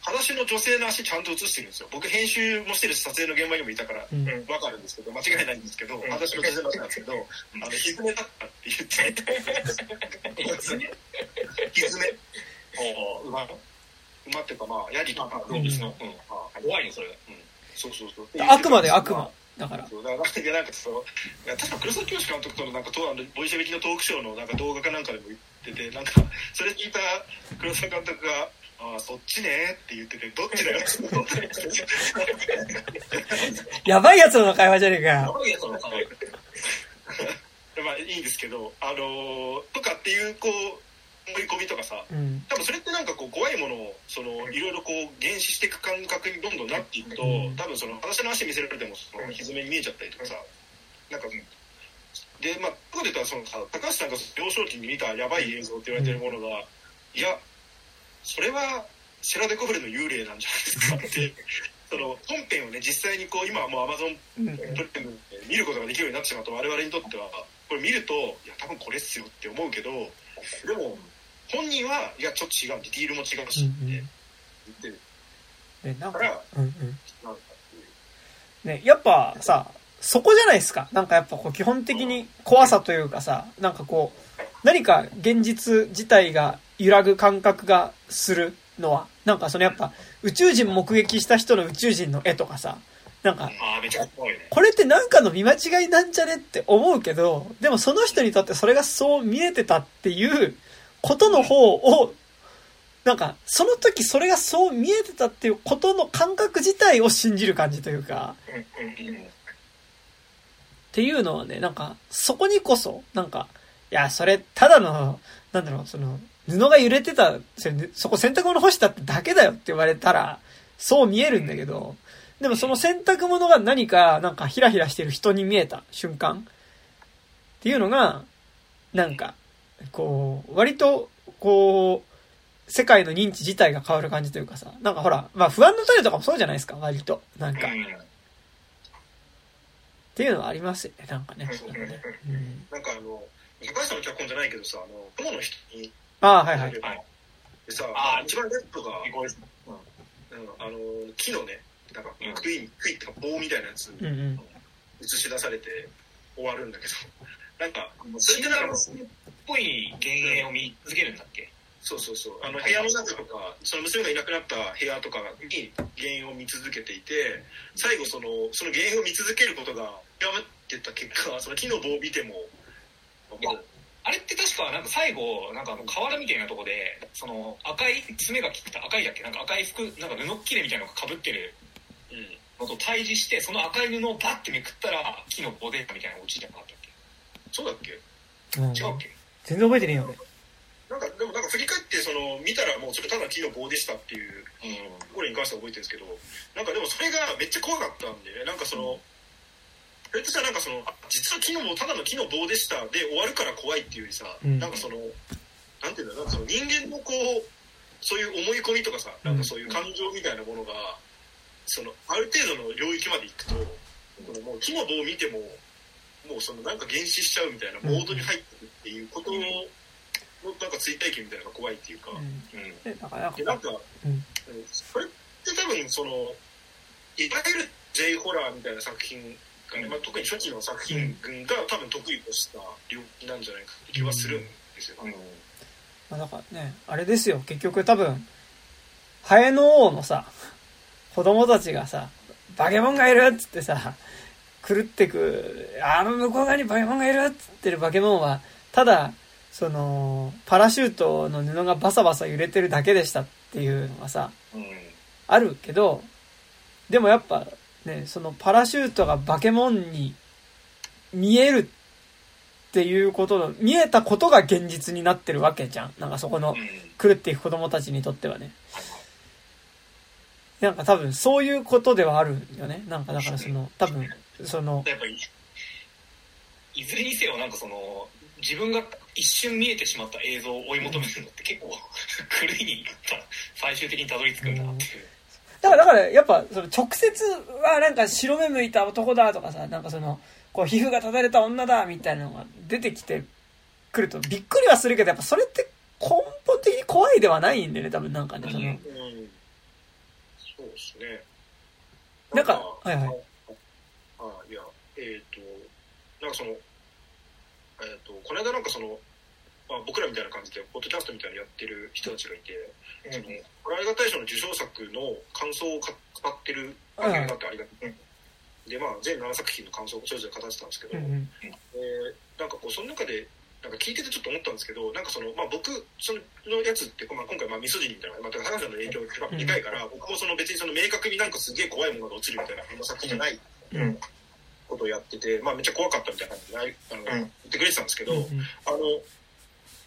裸足の女性の足ちゃんと映してるんですよ。僕編集もしてるし、撮影の現場にもいたわ、うん、かるんですけど、間違いないんですけど、裸足の女性の足なんですけど、あの、ひずめだったって言って、ひずめ。お馬？馬っていうかまあ、ヤギとか動物の、うん、怖いね、それ。うん。そうそうそう。悪魔で悪魔。だから。そうだからなんかそう、確か黒崎清監督とのなんかとあのボイシェビキのトークショーのなんか動画かなんかでも言ってて、なんか (laughs) それ聞いた黒崎監督が、ああ、そっちねって言ってて、どっちだよ (laughs) やばいやつの会話じゃねえか。やばいやつの会話。(laughs) まあいいんですけど、あのー、とかっていう、こう、思い込みとかさ、うん、多分それってなんかこう怖いものをそのいろいろこう減視していく感覚にどんどんなっていくと、うん、多分その私の足見せられてもその歪めに見えちゃったりとかさなんかでまあここで言ったらそのさ高橋さんが幼少期に見たやばい映像って言われてるものが、いやそれはセラデコフレの幽霊なんじゃないですかって (laughs) その本編をね実際にこう今はもうアマゾンプレミで見ることができるようになってしまうと我々にとってはこれ見るといや多分これっすよって思うけどでも本人はいやちょっと違う。ディティールも違うしって。言ってる、ね、なんかうんうん。ね、やっぱさそこじゃないですか。なんかやっぱこう基本的に怖さというかさなんかこう何か現実自体が揺らぐ感覚がするのはなんかそのやっぱ宇宙人目撃した人の宇宙人の絵とかさなんか、これってなんかの見間違いなんじゃねって思うけど、でもその人にとってそれがそう見えてたっていうことの方を、なんか、その時それがそう見えてたっていうことの感覚自体を信じる感じというか、っていうのはね、なんか、そこにこそ、なんか、いや、それ、ただの、なんだろう、その、布が揺れてた、そこ洗濯物干したってだけだよって言われたら、そう見えるんだけど、でもその洗濯物が何か、なんかヒラヒラしてる人に見えた瞬間っていうのが、なんか、こう、割と、こう、世界の認知自体が変わる感じというかさ、なんかほら、まあ不安の種とかもそうじゃないですか、割と。なんか。っていうのはありますよね、なんかね。なんかあの、高橋さんの脚本じゃないけどさ、あの、雲の人に。ああ、はいはい。でさ、あ一番レッドが、うん、あの、木のね、なんか、杭、い杭ってか棒みたいなやつ、映し出されて終わるんだけど、なんか、それってなんか、ぽい幻影を見続けるんだっけ？そうそうそう。あの、部屋の中とか、その娘がいなくなった部屋とかに原因を見続けていて、最後その、その原因を見続けることが極まってた結果、その木の棒を見ても、あれって確かなんか最後、なんか河原みたいなとこで、その赤い爪が切った赤いだっけ？なんか赤い服、なんか布切れみたいなのが被ってるのと対峙して、その赤い布をバッてめくったら木の棒でみたいな落ちじゃなかったそうだっけ？違うっけ？全然覚えてねえよ、なんか、でもなんか振り返って、その、見たらもうそれただ木の棒でしたっていう、ところに関しては覚えてるんですけど、なんかでもそれがめっちゃ怖かったんで、ね、なんかその、それとしたらなんかその、実は木の棒、ただの木の棒でしたで終わるから怖いっていうよりさ、うん、なんかその、なんていうんだなんかその人間のこう、そういう思い込みとかさ、なんかそういう感情みたいなものが、その、ある程度の領域まで行くと、このもう木の棒を見ても、もうそのなんか減死しちゃうみたいなモードに入ってくっていうことの、なんか追体験みたいなのが怖いっていうか、うん、だからなんか、うん、それって多分そのいわゆる J ホラーみたいな作品がね、まあ、特に初期の作品が多分得意とした領域なんじゃないかって気はするんですよ、ね、まあ、だからねあれですよ。結局多分ハエの王のさ子供たちがさバケモンがいるっつってさ狂ってく、あの向こう側にバケモンがいるって言ってるバケモンは、ただ、その、パラシュートの布がバサバサ揺れてるだけでしたっていうのがさ、うん、あるけど、でもやっぱね、そのパラシュートがバケモンに見えるっていうことの、見えたことが現実になってるわけじゃん。なんかそこの狂っていく子供たちにとってはね。なんか多分そういうことではあるよね。なんかだからその、多分そのやっぱりいずれにせよなんかその自分が一瞬見えてしまった映像を追い求めるのって結構 (laughs) 狂いに最終的にたどり着くんだなっていう。だから、だから、やっぱ、その直接はなんか白目向いた男だとかさ、なんかその、こう皮膚がただれた女だみたいなのが出てきてくるとびっくりはするけど、やっぱそれって根本的に怖いではないんでね、多分なんかね、その、ですね。なんか、はいはい。なんかその、えっ、ー、と、この間なんかその、まあ、僕らみたいな感じで、ポッドキャストみたいなのやってる人たちがいて、うん、その、ホラー映画大賞の受賞作の感想を語ってる番組があってありがたい。うんでまあ全7作品の感想をそれぞれ語ってたんですけど、うんうん、えー、なんかこうその中でなんか聞いててちょっと思ったんですけどなんかその、まあ、僕そのやつって、まあ、今回まあミソジニみたいな、まあ、高橋さんの影響がでかいから、うん、僕もその別にその明確になんかすげえ怖いものが落ちるみたいな作品じゃない、うん、ことをやってて、まあ、めっちゃ怖かったみたいな感じであの、言ってくれてたんですけど、うん、あの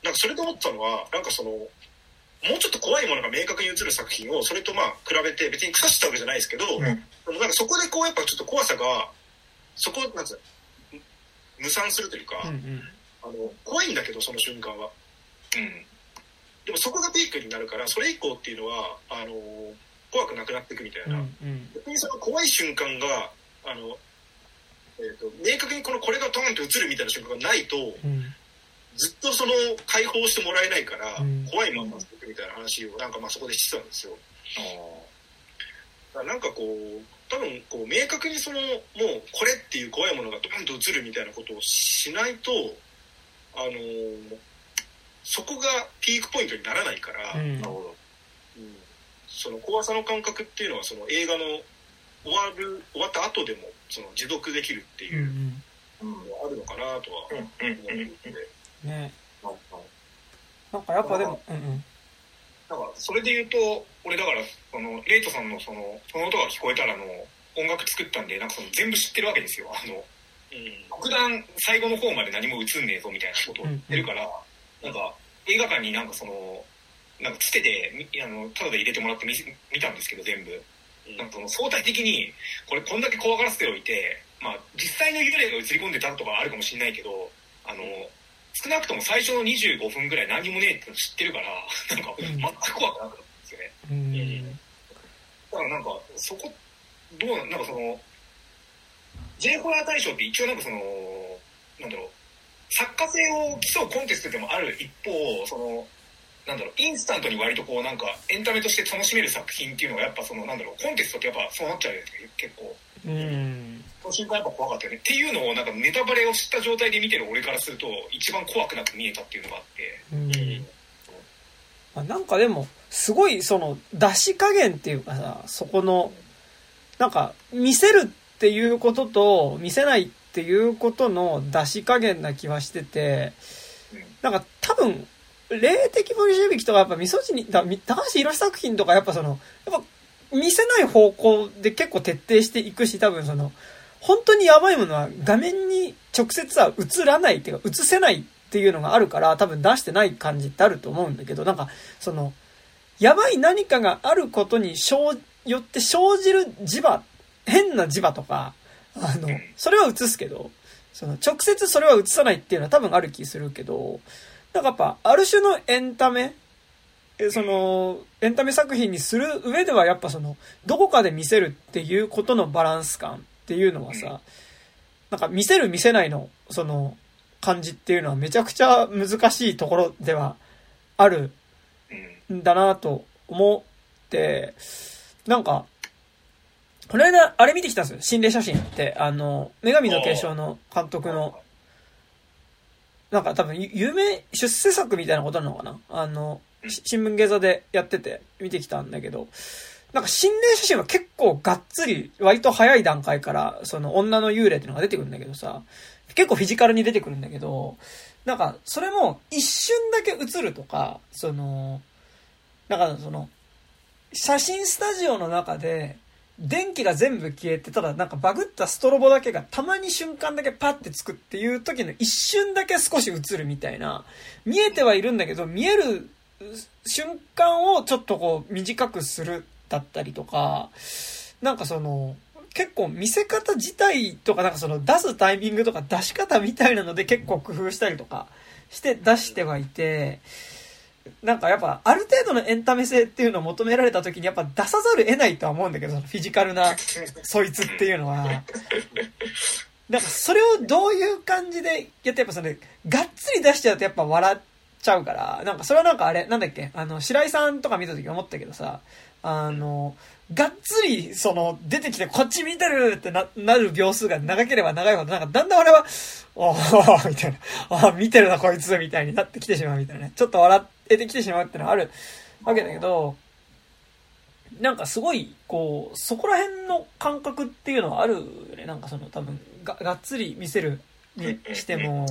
なんかそれで思ったのはなんかそのもうちょっと怖いものが明確に映る作品をそれとまあ比べて別に腐したわけじゃないですけど、うん、なんかそこでこうやっぱちょっと怖さがそこなんつう無産するというか、うんうん。あの怖いんだけどその瞬間は、うん、でもそこがピークになるからそれ以降っていうのはあの怖くなくなっていくみたいな、うんうん、逆にその怖い瞬間があの、えーと、明確にこのこれがドンと映るみたいな瞬間がないと、うん、ずっとその解放してもらえないから、うん、怖いまま続くみたいな話をなんかまあそこでしてたんですよ。なんかこう多分こう明確にそのもうこれっていう怖いものがドンと映るみたいなことをしないとあのー、そこがピークポイントにならないから、うん、なるほど、うん、その怖さの感覚っていうのはその映画の終わる終わった後でもその持続できるっていうのがあるのかなとは思ってて、ね。なんかやっぱでも、うんうん、なんかそれで言うと俺だからそのレイトさんのそのその音が聞こえたらの音楽作ったんでなんかその全部知ってるわけですよ。あの特段最後の方まで何も映んねえぞみたいなことを言ってるから、なんか映画館になんかそのなんかつてであのただで入れてもらって見見たんですけど全部、その相対的にこれこんだけ怖がらせておいて、まあ、実際の幽霊が映り込んでたとかあるかもしれないけどあの少なくとも最初の25分ぐらい何もねえって知ってるから (laughs) なんか全く怖くなかったんですよね。うん、だからなんかそこどうなんかその J ホラー大賞って一応なんかその、なんだろう、作家性を競うコンテストでもある一方、その、なんだろう、インスタントに割とこうなんかエンタメとして楽しめる作品っていうのがやっぱその、なんだろう、コンテストってやっぱそうなっちゃうじゃないですか、結構。うん。その瞬間やっぱ怖かったよね。っていうのをなんかネタバレを知った状態で見てる俺からすると一番怖くなく見えたっていうのがあって。うん。まあ、なんかでも、すごいその出し加減っていうかさ、そこの、なんか見せるっていうことと、見せないっていうことの出し加減な気はしてて、なんか多分、霊的ボリシェビキとかやっぱみそに、だ高橋宏作品とかやっぱその、やっぱ見せない方向で結構徹底していくし、多分その、本当にやばいものは画面に直接は映らないっていうか映せないっていうのがあるから多分出してない感じってあると思うんだけど、なんかその、やばい何かがあることによって生じる磁場変な磁場とか、あの、それは映すけど、その、直接それは映さないっていうのは多分ある気するけど、なんかやっぱ、ある種のエンタメ、その、エンタメ作品にする上ではやっぱその、どこかで見せるっていうことのバランス感っていうのはさ、なんか見せる見せないの、その、感じっていうのはめちゃくちゃ難しいところではあるんだなと思って、なんか、この間、あれ見てきたんですよ。心霊写真って。あの、女神の継承の監督の、なんか多分、有名、出世作みたいなことなのかな？あの、新聞芸座でやってて見てきたんだけど、なんか心霊写真は結構がっつり、割と早い段階から、その女の幽霊っていうのが出てくるんだけどさ、結構フィジカルに出てくるんだけど、なんか、それも一瞬だけ映るとか、その、なんかその、写真スタジオの中で、電気が全部消えて、ただなんかバグったストロボだけがたまに瞬間だけパッてつくっていう時の一瞬だけ少し映るみたいな、見えてはいるんだけど、見える瞬間をちょっとこう短くするだったりとか、なんかその、結構見せ方自体とかなんかその出すタイミングとか出し方みたいなので結構工夫したりとかして出してはいて、なんかやっぱある程度のエンタメ性っていうのを求められた時にやっぱ出さざる得ないとは思うんだけど、そのフィジカルなそいつっていうのは。なんかそれをどういう感じでやってやっぱその、がっつり出しちゃうとやっぱ笑っちゃうから、なんかそれはなんかあれ、なんだっけ、あの、白井さんとか見た時思ったけどさ、あの、がっつり、その、出てきてこっち見てるってな、なる秒数が長ければ長いほど、なんかだんだん俺は、おー、みたいな、あ見てるなこいつ、みたいになってきてしまうみたいなね。ちょっと笑っえてきてしまうってのはあるわけだけど、なんかすごい、こう、そこら辺の感覚っていうのはあるよね。なんかその多分、が、がっつり見せるにしても、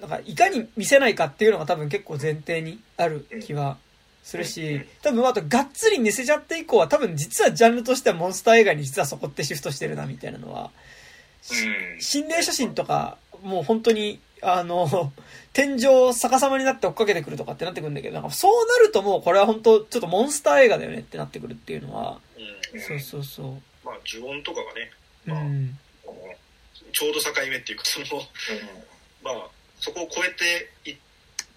なんかいかに見せないかっていうのが多分結構前提にある気はするし、多分あとがっつり見せちゃって以降は多分実はジャンルとしてはモンスター映画に実はそこってシフトしてるなみたいなのは、心霊写真とかもう本当にあの、天井逆さまになって追っかけてくるとかってなってくるんだけど、なんかそうなるともうこれは本当ちょっとモンスター映画だよねってなってくるっていうのは、うん、そうそうそう。まあ呪音とかがね、まあ、うん、ちょうど境目っていうか、その、うん、まあ、そこを超えていっ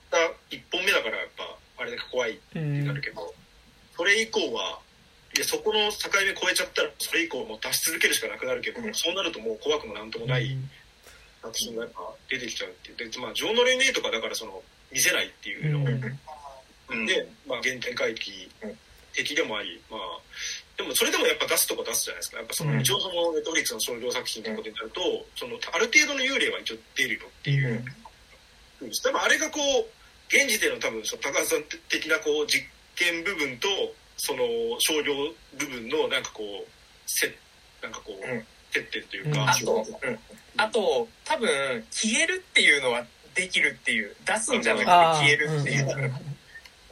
た一本目だからやっぱ、あれだけ怖いってなるけど、それ以降は、いや、そこの境目超えちゃったら、それ以降もう出し続けるしかなくなるけど、そうなるともう怖くもなんともない、アクションがやっぱ出てきちゃうっていう。で、まあ、ジョーノ・レネーとかだからその、見せないっていうの。を、うん、で、まあ、原点回帰的でもあり、まあ、でもそれでもやっぱ出すとこ出すじゃないですか。やっぱその、一応その、ネットフリックスの商業作品ということになると、その、ある程度の幽霊は一応出るよっていう。うん、多分あれがこう、現時点の多分、その高橋さん的なこう、実験部分と、その、商業部分のなんかこう、せ、なんかこう、うん。ってってというか、うん、あと多分消えるっていうのはできるっていう出すんじゃなくて消えるっていう。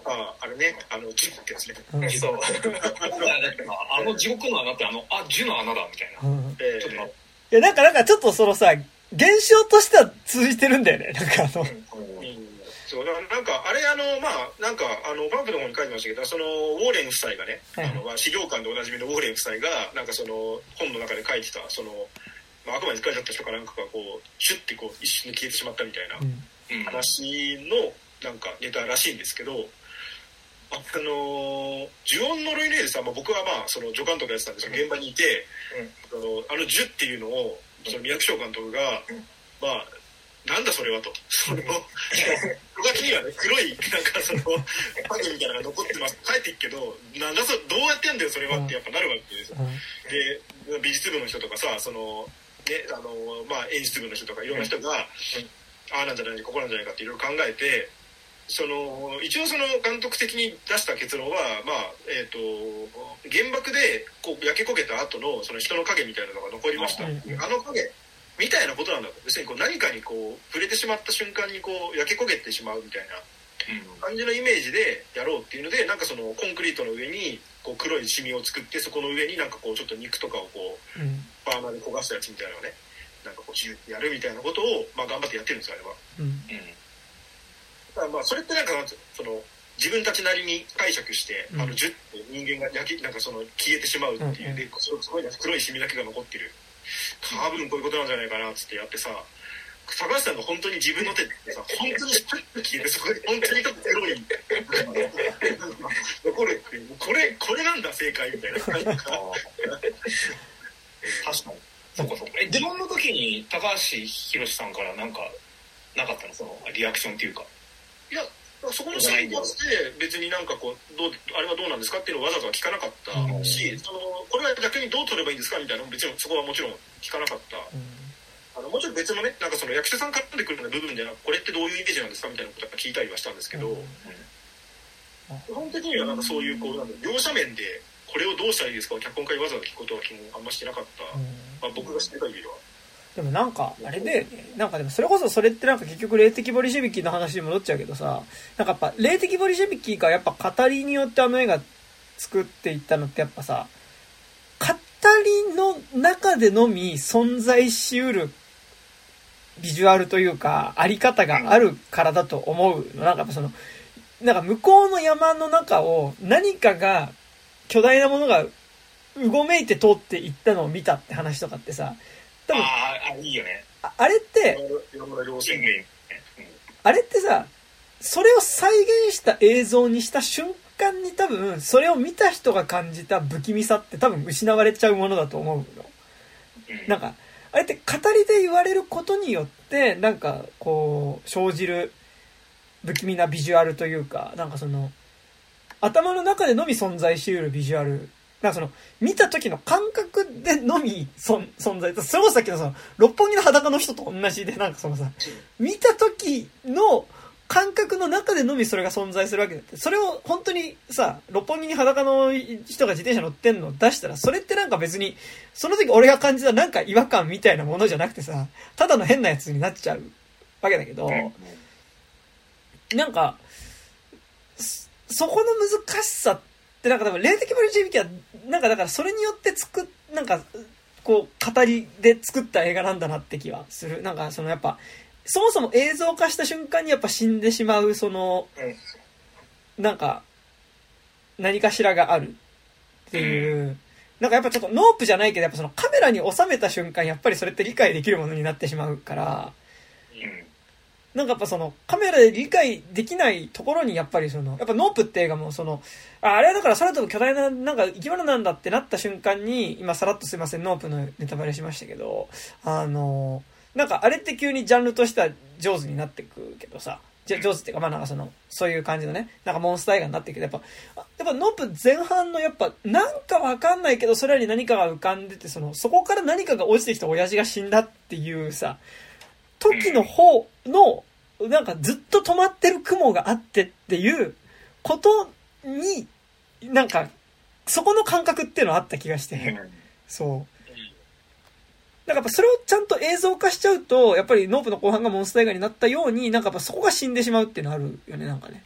ああ、あれね、あの、地獄ってやつね。うん、そう。あの地獄の穴ってあの、あ、樹の穴だみたいな。うん、えー、ちょっと待って。いや、なんか、なんかちょっとそのさ、現象としては通じてるんだよね。なんかあの、そうなんかあれあのまあなんかあのバンプの方に書いてましたけどそのウォーレン夫妻がね、はい、あのまあ、資料館でおなじみのウォーレン夫妻がなんかその本の中で書いてたその、まあ、悪魔に疲れちゃった人かなんかがこうシュッてこう一瞬で消えてしまったみたいな話のなんかネタらしいんですけど。あの呪音のルイネーでさ、まあ、僕はまあその助監督やってたんですけど現場にいて、うん、あのあの呪っていうのをその宮城監督が、まあなんだそれはと。その、小書きにはね、黒い、なんかその、パグみたいなのが残ってます。帰っていくけど、なんだそ、どうやってやんだよ、それはってやっぱなるわけですよ。で、美術部の人とかさ、その、ね、あの、まあ、演出部の人とかいろんな人が、ああなんじゃないか、ここなんじゃないかっていろいろ考えて、その、一応その監督的に出した結論は、まあ、えっ、ー、と、原爆でこう焼け焦げた後のその人の影みたいなのが残りました。あの影みたいなことなんだと。別にこう何かにこう触れてしまった瞬間にこう焼け焦げてしまうみたいな感じのイメージでやろうっていうのでなんかそのコンクリートの上にこう黒いシミを作ってそこの上になんかこうちょっと肉とかをこうバーナーで焦がしたやつみたいなのをねなんかこうジュってやるみたいなことをまあ頑張ってやってるんですよあれは。うん。だからまあそれってなんかその自分たちなりに解釈して、あのジュって人間が焼きなんかその消えてしまうっていうで、すごい黒いシミだけが残ってる。多分こういうことなんじゃないかなっつってやってさ高橋さんが本当に自分の手ってさ本当にシュッと消えてそこで本当にちょっと黒い残るってこれこれなんだ正解みたいな確かにそうかそうかえ自分の時に高橋宏さんからなんかなかったのそのリアクションっていうかいやそこの際にして別になんかこうどうあれはどうなんですかっていうのをわざわざ聞かなかったし、そのこれは逆にどう取ればいいんですかみたいなのも別にそこはもちろん聞かなかった。あのもちろん別のねなんかその役者さんから出てくるような部分ではこれってどういうイメージなんですかみたいなことは聞いたりはしたんですけど、基本的にはなんかそういうこうなん両者面でこれをどうしたらいいですか？を脚本家にわざわざ聞くことはあんましてなかった、まあ、僕が知ってた限りは。でもなんか、あれだよね。なんかでもそれこそそれってなんか結局霊的ボリシェビキの話に戻っちゃうけどさ、なんかやっぱ霊的ボリシェビキがやっぱ語りによってあの映画作っていったのってやっぱさ、語りの中でのみ存在しうるビジュアルというか、あり方があるからだと思うの。なんかその、なんか向こうの山の中を何かが、巨大なものがうごめいて通っていったのを見たって話とかってさ、多分、ああ、いいよね。ああれって、あれってさ、それを再現した映像にした瞬間に多分、それを見た人が感じた不気味さって多分失われちゃうものだと思うの。なんか、あれって語りで言われることによって、なんか、こう、生じる不気味なビジュアルというか、なんかその、頭の中でのみ存在しうるビジュアル。なんかその、見た時の感覚でのみ存在。それもさっきのその、六本木の裸の人と同じで、なんかそのさ、見た時の感覚の中でのみそれが存在するわけだって。それを本当にさ、六本木に裸の人が自転車乗ってんのを出したら、それってなんか別に、その時俺が感じたなんか違和感みたいなものじゃなくてさ、ただの変なやつになっちゃうわけだけど、なんか、そこの難しさってなんか多分霊的ボリューは、なんかだからそれによって作っ、なんか、こう、語りで作った映画なんだなって気はする。なんかそのやっぱ、そもそも映像化した瞬間にやっぱ死んでしまう、その、なんか、何かしらがある。っていう、なんかやっぱちょっとノープじゃないけど、やっぱそのカメラに収めた瞬間、やっぱりそれって理解できるものになってしまうから、なんかやっぱそのカメラで理解できないところにやっぱりその、やっぱノープって映画もその、ああれはだから空飛ぶ巨大ななんか生き物なんだってなった瞬間に、今さらっとすいません、ノープのネタバレしましたけど、あの、なんかあれって急にジャンルとしてはジョーズになってくけどさ、じゃジョーズっていうか、まあなんかその、そういう感じのね、なんかモンスター映画になってるけど、やっぱ、やっぱノープ前半のやっぱ、なんかわかんないけど、それらに何かが浮かんでて、その、そこから何かが落ちてきた親父が死んだっていうさ、時の方の、なんかずっと止まってる雲があってっていうことに、なんか、そこの感覚っていうのはあった気がして、そう。なんかやっぱそれをちゃんと映像化しちゃうと、やっぱりノープの後半がモンスター映画になったように、なんかやっぱそこが死んでしまうっていうのあるよね、なんかね。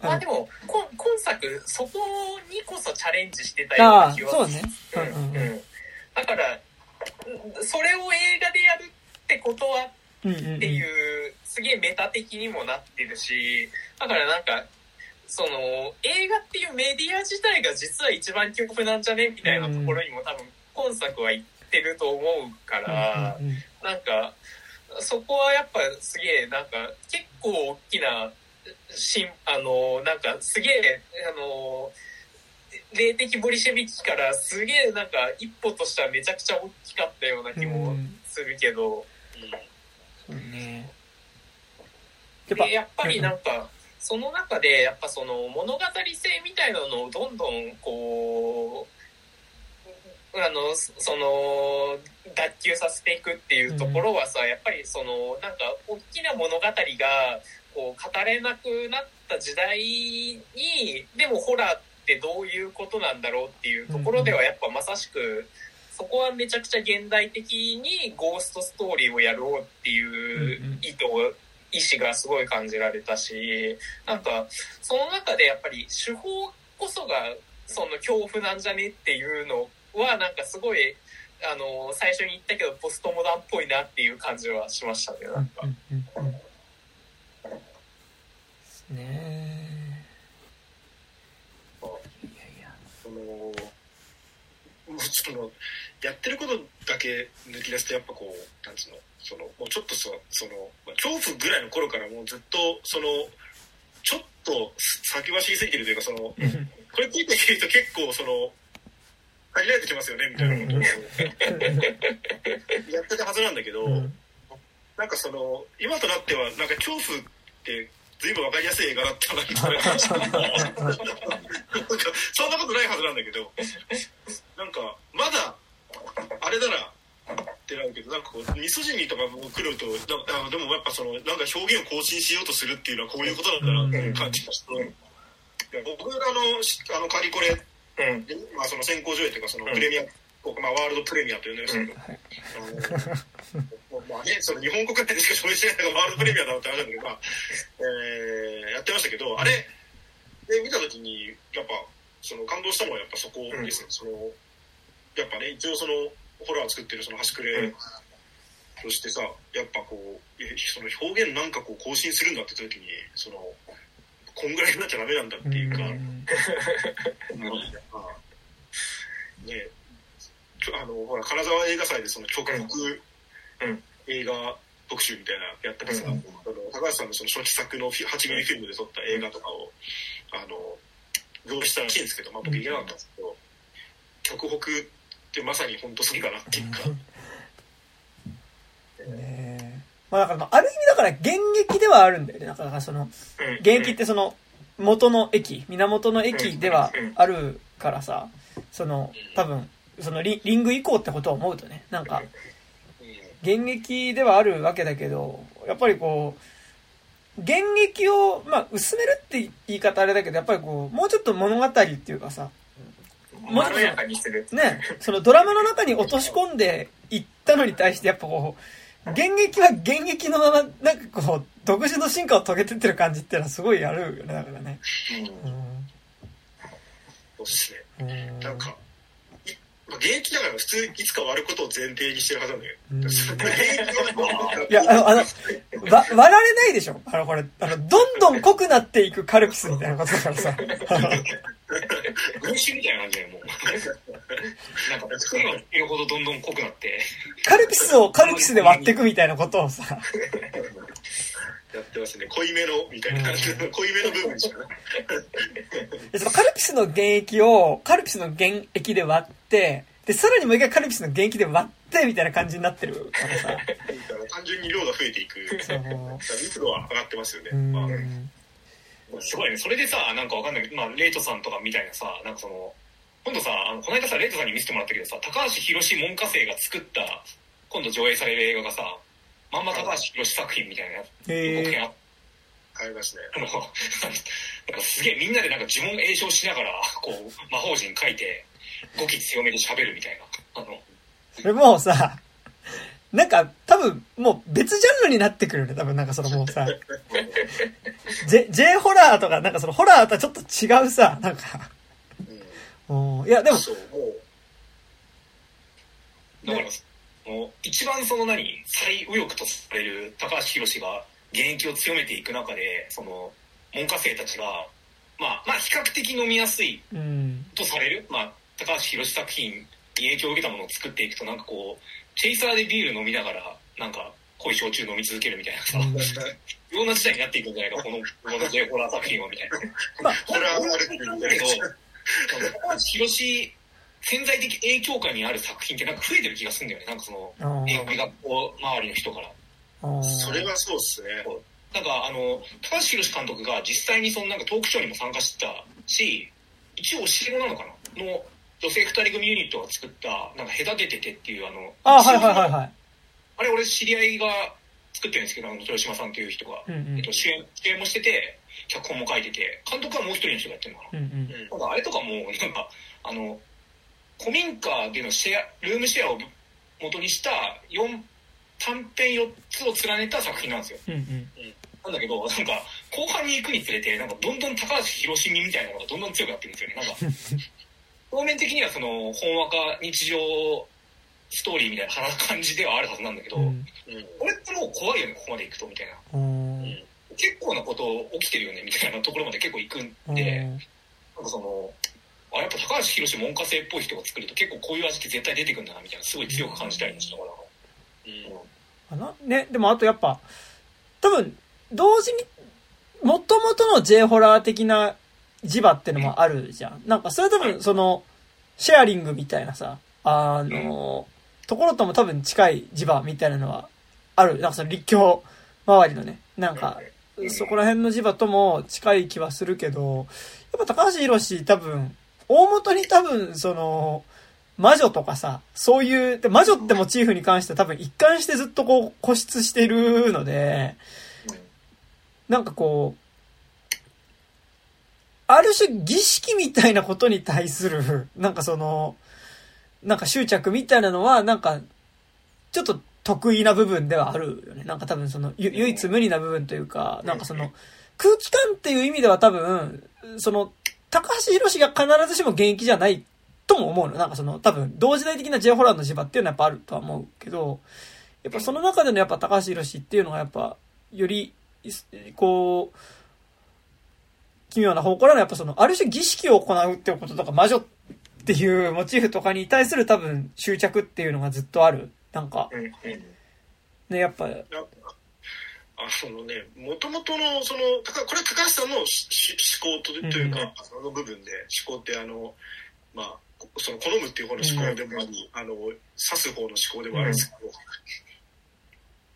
まあでも、今作、そこにこそチャレンジしてたような気はする。そうね。うんうんうん。だから、それを映画でやるってことは、っていう、すげえメタ的にもなってるし、だからなんか、その、映画っていうメディア自体が実は一番恐怖なんじゃね？みたいなところにも多分、今作は行ってってると思うから、うんうんうん、なんか、そこはやっぱすげえ、なんか、結構大きな、しん、あの、なんか、すげえ、あの、霊的ボリシェビキからすげえなんか一歩としてはめちゃくちゃ大きかったような気もするけど、うん、うんね、でやっぱりなんか、その中でやっぱその物語性みたいなのをどんどんこうあのその脱臼させていくっていうところはさ、やっぱりそのなんか大きな物語がこう語れなくなった時代にでもホラーってどういうことなん。だろうっていうところではやっぱまさしくそこはめちゃくちゃ現代的にゴーストストーリーをやろうっていう意図意思がすごい感じられたしなん。かその中でやっぱり手法こそがその恐怖なんじゃねっていうのはなんかすごいあの最初に言ったけどポストモダンっぽいなっていう感じはしましたねなんか。ね。いやいや。そのそのやってることだけ抜き出すとやっぱこうなんつうのそのもうちょっとそその恐怖ぐらいの頃からもうずっとそのちょっと先走りすぎてるというかそのこれ聞いてみると結構その限られてきますよねみたいなことを。やってたはずなんだけど、うん、なんかその今となってはなんか恐怖って随分わかりやすい映画だったなみたいな。そんなことないはずなんだけどなんかまだあれだなってなるけどなんかこうミソジニとかも来るとなでもやっぱそのなんか表現を更新しようとするっていうのはこういうことなんだなって感じました。うん、僕あのあのカリコレうん、まあ、その先行上映というかそのプレミア、うん、まあ、ワールドプレミアと呼んでましたけど、うん、まあね、その日本国内でしか上映してないからワールドプレミアだろうって話なんだけど、まあえー、やってましたけどあれで見た時にやっぱその感動したのはやっぱそこですね、そのやっぱね一応そのホラー作ってるその端くれ、としてさやっぱこうその表現なんかこう更新するんだって時にそのこんぐらいになっちゃダメなんだっていうか、うん、(laughs) ね。あのほら金沢映画祭でその直木映画特集みたいなやったりさ、うん、あの高橋さんのその初期作の8ミリフィルムで撮った映画とかをあの用意したらしいんですけど、まあ、僕行けなかったんですけど、極北ってまさに本当好きかなっていうか。ねまあだから、ある意味だから現役ではあるんだよね。だからその、現役ってその、元の駅、源の駅ではあるからさ、その、多分、そのリリング以降ってことを思うとね、なんか、現役ではあるわけだけど、やっぱりこう、現役を、まあ、薄めるって言い方あれだけど、やっぱりこう、もうちょっと物語っていうかさ、もうちょっと、ね、そのドラマの中に落とし込んでいったのに対して、やっぱこう、現役は現役のまま、なんかこう、独自の進化を遂げてってる感じっていうのはすごいあるよね、だからね。うん。そうっすね。なんか、現役だから普通いつか終わることを前提にしてるはずなんだよ。いや、あの、あの、わ、割られないでしょあの、これ、あの、どんどん濃くなっていくカルピスみたいなことだからさ。群衆みたいな感じで、もう。なんか、作るの言うほどどんどん濃くなって。(laughs) カルピスをカルピスで割っていくみたいなことをさ。やってますね。濃いめの、みたいな。(laughs) 濃いめの部分しかない。(laughs) カルピスの原液を、カルピスの原液で割って、で、さらにもう一回カルピスの原液で割って、みたいな感じになってるからさ。(laughs) 単純に量が増えていく。密度は上がってますよね。まあ、すごいね。それでさ、なんかわかんないけど、まあ、レイトさんとかみたいなさ、なんかその、今度さ、あの、この間さ、レイトさんに見せてもらったけどさ、高橋博門下生が作った、今度上映される映画がさ、まんま高橋宏作品みたいなやつ、予告ありますね。あの、なんかすげえみんなでなんか呪文詠唱しながら、こう、魔法陣書いて、語気強めで喋るみたいな。あの、それもうさ、なんか、多分、もう別ジャンルになってくるね。多分なんかそのもうさ、(laughs) J、J ホラーとか、なんかそのホラーとはちょっと違うさ、なんか、うん、いや、でも、そう、もう、だから、の一番その何最右翼とされる高橋宏が現役を強めていく中でその門下生たちが、まあ、まあ比較的飲みやすいとされる、うん、まあ、高橋宏作品に影響を受けたものを作っていくとなんかこうチェイサーでビール飲みながらなんか濃い焼酎飲み続けるみたいなさ、うん、いろんな時代になっていくんじゃないかこのこの J ホラー作品はみたいな。まあ、ホラーあるんだけど (laughs) 高橋宏潜在的影響下にある作品ってなんか増えてる気がするんだよね。なんかその、映画学校周りの人から。それはそうっすね。なんかあの、高橋宏監督が実際にそのなんかトークショーにも参加してたし、一応教え子なのかな？の女性二人組ユニットが作った、なんか隔てててっていうあの、あ、はいはいはいはい。あれ俺知り合いが作ってるんですけど、あの、豊島さんっていう人が、うんうん、えっと、主演、主演もしてて、脚本も書いてて、監督はもう一人の人がやってるのかな。うんうん、なんかあれとかも、なんか、あの、古民家でのシェア、ルームシェアを元にした4、短編4つを連ねた作品なんですよ。うんうん、なんだけど、なんか、後半に行くにつれて、なんか、どんどん高橋宏美みたいなのがどんどん強くなってるんですよね。なんか、(laughs) 表面的にはその、本話か日常ストーリーみたいな感じではあるはずなんだけど、うん、俺ってもう怖いよね、ここまで行くと、みたいな。うん結構なこと起きてるよね、みたいなところまで結構行くんで、なんかその、あやっぱ高橋宏門下生っぽい人が作ると結構こういう味って絶対出てくるんだなみたいなすごい強く感じたりもしながら。うん。かなね、でもあとやっぱ、多分、同時に、もともとの J ホラー的な磁場ってのもあるじゃん。なんかそれ多分その、シェアリングみたいなさ、あの、ところとも多分近い磁場みたいなのはある。なんかその立教周りのね、なんか、そこら辺の磁場とも近い気はするけど、やっぱ高橋宏多分、大元に多分、その、魔女とかさ、そういう、魔女ってモチーフに関しては多分一貫してずっとこう固執しているので、なんかこう、ある種儀式みたいなことに対する、なんかその、なんか執着みたいなのは、なんか、ちょっと得意な部分ではあるよね。なんか多分その、唯一無二な部分というか、なんかその、空気感っていう意味では多分、その、高橋宏が必ずしも現役じゃないとも思うの。なんかその、多分、同時代的な J ホラーの磁場っていうのはやっぱあるとは思うけど、やっぱその中でのやっぱ高橋宏っていうのがやっぱ、より、こう、奇妙な方からのやっぱその、ある種儀式を行うっていうこととか、魔女っていうモチーフとかに対する多分執着っていうのがずっとある。なんか、ね、やっぱ、あそのね、もともとの、その、これは高橋さんの思考とというか、うん、その部分で、思考ってあの、まあ、その好むっていう方の思考でもあり、うん、あの、指す方の思考でもあるんですけど、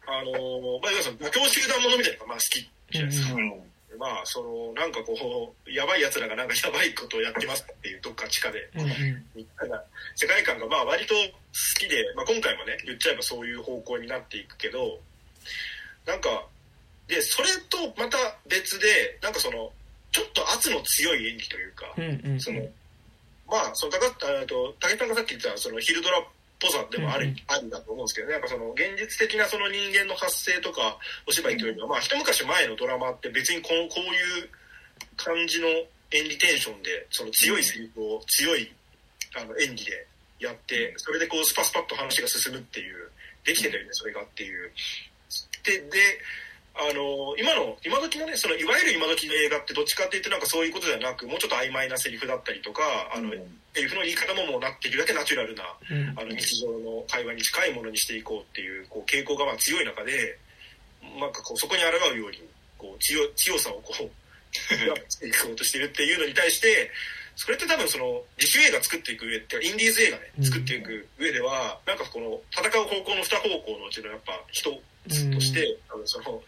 あのまあ、要するに、妥協集団ものみたいなのがまあ好きじゃないですか。うんまあ、その、なんかこう、やばい奴らがなんかやばいことをやってますっていう、どっか地下で、世界観が、まあ割と好きで、まあ今回もね、言っちゃえばそういう方向になっていくけど、なんか、で、それとまた別で、なんかその、ちょっと圧の強い演技というか、うんうんうん、その、まあ、その、高と武田がさっき言ったそのヒルドラっぽさでもある、うんうん、あるんだと思うんですけどね、なんかその、現実的なその人間の発生とか、お芝居というのは、まあ、一昔前のドラマって別にこうこういう感じの演技テンションで、その強いセリフを強いあの演技でやって、それでこうスパスパッと話が進むっていう、できてたよね、それがっていう。で、で、あの、今の、今時のね、その、いわゆる今時の映画ってどっちかっていうとなんかそういうことではなく、もうちょっと曖昧なセリフだったりとか、あの、セリフの言い方ももうなっているだけナチュラルな、あの、日常の会話に近いものにしていこうっていう、こう、傾向がまあ強い中で、なんかこう、そこに抗うように、こう、強、強さをこう、し (laughs) ていこうとしてるっていうのに対して、それって多分その自主映画作っていく上ってインディーズ映画ね作っていく上では、なんかこの戦う方向の二方向のうちのやっぱ人として、うん、その、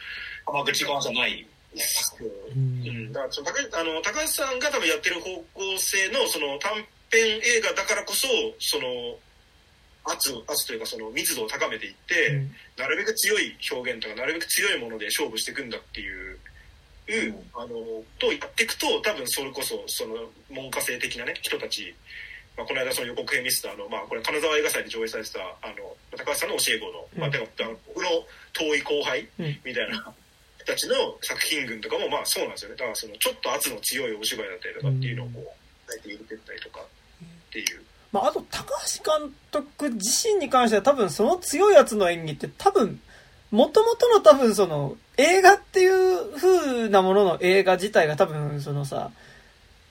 浜口側じゃない。うん、だからその高あの高橋さんが多分やってる方向性のその短編映画だからこそその圧圧というかその密度を高めていって、うん、なるべく強い表現とかなるべく強いもので勝負していくんだっていううん、あのとやっていくと多分それこそその文科生的なね人たち、まあ、この間その予告編見せたあの、まあ、これ金沢映画祭で上映されてたあの高橋さんの教え子の、まあ、てか僕の遠い後輩みたいな人たちの作品群とかもまあそうなんですよねだからそのちょっと圧の強いお芝居だったりとかっていうのをこう書いて入れてったりとかっていう。まあ、あと高橋監督自身に関しては多分その強いやつの演技って多分もともとの多分その映画っていう風なものの映画自体が多分そのさ、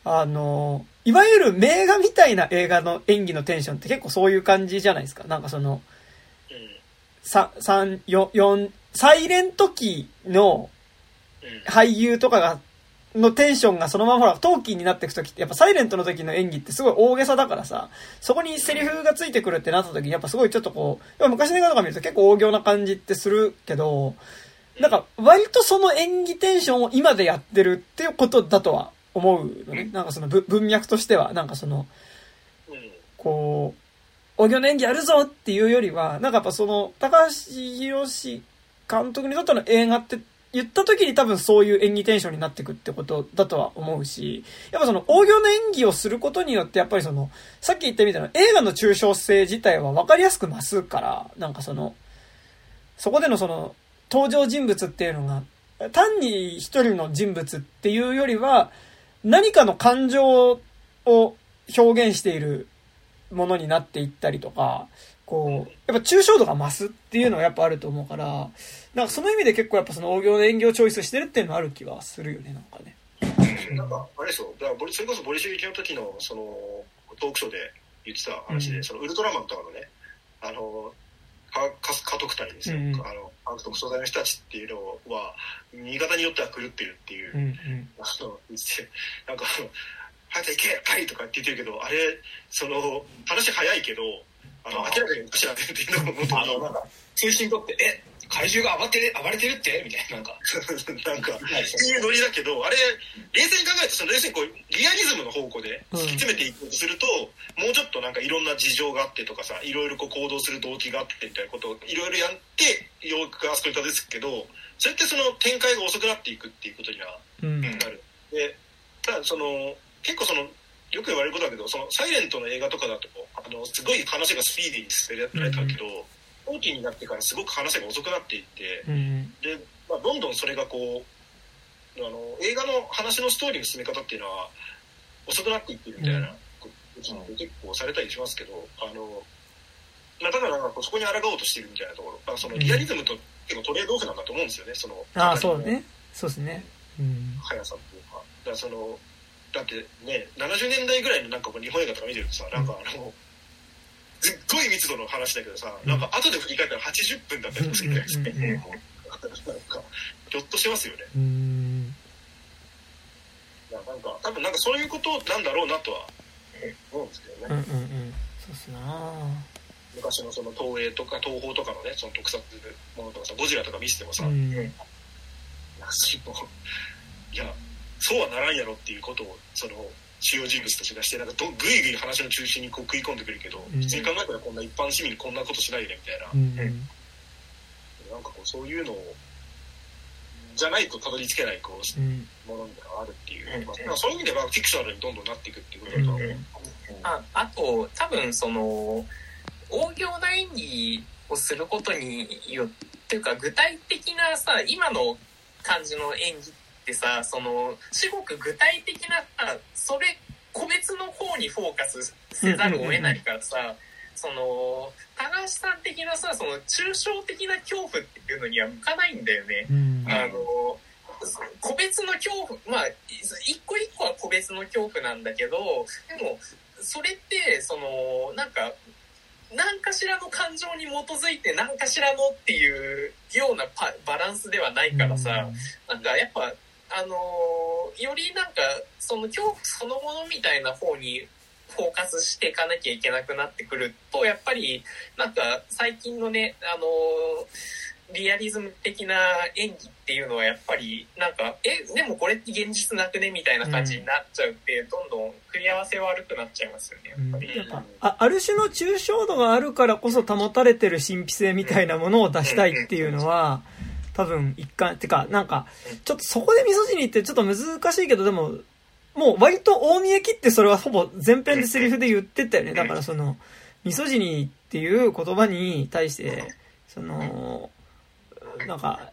あの、いわゆる名画みたいな映画の演技のテンションって結構そういう感じじゃないですか。なんかその、三、三、四、四、サイレント期の俳優とかが、のテンションがそのままほら、陶器になっていくときって、やっぱサイレントの時の演技ってすごい大げさだからさ、そこにセリフがついてくるってなった時に、やっぱすごいちょっとこう、昔の映画とか見ると結構大行な感じってするけど、なんか、割とその演技テンションを今でやってるっていうことだとは思うのね。なんかその文脈としては、なんかその、こう、お行の演技やるぞっていうよりは、なんかやっぱその、高橋宏監督にとっての映画って言った時に多分そういう演技テンションになってくってことだとは思うし、やっぱその、大行の演技をすることによって、やっぱりその、さっき言ったみたいな映画の抽象性自体は分かりやすく増すから、なんかその、そこでのその、登場人物っていうのが、単に一人の人物っていうよりは、何かの感情を表現しているものになっていったりとか、こう、やっぱ抽象度が増すっていうのはやっぱあると思うから、なんかその意味で結構やっぱその大行の演技をチョイスしてるっていうのはある気はするよね、なんかね。なんか、あれですよ、だからそれこそボリシュギの時の、その、トークショーで言ってた話で、うん、そのウルトラマンとかのね、あの、家督隊ですよ、うん、あの監督素材の人たちっていうのは新潟によっては狂ってるっていう、うんうん、あの言ってなんか「早く行けはい!」とかって言ってるけどあれその話早いけどあの明らかにおかしなっていうのをあのなんか中心とって「え怪獣が暴れてる暴れてるって？みたいななんか。(laughs) なんかい。いノリだけどあれ冷静に考えてその冷静にこうリアリズムの方向で突き詰めていこうとすると、うん、もうちょっとなんかいろんな事情があってとかさいろいろこう行動する動機があってみたいなことをいろいろやってよくあそこにたどり着くけどそれってその展開が遅くなっていくっていうことにはなる。うん、でただその結構そのよく言われることだけどそのサイレントの映画とかだとあのすごい話がスピーディーに進められたけど、うん後期になってからすごく話が遅くなっていって、うん、で、まあ、どんどんそれがこうあの映画の話のストーリーの進め方っていうのは遅くなっていってるみたいなことって結構されたりしますけど、あのまあ、だからそこに抗おうとしてるみたいなところ、まあ、そのリアリズムと結構トレードオフなんだと思うんですよねそのあそうね。そうですね、うん、速さっていうか。だからそのだってね70年代ぐらいのなんかこう日本映画とか見てるとさなんかあの、すっごい密度の話だけどさ、なんか後で振り返ったら80分だったりするじゃないですか。なんか、(laughs) ぎょっとしますよね。うん。なんか、多分なんかそういうことなんだろうなとは思うんですけどね。うんうんうん。そうっすな昔のその東映とか東宝とかのねその特撮ものとかさゴジラとか見せてもさ、うんいやいやそうはならんやろっていうことをその主要人物たちがしてなんかどぐいぐい話の中心にこう食い込んでくるけど、うん。普通に考えたらこんな一般市民こんなことしないよねみたいな、うん。なんかこうそういうのをじゃないとたどり着けないこううん。ものみたいなのがあるっていう、うん。まあ、そういう意味ではフィクショナルにどんどんなっていくっていうことだとは思う。ああと多分その大行な演技をすることによっていうか具体的なさ今の感じの演技ってさその至極具体的なあそれ個別の方にフォーカスせざるを得ないからさ、その高橋さん的なさその抽象的な恐怖っていうのには向かないんだよね。うん。あの個別の恐怖まあ一個一個は個別の恐怖なんだけどでもそれってそのなんか何かしらの感情に基づいて何かしらのっていうようなパバランスではないからさ、なんかやっぱあのよりなんかその恐怖そのものみたいな方にフォーカスしていかなきゃいけなくなってくるとやっぱりなんか最近のねあのリアリズム的な演技っていうのはやっぱりなんかえでもこれって現実なくねみたいな感じになっちゃうって、どんどん組み合わせ悪くなっちゃいますよねやっぱり。なんあある種の抽象度があるからこそ保たれてる神秘性みたいなものを出したいっていうのは多分一貫てかなんかちょっとそこでミソジニーってちょっと難しいけどでももう割と大見え切ってそれはほぼ前編でセリフで言ってたよね。だからそのミソジニーっていう言葉に対してそのなんか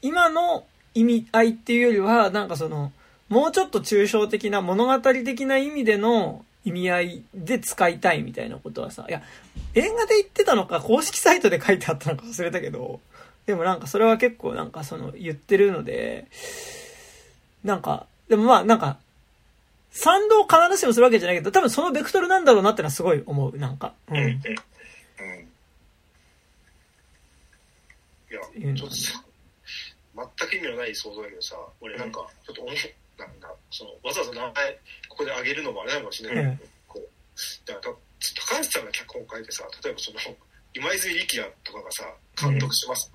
今の意味合いっていうよりはなんかそのもうちょっと抽象的な物語的な意味での意味合いで使いたいみたいなことはさ、いや、映画で言ってたのか、公式サイトで書いてあったのか忘れたけど、でもなんかそれは結構なんかその言ってるので、なんか、でもまあなんか、賛同を必ずしもするわけじゃないけど、多分そのベクトルなんだろうなってのはすごい思う、なんか。うん。いや、いうのちょっとさ、全く意味のない想像だけどさ、俺なんか、ちょっと思う、なんか、その、わざわざ名前、ここで挙げるのもあれなのかもしれないけど、こう、だから、高橋さんが脚本を書いてさ、例えばその、今泉力也とかがさ、監督します。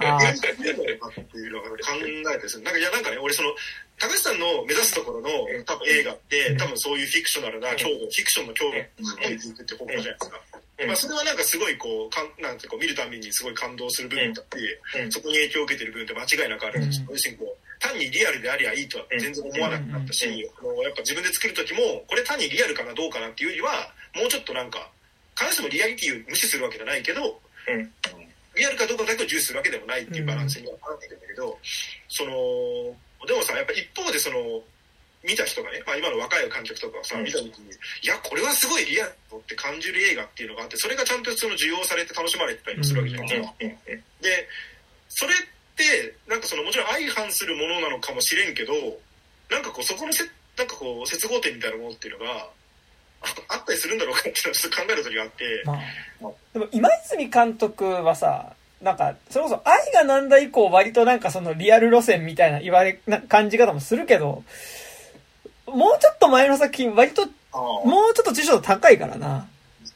あー。っていうのが考えて。なんか、いや、なんかね、俺その、高橋さんの目指すところの多分映画って、多分そういうフィクショナルな強度、フィクションの強度をすごいいくって方向じゃないですか。まあ、それはなんかすごいこう、かんなんていうか、見るたびにすごい感動する部分だって、うん。そこに影響を受けてる部分って間違いなくあるんですよ。うん。要するにこう、単にリアルでありゃいいとは全然思わなくなったし、あのやっぱ自分で作る時も、これ単にリアルかなどうかなっていうよりは、もうちょっとなんか、必ずしもリアリティを無視するわけじゃないけど、うん。リアルかどうかだけを重視するわけでもないっていうバランスにはなってるんだけど、その、でもさ、やっぱ一方でその、見た人がね、まあ今の若い観客とかがさ、うん。見た時に、いや、これはすごいリアルだって感じる映画っていうのがあって、それがちゃんとその受容されて楽しまれてたりもするわけじゃないですか。で、それって、なんかそのもちろん相反するものなのかもしれんけど、なんかこうそこのせ、なんかこう接合点みたいなものっていうのが、ああったりするんだろうかっていうのをちょっと考える時があって、まあ、でも今泉監督はさ、なんか、それこそ愛がなんだ以降割となんかそのリアル路線みたいな言われ、な感じ方もするけど、もうちょっと前の作品割と、もうちょっと知度高いからな。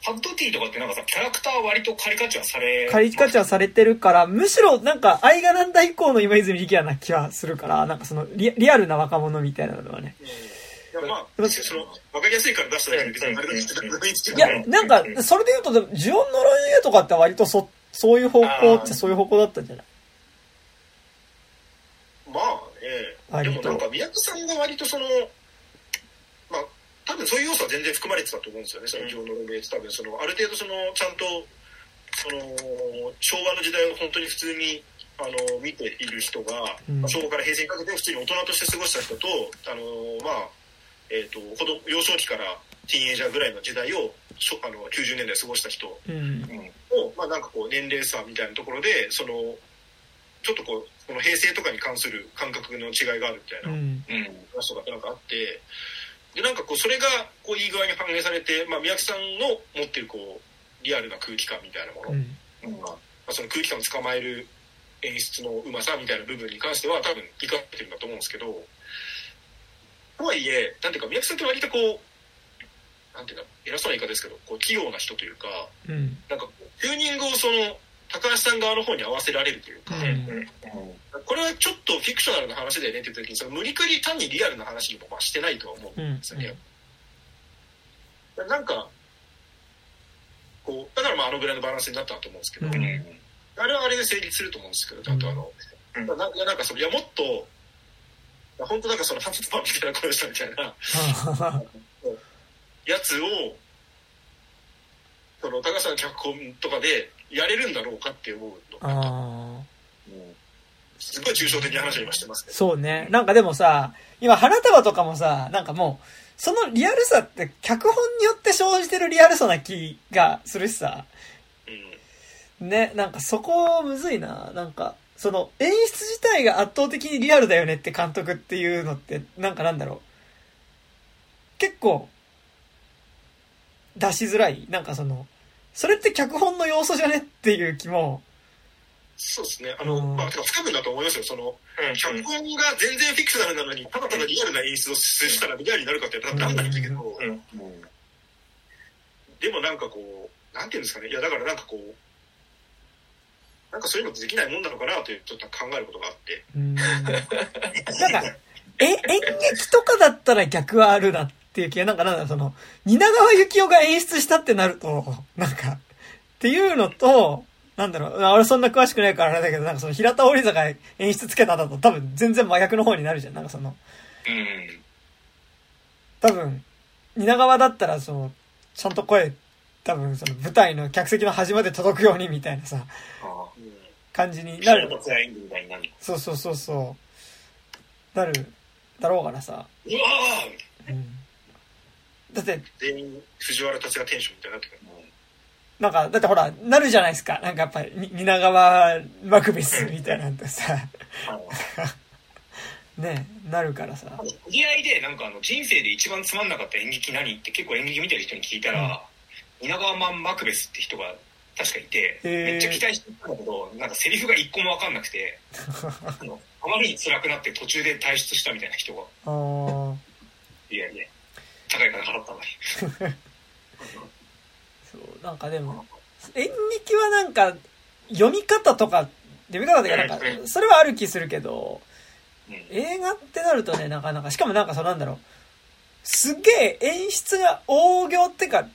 パッドティーとかってなんかさ、キャラクター割とカリカチュアされ、カリカチュアされてるから、むしろなんか愛がなんだ以降の今泉力也な気はするから、なんかそのリリアルな若者みたいなのはね。まあ、その、わかりやすいから出しただけで別にあれだいや、なんか、それで言うと、でもジオンのロイエとかって割とそ、そういう方向ってそういう方向だったんじゃない？まあね、でもなんか宮城さんが割とその、まあ、多分そういう要素は全然含まれてたと思うんですよね、その自分のロメイツ多分その、ある程度その、ちゃんと、その、昭和の時代を本当に普通に、あの、見ている人が、昭和から平成にかけて普通に大人として過ごした人と、あの、まあ、えっ、と、子供、幼少期からティーンエイジャーぐらいの時代を、しょあの、90年代過ごした人うん。を、まあなんかこう年齢差みたいなところで、その、ちょっとこう、この平成とかに関する感覚の違いがあるみたいなうん。うん。話とかなんかあって、で、なんかこう、それが、こう、いい具合に反映されて、まあ、宮城さんの持ってるこう、リアルな空気感みたいなもの、うん。まあ、その空気感を捕まえる演出のうまさみたいな部分に関しては多分生かしてるんだと思うんですけど、とはいえ、なんていうか、宮城さんって割とこう、なんていうか、偉そうな言い方ですけど、こう、器用な人というか、うん。なんかこう、チューニングをその、高橋さん側の方に合わせられるというか、うん。これはちょっとフィクショナルな話だよねって言った時に、その無理くり単にリアルな話にもまあしてないとは思うんですよね。なんか、こう、だからまああのぐらいのバランスになったなと思うんですけど、うん。あれはあれで成立すると思うんですけど、ちゃんとあの、うん。ななんかその、いやもっと、本当なんかその、ハンズパンみたいな声したみたいな (laughs) やつを、その、高橋さんの脚本とかでやれるんだろうかって思うの。すごい抽象的な話を今してますけど。そうね。なんかでもさ、今花束とかもさ、なんかもう、そのリアルさって脚本によって生じてるリアルさな気がするしさ。うん。ね、なんかそこむずいな。なんか、その演出自体が圧倒的にリアルだよねって監督っていうのって、なんかなんだろう。結構、出しづらい。なんかその、それって脚本の要素じゃねっていう気も、そうですね。あの、うんまあ、てか不可分だと思いますよ。その、うん脚本が全然フィクショナルなのに、ただただリアルな演出をしたらリアルになるかってなんないんだけど、うんでもなんかこう、なんていうんですかね。いや、だからなんかこう、なんかそういうのってできないもんなのかなという、ちょっと考えることがあって。うん。(laughs) なんか、え、演劇とかだったら逆はあるなっていう気が、なんかなんだろう、その、蜷川幸雄が演出したってなると、なんか、っていうのと、なんだろう、あ俺そんな詳しくないからあれだけど、なんかその平田織坂演出つけただと多分全然真逆の方になるじゃん。なんかその、うん。多分、蜷川だったらその、ちゃんと声、多分その舞台の客席の端まで届くようにみたいなさ、感じにあ。なる。そうそうそうそう。なる、だろうからさ。うわうん。だって、全員、藤原達がテンションみたいになってくる。なんか、だってほら、なるじゃないですか。なんかやっぱり、に蜷川マクベスみたいなんてさ、ね、なるからさ。知り合いで、なんかあの、人生で一番つまんなかった演劇何？って結構演劇見てる人に聞いたら、稲川マン・マクベスって人が確かいて、めっちゃ期待してたんだけど、なんかセリフが一個もわかんなくて、(laughs) あの、あまりに辛くなって途中で退出したみたいな人が、いやいや、高い金払ったのに。(laughs) そう、なんかでも、演劇はなんか、読み方とか、読み方とかなんかう、ん。それはある気するけど、うん。映画ってなるとね、なかなか、しかもなんかそうなんだろう、すげえ演出が大行ってか、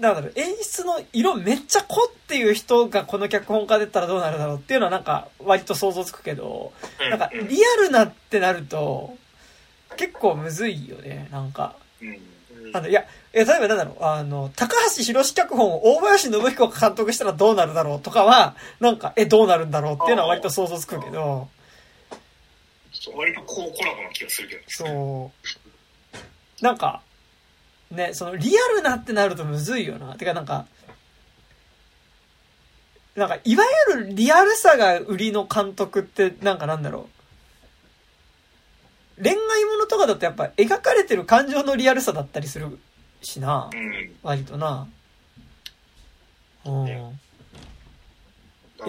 なんだろう、演出の色めっちゃ濃っていう人がこの脚本家でったらどうなるだろうっていうのはなんか割と想像つくけど、なんかリアルなってなると、結構むずいよね、なんか。あの、いや、例えばなんだろう、あの、高橋博士脚本を大林信彦が監督したらどうなるだろうとかは、なんか、え、どうなるんだろうっていうのは割と想像つくけど、割とこうコラボな気がするけど。そう。なんか、ね、その、リアルなってなるとむずいよな。てかなんか、なんか、いわゆるリアルさが売りの監督って、なんかなんだろう。恋愛ものとかだとやっぱ描かれてる感情のリアルさだったりするしな。うん。割とな。うん。なん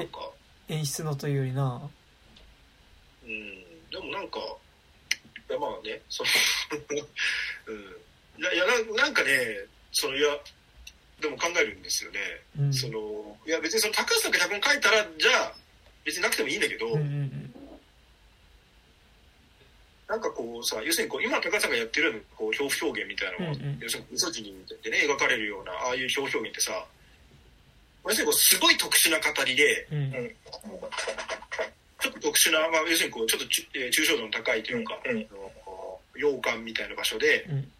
か、演出のというよりな。うん、でもなんか、まあね、その、(laughs) うん。いや、いやなんかね、その、いや、でも考えるんですよね。うん。その、いや別にその高橋さんが脚本書いたら、じゃあ、別になくてもいいんだけど、うんうんなんかこうさ、要するにこう、今高橋さんがやってるこう表表現みたいなのを、うんうん要するに、ミソジニでね、描かれるような、ああいう表表現ってさ、要するにこう、すごい特殊な語りで、うん。うん。ちょっと特殊な、まあ、要するにこう、ちょっとち、えー抽象度の高いというか、うん洋館みたいな場所で、うん。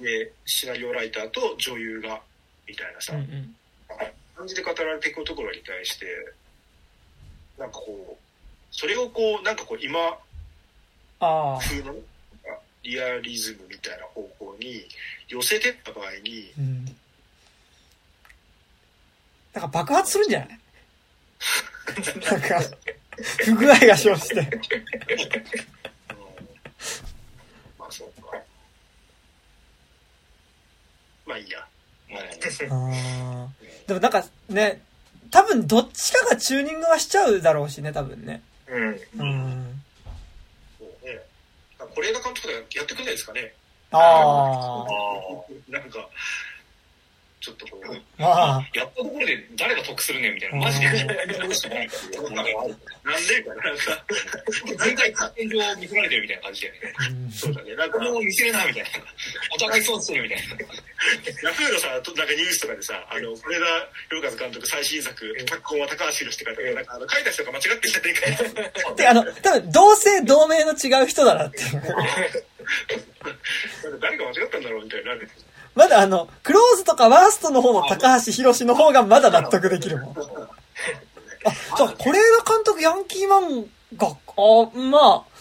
で、シナリオライターと女優が、みたいなさ、うんうん。感じで語られていくところに対して、なんかこう、それをこう、なんかこう、今。風のリアリズムみたいな方向に寄せてった場合に、うん。なんか爆発するんじゃない？(laughs) なんか、不具合が生じて。(laughs) うんまあそうか。まあいいや。ああ。でもなんかね、多分どっちかがチューニングはしちゃうだろうしね、多分ね。うん。うん。そうね。これ映画監督とかやってくんないですかね。あなんか、ちょっとこう、あ。まあ。やったところで誰が得するねんみたいな。マジで。なんでかななんか、全体感情を見せられてるみたいな感じで。うんそうだね。なんか、もう見せるな、みたいな。お互いそうしてるみたいな。ヤフーのさ、なんかニュースとかでさ、あの、これだ、洋和監督最新作、脚本は高橋宏って書いてあるなんか、あの、書いた人が間違ってんじゃねえかよ。で、あの、多分、同姓同名の違う人だなっていう。なんか誰が間違ったんだろうみたいになる。まだあの、クローズとかワーストの方の高橋宏の方がまだ納得できるもん。(laughs) あ、じゃあ、是枝監督ヤンキー漫画、あ、まあ、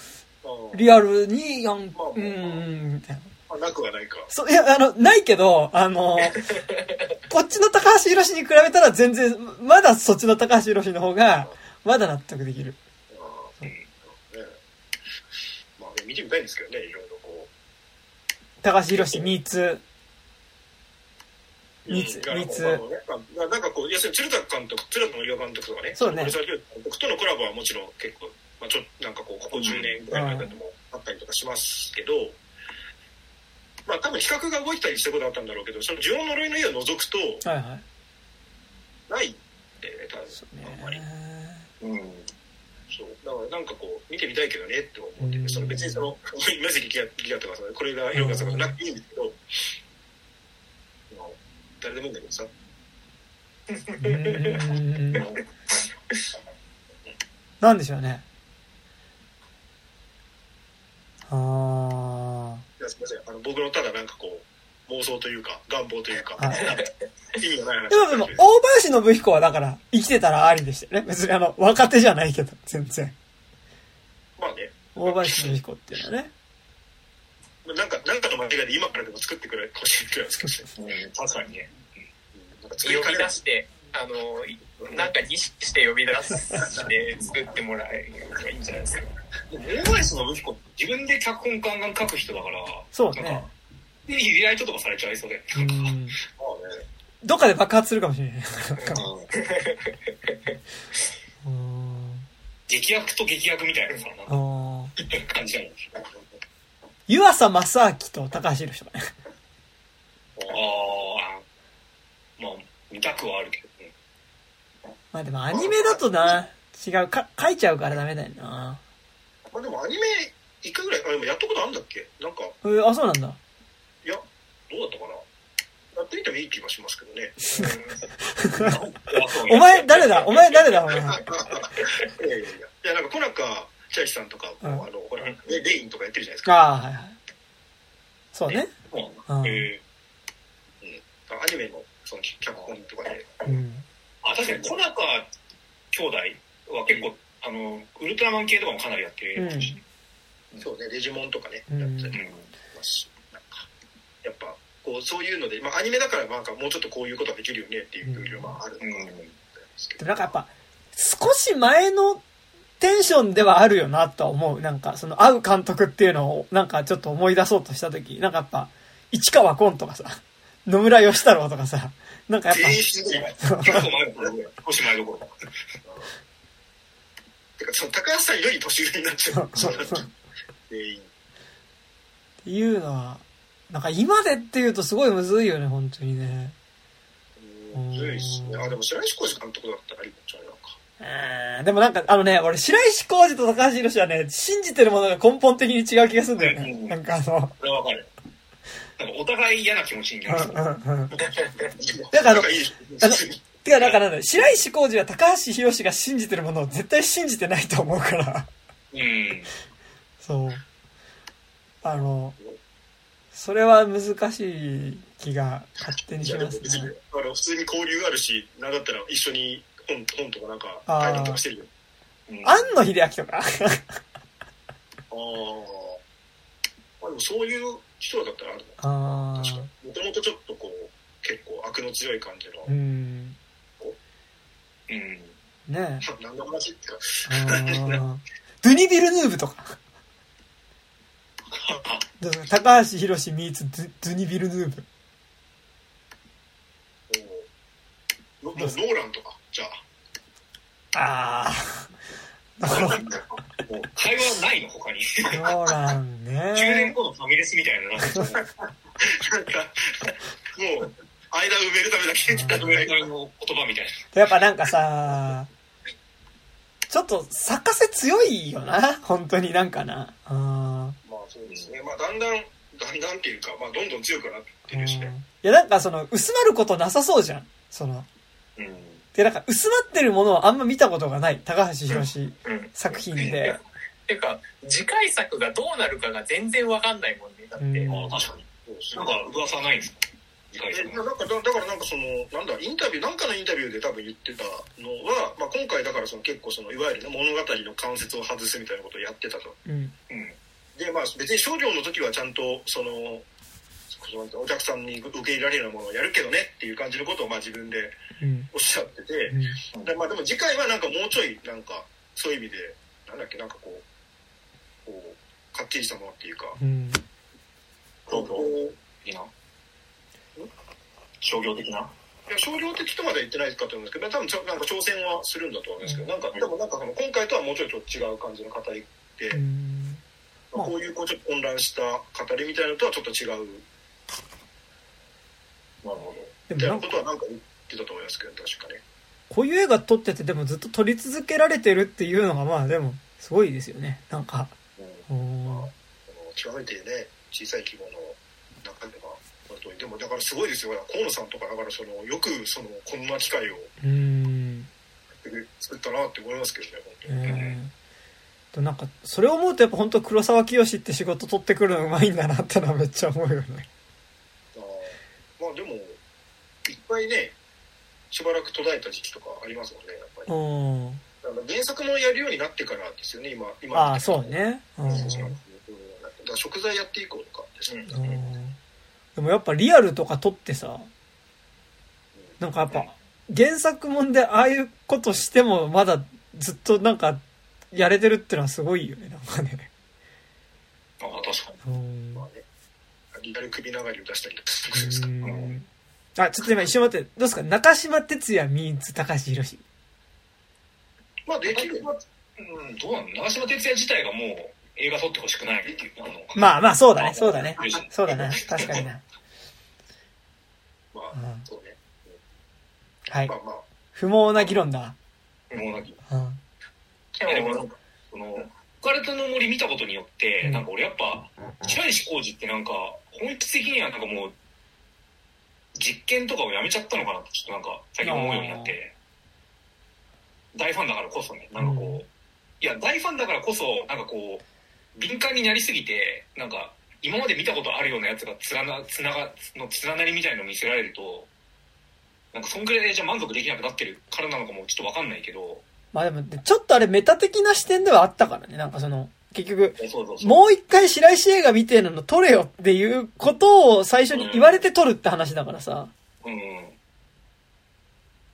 リアルにヤン、まあうんうん、みたいな。まあ、なくはないか。そう、いや、あの、ないけど、あの、(laughs) こっちの高橋宏に比べたら全然、まだそっちの高橋宏の方が、まだ納得できる。ねまあ、ね、見てみたいんですけどね、いろいろこ高橋宏3つ。う。三つ三つなんかこう、要するに鶴田監督、鶴田の監督とかね、そうね森沢監督とのコラボはもちろん結構、まあちょっとなんかこう、ここ10年ぐらいの間でもあったりとかしますけど、まあ多分比較が動いたりしたことあったんだろうけど、その呪音呪いの家を除くと、はいはい。ないんでね、多分あんまり。ね。うん。そう。だからなんかこう、見てみたいけどねって思ってて、その別にその、(laughs) 今関ギアギアとかさ、これが色がとかなくていいんですけど、まあ誰でもいいんだけどさ、う (laughs) んなんでしょうね。あいやすみません、あの僕のただなんかこう、妄想というか、願望というか、はい意味がない話あ。でもでも、大林信彦はだから、生きてたらありでしたよね。別にあの、若手じゃないけど、全然。まあね、大林信彦っていうのはね。なんか、なんかの間違いで今からでも作ってくれほしいくらいですけどね。確かにね。なん出して、あの、いなんか儀式して呼び出して作ってもらえるばいいんじゃないですか。大林信彦自分で脚本ガンガン書く人だから、そうねなんか。で、リライトとかされちゃいそうで。うん。(laughs) まあね。どっかで爆発するかもしれない。うん。(laughs) 劇薬と劇薬みたいなさ、なんあかー感じなの。湯浅正明と高橋宏とかね。ああ、まあ、見たくはあるけどね。まあでもアニメだとな、違う、か、書いちゃうからダメだよな。まあでもアニメ一回ぐらい、あ、でもやったことあるんだっけ？なんか、えーあ、そうなんだ。いや、どうだったかな？やってみてもいい気がしますけどね。(laughs) お前誰だ？お前誰だ？お前。い (laughs) やいやいやいや、なんか、小中千秋さんとかも、うんあの、ほら、レレインとかやってるじゃないですか。ああ、はいはい。そうね。そううん。えアニメの、その、脚本とかで。うん。ー、あ、確かに、小中兄弟は結構、あの、ウルトラマン系とかもかなりやってるし、そうね、デジモンとかね、うんやってたりますし、なんか、やっぱ、こう、そういうので、まあ、アニメだから、なんか、もうちょっとこういうことができるよねっていう風はあるのかなと思うんですけど。でもなんかやっぱ、少し前のテンションではあるよなとは思う。なんか、その、会う監督っていうのを、なんかちょっと思い出そうとしたとき、なんかやっぱ、市川崑とかさ、野村義太郎とかさ、なんかやっ全員死んでる。結構前どころぐらい少し前どころ。てか、その、高橋さんより年上になっちゃう。そうそうそう全員。っていうのは、なんか今でっていうとすごいむずいよね、本当にね。うんむずいっすね。あ、でも、白石浩二監督だったらありなんじゃないでもなんか、あのね、俺、白石浩二と高橋宏はね、信じてるものが根本的に違う気がするんだよね。うんなんかあの、それはわかる。なんかお互い嫌な気持ちになる。(laughs) だからあのあのてか、なんかなんだ白石浩二は高橋宏が信じてるものを絶対信じてないと思うから。うん。そう。あの、それは難しい気が勝手にしますね。、あの、普通に交流あるし、なんだったら一緒に本、本とかなんか、対談とかしてるよ。うん庵野秀明とか？ああ。まあでもそういう人だったらあるあ確かに。もともとちょっとこう、結構悪の強い感じのう、ん。う？ん。ねえ。(laughs) 何の話ってか、ドゥニ・ビルヌーブとか。高橋宏ミーツドゥドゥニ・ビルヌーブ。ノノーランとか、じゃあ。ああ。会話ないの、他に。そうなんね。10年後のファミレスみたいな、なんか、もう、間埋めるためだけに埋めるための言葉みたいな。やっぱなんかさ、ちょっと、作家性強いよな。本当になんかな。まあそうですね。まあだんだん、だんだんっていうか、まあどんどん強くなってるしね。いやなんかその、薄まることなさそうじゃん。その。うん。で、なんか薄まってるものをあんま見たことがない。高橋宏作品で。てか、次回作がどうなるかが全然わかんないもんね。だって。ああ、確かに。なんか噂ないんですか？えなんかだだからなんかそのなんだインタビューなんかのインタビューで多分言ってたのは、まあ、今回だからその結構そのいわゆる、ね、物語の関節を外すみたいなことをやってたと。うん、でまあ別に商業の時はちゃんとそのお客さんに受け入れられるようなものをやるけどねっていう感じのことをまあ自分でおっしゃってて、うん、でまあ、でも次回はなんかもうちょいなんかそういう意味でなんだっけなんかこうこうかっちりしたものっていうか、うん、東京いいな商業的な？いや商業的とまでは言ってないかと思うんですけど多分ちょなんか挑戦はするんだと思うんですけど、うん、なんかでもなんかその今回とはもうちょっと違う感じの語りで、こういうこうちょっと混乱した語りみたいなのとはちょっと違うなるほど。みたいなことはなんか言ってたと思いますけど確かねこういう映画撮っててでもずっと撮り続けられてるっていうのがまあでもすごいですよね。なんか、うん、まあ、極めてね小さい規模の中では本当にでもだからすごいですよ。河野さんとかだからそのよくそのこんな機会を作ったなって思いますけどね本当に。えー、なんかそれを思うとやっぱ本当黒沢清って仕事取ってくるのうまいんだなってのはめっちゃ思うよね。あまあでもいっぱいねしばらく途絶えた時期とかありますもんねやっぱり。原作もやるようになってからですよね今今。ああそうね。うん。だ食材やっていこうとかですね、でもやっぱリアルとか撮ってさなんかやっぱ原作もんでああいうことしてもまだずっとなんかやれてるってのはすごいよねなんかね。ああ確かに、まあね、リアル首長りを出したりとかするん。ですか。あちょっと今一瞬待ってどうですか？中島哲也ミーツ高橋宏まあできる。うん、どうなの？長島哲也自体がもう映画撮ってほしくないっていう。あのまあまあそうだねそうだね。そうだね確かにな。まあ、そうね。はい、まあまあ、不毛な議論だ。不毛な議論、うん、でもなんかその浮かれたの森見たことによって、うん、なんか俺やっぱ白石浩二ってなんか本質的にはなんかもう実験とかをやめちゃったのかなってちょっとなんか最近思うようになって。大ファンだからこそねなんかこう、うん、いや大ファンだからこそなんかこう敏感になりすぎてなんか今まで見たことあるようなやつがつらなつながの連なりみたいのを見せられるとなんかそんぐらいでじゃ満足できなくなってるからなのかもちょっと分かんないけどまあでもちょっとあれメタ的な視点ではあったからね。なんかその結局もう一回白石映画みたいなの撮れよっていうことを最初に言われて撮るって話だからさ、うん、うん、っ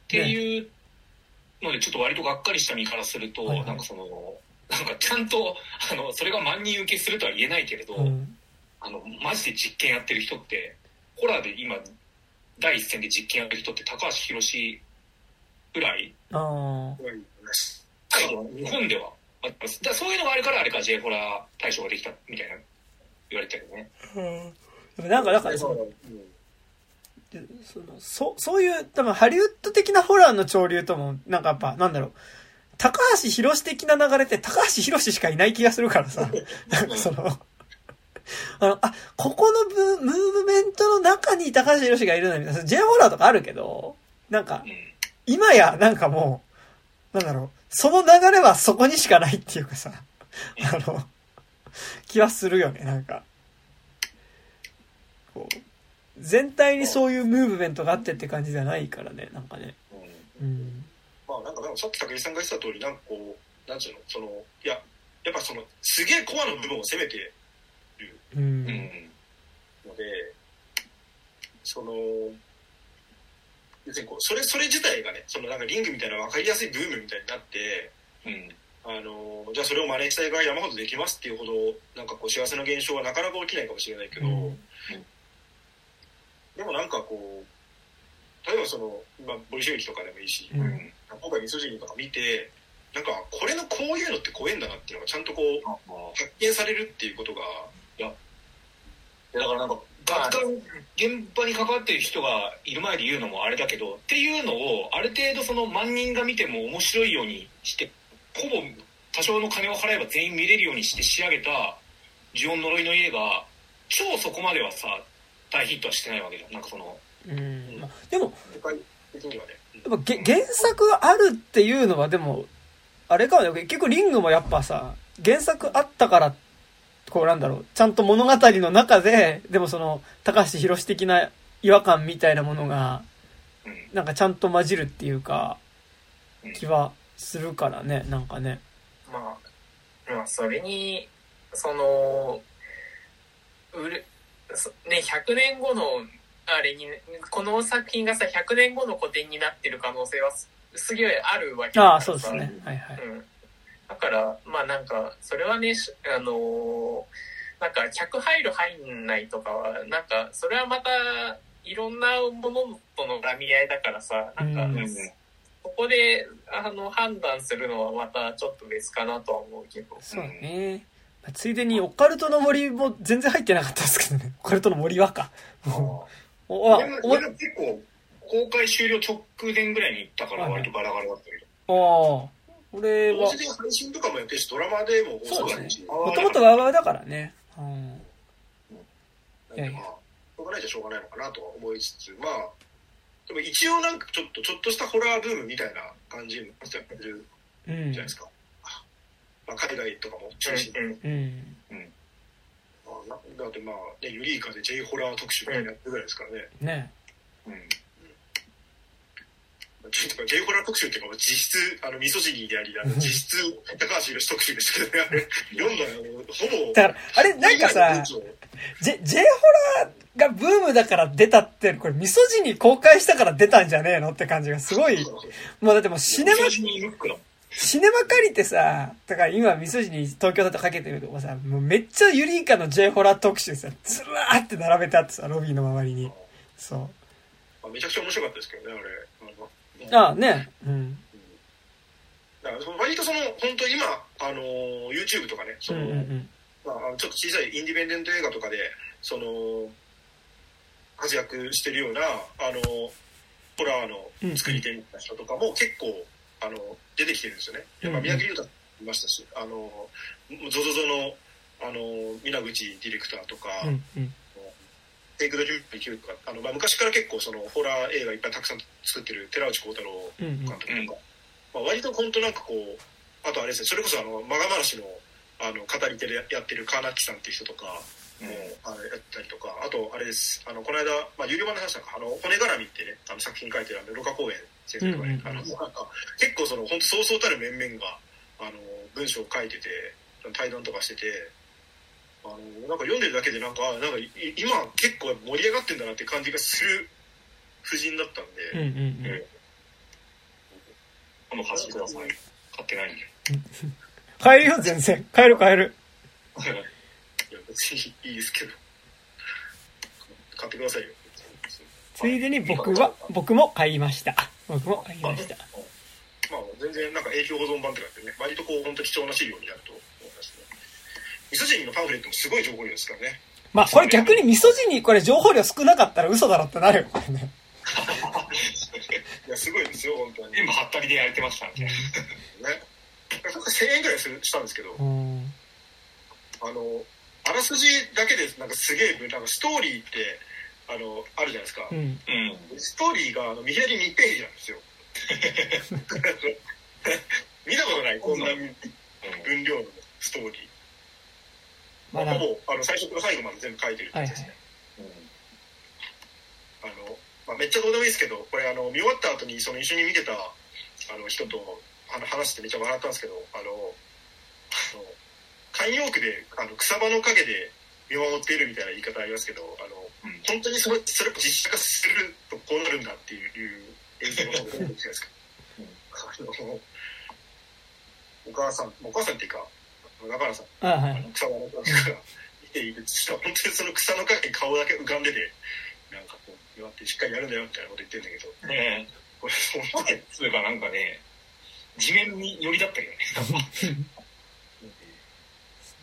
ていうのでちょっと割とがっかりした身からすると、はいはい、なんかそのなんかちゃんとあのそれが万人受けするとは言えないけれど、うん、あのマジで実験やってる人ってホラーで今第一線で実験やってる人って高橋宏ぐらいあ日本では。だそういうのがあるからあれか J ホラー大賞ができたみたいな言われてたけどね、うん、なんかだからその、そのそそういう多分ハリウッド的なホラーの潮流ともなんかやっぱなんだろう。高橋博的な流れって高橋博しかいない気がするからさ。なんかその、あの、あ、ここのブムーブメントの中に高橋博がいるのみたいな。J ホラーとかあるけど、なんか、今やなんかもう、なんだろう、その流れはそこにしかないっていうかさ、(laughs) あの、気はするよね、なんか。こう、全体にそういうムーブメントがあってって感じじゃないからね、なんかね。うん。まあなんかさっき武井さんが言ってた通りなんかこうなんていうのそのいややっぱそのすげえコアの部分を攻めてる、うん、のでその別にこうそれそれ自体がねそのなんかリングみたいな分かりやすいブームみたいになって、うん、あのじゃあそれを真似したいが山ほどできますっていうほどなんかこう幸せな現象はなかなか起きないかもしれないけど、うん、でもなんかこう例えばその、まあ、ボリシェビキとかでもいいし、うん。今回味噌汁とか見てなんかこれのこういうのって怖いんだなっていうのがちゃんとこう発見されるっていうことがいやだからなんか学科現場に関わってる人がいる前で言うのもあれだけどっていうのをある程度その万人が見ても面白いようにしてほぼ多少の金を払えば全員見れるようにして仕上げた「呪音呪いの家」が超そこまではさ大ヒットはしてないわけじゃん。なん。かそのうんでも的にはね。やっぱ原作あるっていうのはでもあれか結局リングもやっぱさ原作あったからこうなんだろうちゃんと物語の中ででもその高橋宏的な違和感みたいなものがなんかちゃんと混じるっていうか気はするからねなんかね。まあまあそれにそのうるね100年後のあれにこの作品がさ100年後の古典になってる可能性はすげえあるわけだからああそうですね。はいはい、うんだから、まあなんか、それはね、あのー、なんか、客入る入んないとかは、なんか、それはまた、いろんなものとの絡み合いだからさ、なんか、うん、そこで、あの、判断するのはまたちょっと別かなとは思うけど。そうね。ついでに、オカルトの森も全然入ってなかったですけどね。(laughs) オカルトの森はか。おあ、お結構、公開終了直前ぐらいに行ったから、割とガラガラだったけど。ああ。俺は。配信とかもやってるし、ドラマでもそうだね。もともとワーワーだからね。うん。いやいや。しょうがないじゃしょうがないのかなとは思いつつ、まあ、でも一応なんかちょっと、ちょっとしたホラーブームみたいな感じになってるじゃないですか。うん、まあ、海外とかも中心に。うん。うん。あだってまあ、ね、ユリイカで J ホラー特集みたいなやってるぐらいですからね。ね。うん。J ホラー特集っていうか、実質、あの、ミソジニーであり、あの実質、高橋宏特集でしたけどね、読んだほぼ。だから、あれ、なんかさ、J、J ホラーがブームだから出たって、これ、ミソジニー公開したから出たんじゃねえのって感じがすごい、もうだってもうシネマ、シネマ借りてさ、だから今、ミソジニー東京だとかけてるとこさ、もうめっちゃユリイカの J ホラー特集さ、ずらーって並べてあってさ、ロビーの周りに。そう。めちゃくちゃ面白かったですけどね、あれ。ああね。うん。だから割とその本当今あの YouTube とかねその、うんうん、まあ、ちょっと小さいインディペンデント映画とかでその活躍してるようなあのホラーの作り手みたいな人とかも結構あの出てきてるんですよね。やっぱ宮城裕太いましたし、あのゾゾゾのあの皆口ディレクターとか、うんうんテイクドとかあの、まあ、昔から結構そのホラー映画いっぱいたくさん作ってる寺内幸太郎監督とか、うんうん、まあ、割と本当なんかこうあとあれですねそれこそあのマガ話のあの語り手でやってる川ナッキさんっていう人とかも、あのやったりとかあとあれです。あのこの間、まあ、有料版の話なんかあの骨絡みってねあの作品書いてるあのロカ公園先生とかね、あのなんか結構その本当そうそうたる面々があの文章を書いてて対談とかしててあのなんか読んでるだけでなんかなんか今結構盛り上がってんだなって感じがする夫人だったんで、うんうんうん、今度貸してください買ってないんで。買えるよ全然。買える買える。(laughs) いや別にいいですけど。買ってくださいよ。ついでに僕は僕も買いました。僕も買いました。まあ全然なんか影響保存版ってなってね割とこう本当貴重な資料になるとミソジニのパンフレットもすごい情報量ですからね。まあ、これ逆にミソジニこれ情報量少なかったら嘘だろってなるよ、これね。(laughs) いや、すごいですよ、本当に。全部はったりでやれてましたね。ね。1000円ぐらいしたんですけど、あの、あらすじだけで、なんかすげえ、なんかストーリーって、あの、あるじゃないですか。うん、ストーリーが、あの、見開き2ページなんですよ。(laughs) (laughs) 見たことない、こんな分量のストーリー。まあ、ほぼあの最初から最後まで全部書いてるんですね。あのまあ、めっちゃどうでもいいですけどこれあの見終わった後にその一緒に見てたあの人とあの話してめっちゃ笑ったんですけどあの慣用句であの草場の陰で見守っているみたいな言い方ありますけどあの、うん、本当にそれそれを実写化するとこうなるんだっていう映像が出てるじゃないですか。うん、お母さんお母さんっていうか中原さん、あはい、草の中が見ている本当にその草の陰に顔だけ浮かんでてなんかこう弱ってしっかりやるんだよみたいなこと言ってるんだけど、ね、これそのつうかなんかね地面に寄りだったけどね。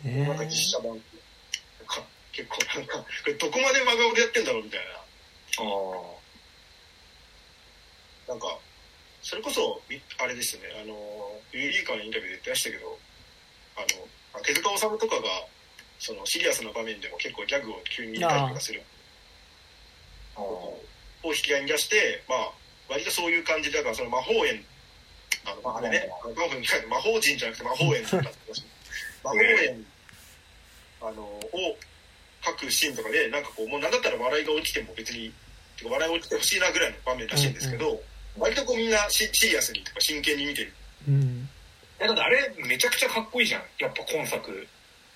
ねなんか実写版か結構なんか、これどこまで真顔でやってんだろうみたいあな。なんか、それこそ、みあれですよね、あの、ユーリーカーのインタビューで言ってましたけど、あの、手塚治虫とかが、そのシリアスな場面でも結構ギャグを急に入れたりとかする。あ。を引き合いに出して、まあ、割とそういう感じで、だからその魔法園、あの、あれね、あの魔法魔法人じゃなくて魔法園だったって (laughs) 魔法園、あの、を書くシーンとかで、なんかこう、もうなんだったら笑いが起きても別に、笑いが起きてほしいなぐらいの場面らしいんですけど、割とこうみんなシシリアスにとか真剣に見てる。うん。いやだってあれめちゃくちゃかっこいいじゃん。やっぱ今作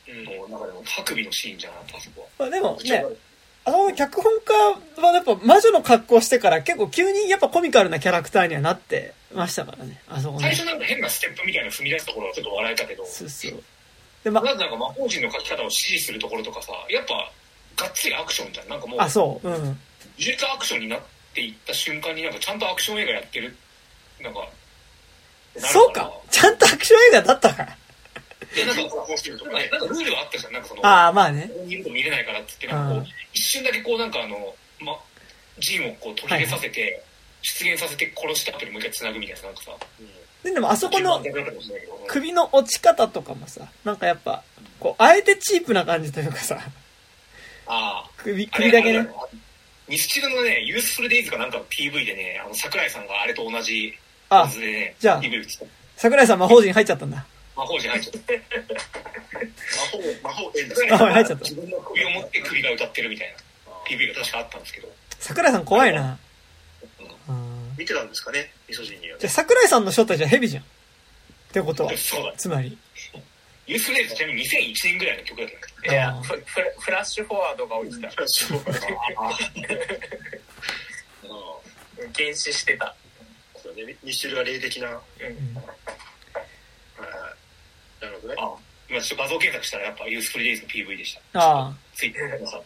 うんの中でも、ハクビのシーンじゃん、あそこは。まあでもね、あの脚本家はやっぱ魔女の格好してから結構急にやっぱコミカルなキャラクターにはなってましたからね、あそこね。最初なんか変なステップみたいなの踏み出すところはちょっと笑えたけど、そうそう。で、まなんか魔法陣の書き方を指示するところとかさ、やっぱ、がっつりアクションじゃん。なんかもう、あ、そう、うん。呪術アクションになっていった瞬間になんかちゃんとアクション映画やってる。なんか、そうかちゃんとアクション映画だったか。いや、なんか、こうしてるとかねなんかなんかルールがあったじゃん。なんかその、ああ、まあね。ここにいると見れないからって言って、なんかこう一瞬だけこうなんかあの、ま、ジンをこう途切れさせて、出現させて殺した後にもう一回繋ぐみたいな、なんかさ、ででもあそこの首の落ち方とかもさ、なんかやっぱ、こう、あえてチープな感じというかさ、ああ。首、首だけね。ミスチルのね、ユースフルデイズかなんかの PV でね、あの、桜井さんがあれと同じあじゃあ。桜井さん魔法陣入っちゃったんだ。魔法陣入っちゃった。魔法、魔法園ですね。入っちゃった自分の首を持って首が歌ってるみたいな PV が確かあったんですけど。桜井さん怖いな。うん見てたんですかね、ミソジンにはじゃあ桜井さんの正体じゃヘビじゃん。ってことは。そうだ。つまり。ユースフルデイズちなみに2001年ぐらいの曲だったいやフフラフラッシュフォワードが起きた原始してたそうね、ミッシェルが霊的な、はいうんなるほどね。あ今ちょっと画像検索したらやっぱユースフルデイズの PV でした。あツイッターでさ。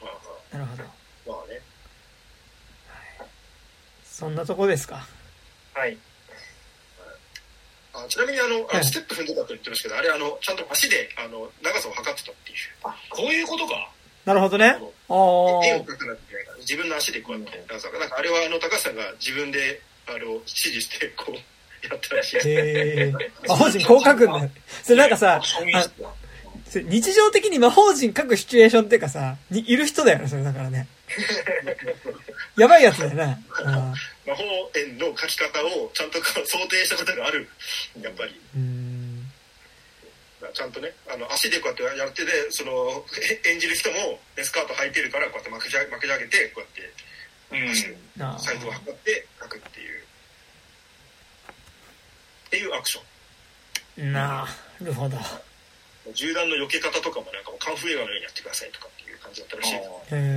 まああ、なるほど。まあ、まあね。そんなとこですか？はいあちなみにあの、あはいのステップ踏んでたと言ってましたけど、あれあの、ちゃんと足であの長さを測ってたっていう。あ、こういうことか。なるほどね。あ絵をあ。描かなきゃいけないから、自分の足でこうやって、なんかあれはあの、高橋さんが自分で、あの、指示して、こう、やったらしいで。魔法陣こう書くんだよ。それなんかさ、日常的に魔法陣書くシチュエーションっていうかさ、にいる人だよね、それだからね。(laughs) やばいやつだよね。あ魔法園の描き方をちゃんと想定したことがある。やっぱり。ーうん。ちゃんとね、あの、足でこうやってやってで、その、え演じる人も、ね、スカート履いてるから、こうやって巻き上げ巻き上げて、こうやって、うん。サイズを測って書くっていう。っていうアクション。なるほど。銃弾の避け方とかもなんかもうカンフー映画のようにやってくださいとかっていう感じだったらしいで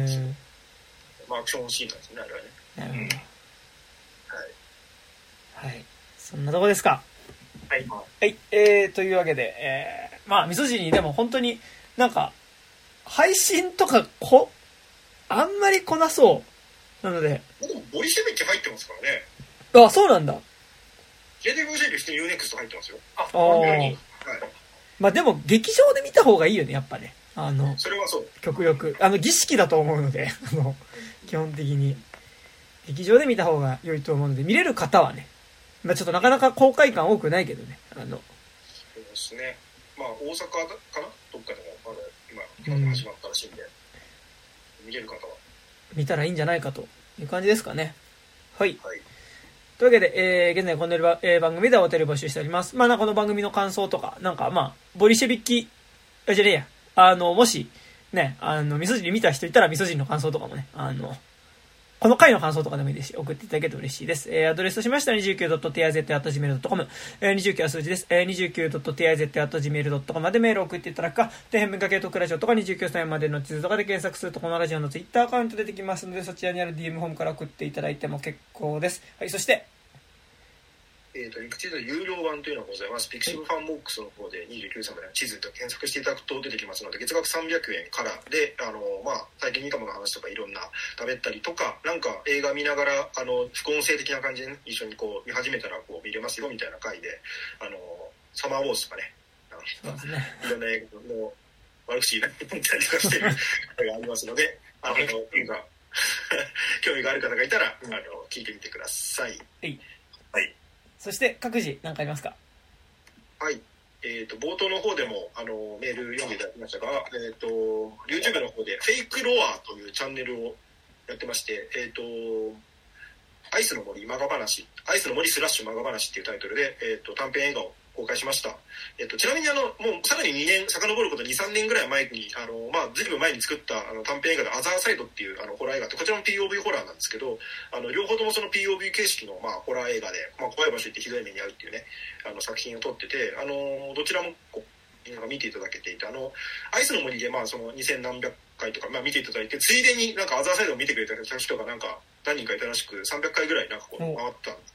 す。へえ。まあアクションシーンなんですね、あれはね。なるほど。はい。はい。そんなとこですか。はいはい。えー、というわけで、えー、まあ、みそ汁にでも本当になんか、配信とかこ、あんまり来なそう。なので、でもボリシェビッチ入ってますからね。あ、そうなんだ。JD50 普通に UNEXT 入ってますよ。ああー本当にはい。まあでも、劇場で見た方がいいよね、やっぱね。あの、それはそう。極力。あの、儀式だと思うので、(laughs) あの、基本的に。劇場で見た方が良いと思うので、見れる方はね。まあちょっとなかなか公開感多くないけどね。あの、そうですね。まあ大阪かな？どっかでもまだ今、今始まったらしいんで、見れる方は。見たらいいんじゃないかという感じですかね。はい。はい。というわけで、えー、現在このば、えー番組ではお便り募集しております。まあ、なんかこの番組の感想とか、なんかまあ、ボリシェビッキ、あじゃねえや、あの、もし、ね、あの、味噌汁見た人いたら味噌汁の感想とかもね、あの、この回の感想とかでもいいですし、送っていただけると嬉しいです。えー、アドレスとしましては 29.tiz.gmail.com、えー、29は数字です。えー、29.tiz.gmail.com までメールを送っていただくか、底辺文化系トークラジオとか29歳までの地図とかで検索するとこのラジオの Twitter アカウント出てきますので、そちらにある DM ホームから送っていただいても結構です。はい、そして、えっ、と、リンク地図有料版というのがございます。ピクシブファンボックスの方で29歳までの地図と検索していただくと出てきますので、月額300円からで、あの、まあ、体験ニカムの話とかいろんな喋ったりとか、なんか映画見ながら、あの、副音声的な感じで、ね、一緒にこう見始めたらこう見れますよみたいな回で、あの、サマーウォーズとかね、ね。いろんな映画の悪口言ったりとかしてる回がありますので、あの、今、(laughs) 興味がある方がいたら、あの、聞いてみてください。はい。はい。そして、各自何かありますか？はい。えーと、冒頭の方でもあのメール読んでいただきましたが、えーと、YouTube の方で「フェイクロア」というチャンネルをやってまして、えーと、アイスの森マガ話アイスの森スラッシュマガ話っていうタイトルで、えー、と短編映画を公開しました。えっと、ちなみにあの、もうさらに2年、遡ること2、3年ぐらい前に、あの、まあ、ずいぶん前に作ったあの短編映画でアザーサイドっていうあのホラー映画って、こちらも POV ホラーなんですけど、あの、両方ともその POV 形式の、まあ、ホラー映画で、まあ、怖い場所行ってひどい目に遭うっていうね、あの、作品を撮ってて、あの、どちらもこう、なんか見ていただけていて、あの、アイスの森で、まあ、その2000何百回とか、まあ、見ていただいて、ついでになんかアザーサイドを見てくれた人がなんか、何人かいたらしく、300回ぐらいなんかこう、回ったんです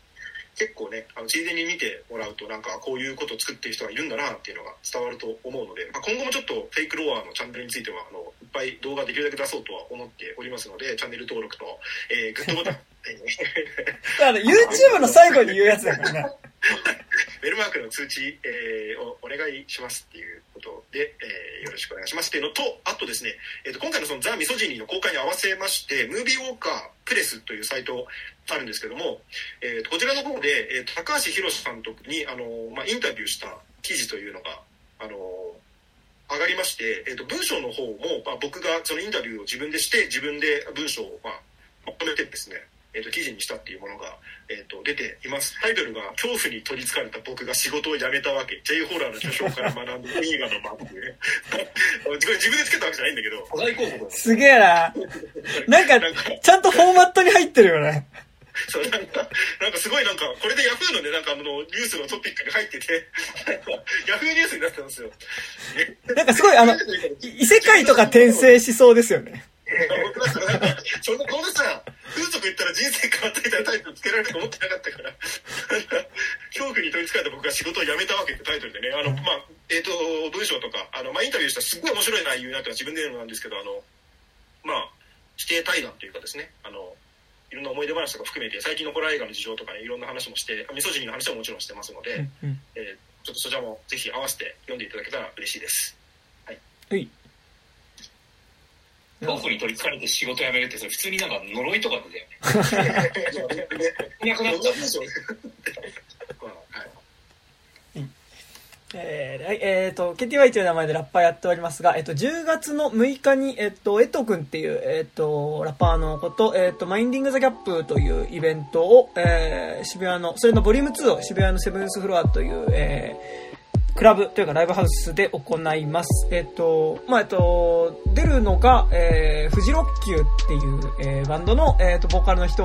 結構ねあのついでに見てもらうとなんかこういうことを作ってる人がいるんだなっていうのが伝わると思うので、まあ、今後もちょっとフェイクロアのチャンネルについてはあのぱい動画できるだけ出そうとは思っておりますのでチャンネル登録と、えー、グッドボタン。(laughs) あの YouTube の最後に言うやつだからね。(laughs) ベルマークの通知、えー、をお願いしますっていうことで、えー、よろしくお願いしますっていうのとあとですね、えーと、今回のそのザ・ミソジニーの公開に合わせましてムービーウォーカープレスというサイトあるんですけども、えー、こちらの方で、えー、高橋宏監督にあの、まあ、インタビューした記事というのがあの上がりまして、えーと、文章の方も、まあ、僕がそのインタビューを自分でして自分で文章を、まあ、まとめてですねえーと、記事にしたっていうものが、えーと、出ています。タイトルが「恐怖に取りつかれた僕が仕事を辞めたわけ。J ホラーの巨匠から学んだ映画の間」っていうね自分でつけたわけじゃないんだけど。すげえな。なんか (laughs) ちゃんとフォーマットに入ってるよねそうなんかなんかすごいなんかこれでヤフーのねなんかあのニュースのトピックに入っててヤフーニュースになってますよ。(laughs) なんかすごいあの異世界とか転生しそうですよね。そんな、こんなさ、風俗行ったら人生変わったみたいなタイトルつけられると思ってなかったから、(laughs) 恐怖に取りつかれた僕が仕事を辞めたわけってタイトルでね、あの、まあ、えっ、ー、と、文章とか、あの、まあ、インタビューしたすっごい面白い内容になっては自分で言うのなんですけど、あの、まあ、指定対談というかですね、あの、いろんな思い出話とか含めて、最近のホラー映画の事情とかね、いろんな話もして、ミソジニの話はもちろんしてますので、うんうん、えー、ちょっとそちらもぜひ合わせて読んでいただけたら嬉しいです。はい。はい恐怖に取りつかれて仕事辞めるって、それ普通になんか呪いとかでだよね。(laughs) (laughs) いなくなっちゃう。えー、えー、と、KTY という名前でラッパーやっておりますが、えっ、ー、と、10月の6日に、えっ、ー、と、エト君っていう、えっ、と、ラッパーのこと、えっ、と、マインディングザギャップというイベントを、えー、渋谷の、それのボリューム2を渋谷のセブンスフロアという、えー、クラブというかライブハウスで行います。えっと、まあ、えっと、出るのが、えー、フジロッキュっていう、えー、バンドの、えー、と、ボーカルの人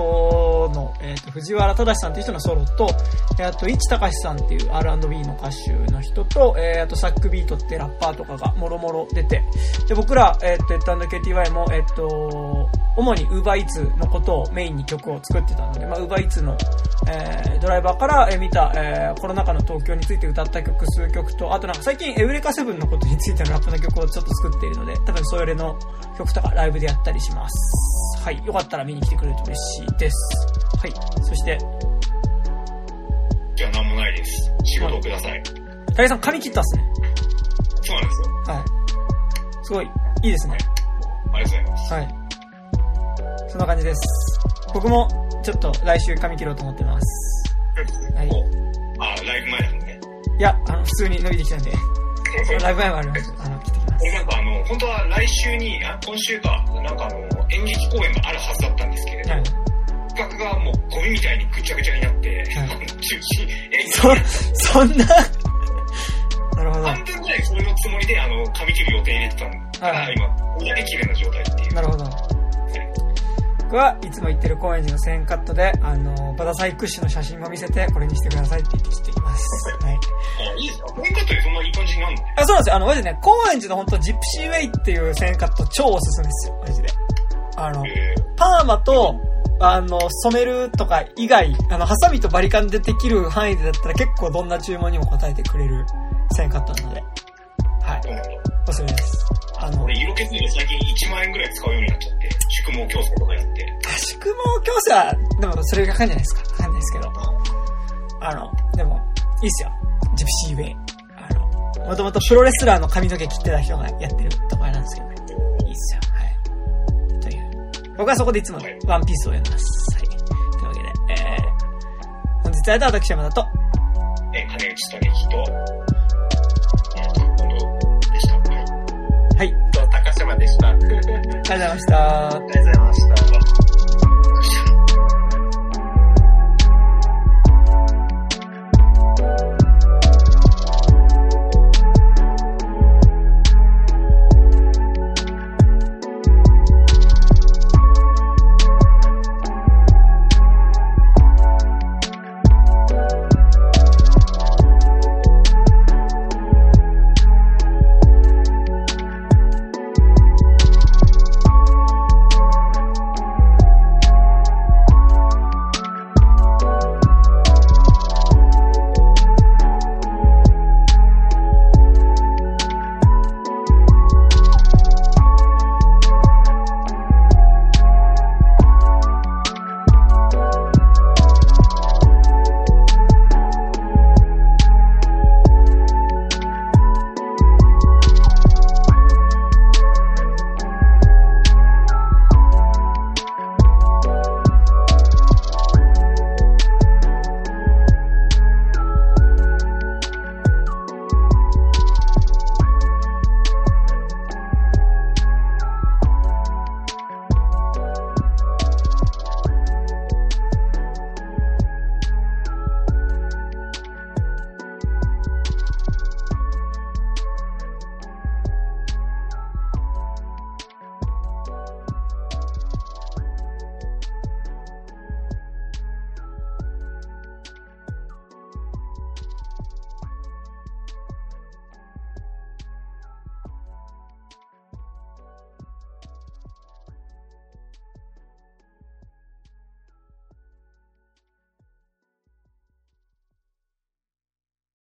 の、えー、と、藤原正さんっていう人のソロと、えー、あと、市隆さんっていう R&B の歌手の人と、えー、あと、サックビートってラッパーとかがもろもろ出て、で、僕ら、えっ、ー、と、KTY も、えっ、と、主に UberEats のことをメインに曲を作ってたので、まあ、UberEats の、えー、ドライバーから、えー、見た、えー、コロナ禍の東京について歌った曲数曲と、あとなんか最近エウレカセブンのことについてのラップの曲をちょっと作っているので、多分それの曲とかライブでやったりします。はい。よかったら見に来てくれると嬉しいです。はい。そして。じゃあ何もないです。仕事をください。大木さん髪切ったっすね。そうなんですよ。はい。すごい、いいですね。ありがとうございます。はい。そんな感じです。僕もちょっと来週髪切ろうと思ってます。はい。あ、ライブ前だ。いや、あの、普通に伸びてきたんで。ライブ前もあります。あの、来てきます。なんかあの、本当は来週に、あ今週か、なんかあの、演劇公演があるはずだったんですけれど、はい、企画がもうゴミみたいにぐちゃぐちゃになって、はい、中止、そ、そんななるほど。半分ぐらいそれのつもりで、あの、髪切る予定入れてたんから、はい、今、親で綺麗な状態っていう。なるほど。僕はいつも行ってる高円寺の1000カットで、あの、バダサイ屈指の写真を見せて、これにしてくださいって言ってしています。(laughs) はい。あ、いいですか ?1000 カットでそんないい感じになるの？あ、そうなんですよ。あの、マジでね、高円寺の本当ジプシーウェイっていう1000カット超おすすめですよ。マジで。あの、パーマと、あの、染めるとか以外、あの、ハサミとバリカンでできる範囲でだったら結構どんな注文にも答えてくれる1000カットなので。はい。おすすめです。あの、俺色気づいて最近1万円ぐらい使うようになっちゃって。宿毛矯正とかやって。宿毛矯正は、でもそれがかんじゃないですか。かかんないですけど。あの、でも、いいっすよ。ジプシーウェイ。あの、もともとプロレスラーの髪の毛切ってた人がやってるところなんですけどね。いいっすよ。はい。という。僕はそこでいつもワンピースを読んでます。はい。というわけで、えー、本日は私山田と、えー、金内武人と、はい。と、高島でした。ありがとうございました。ありがとうございました。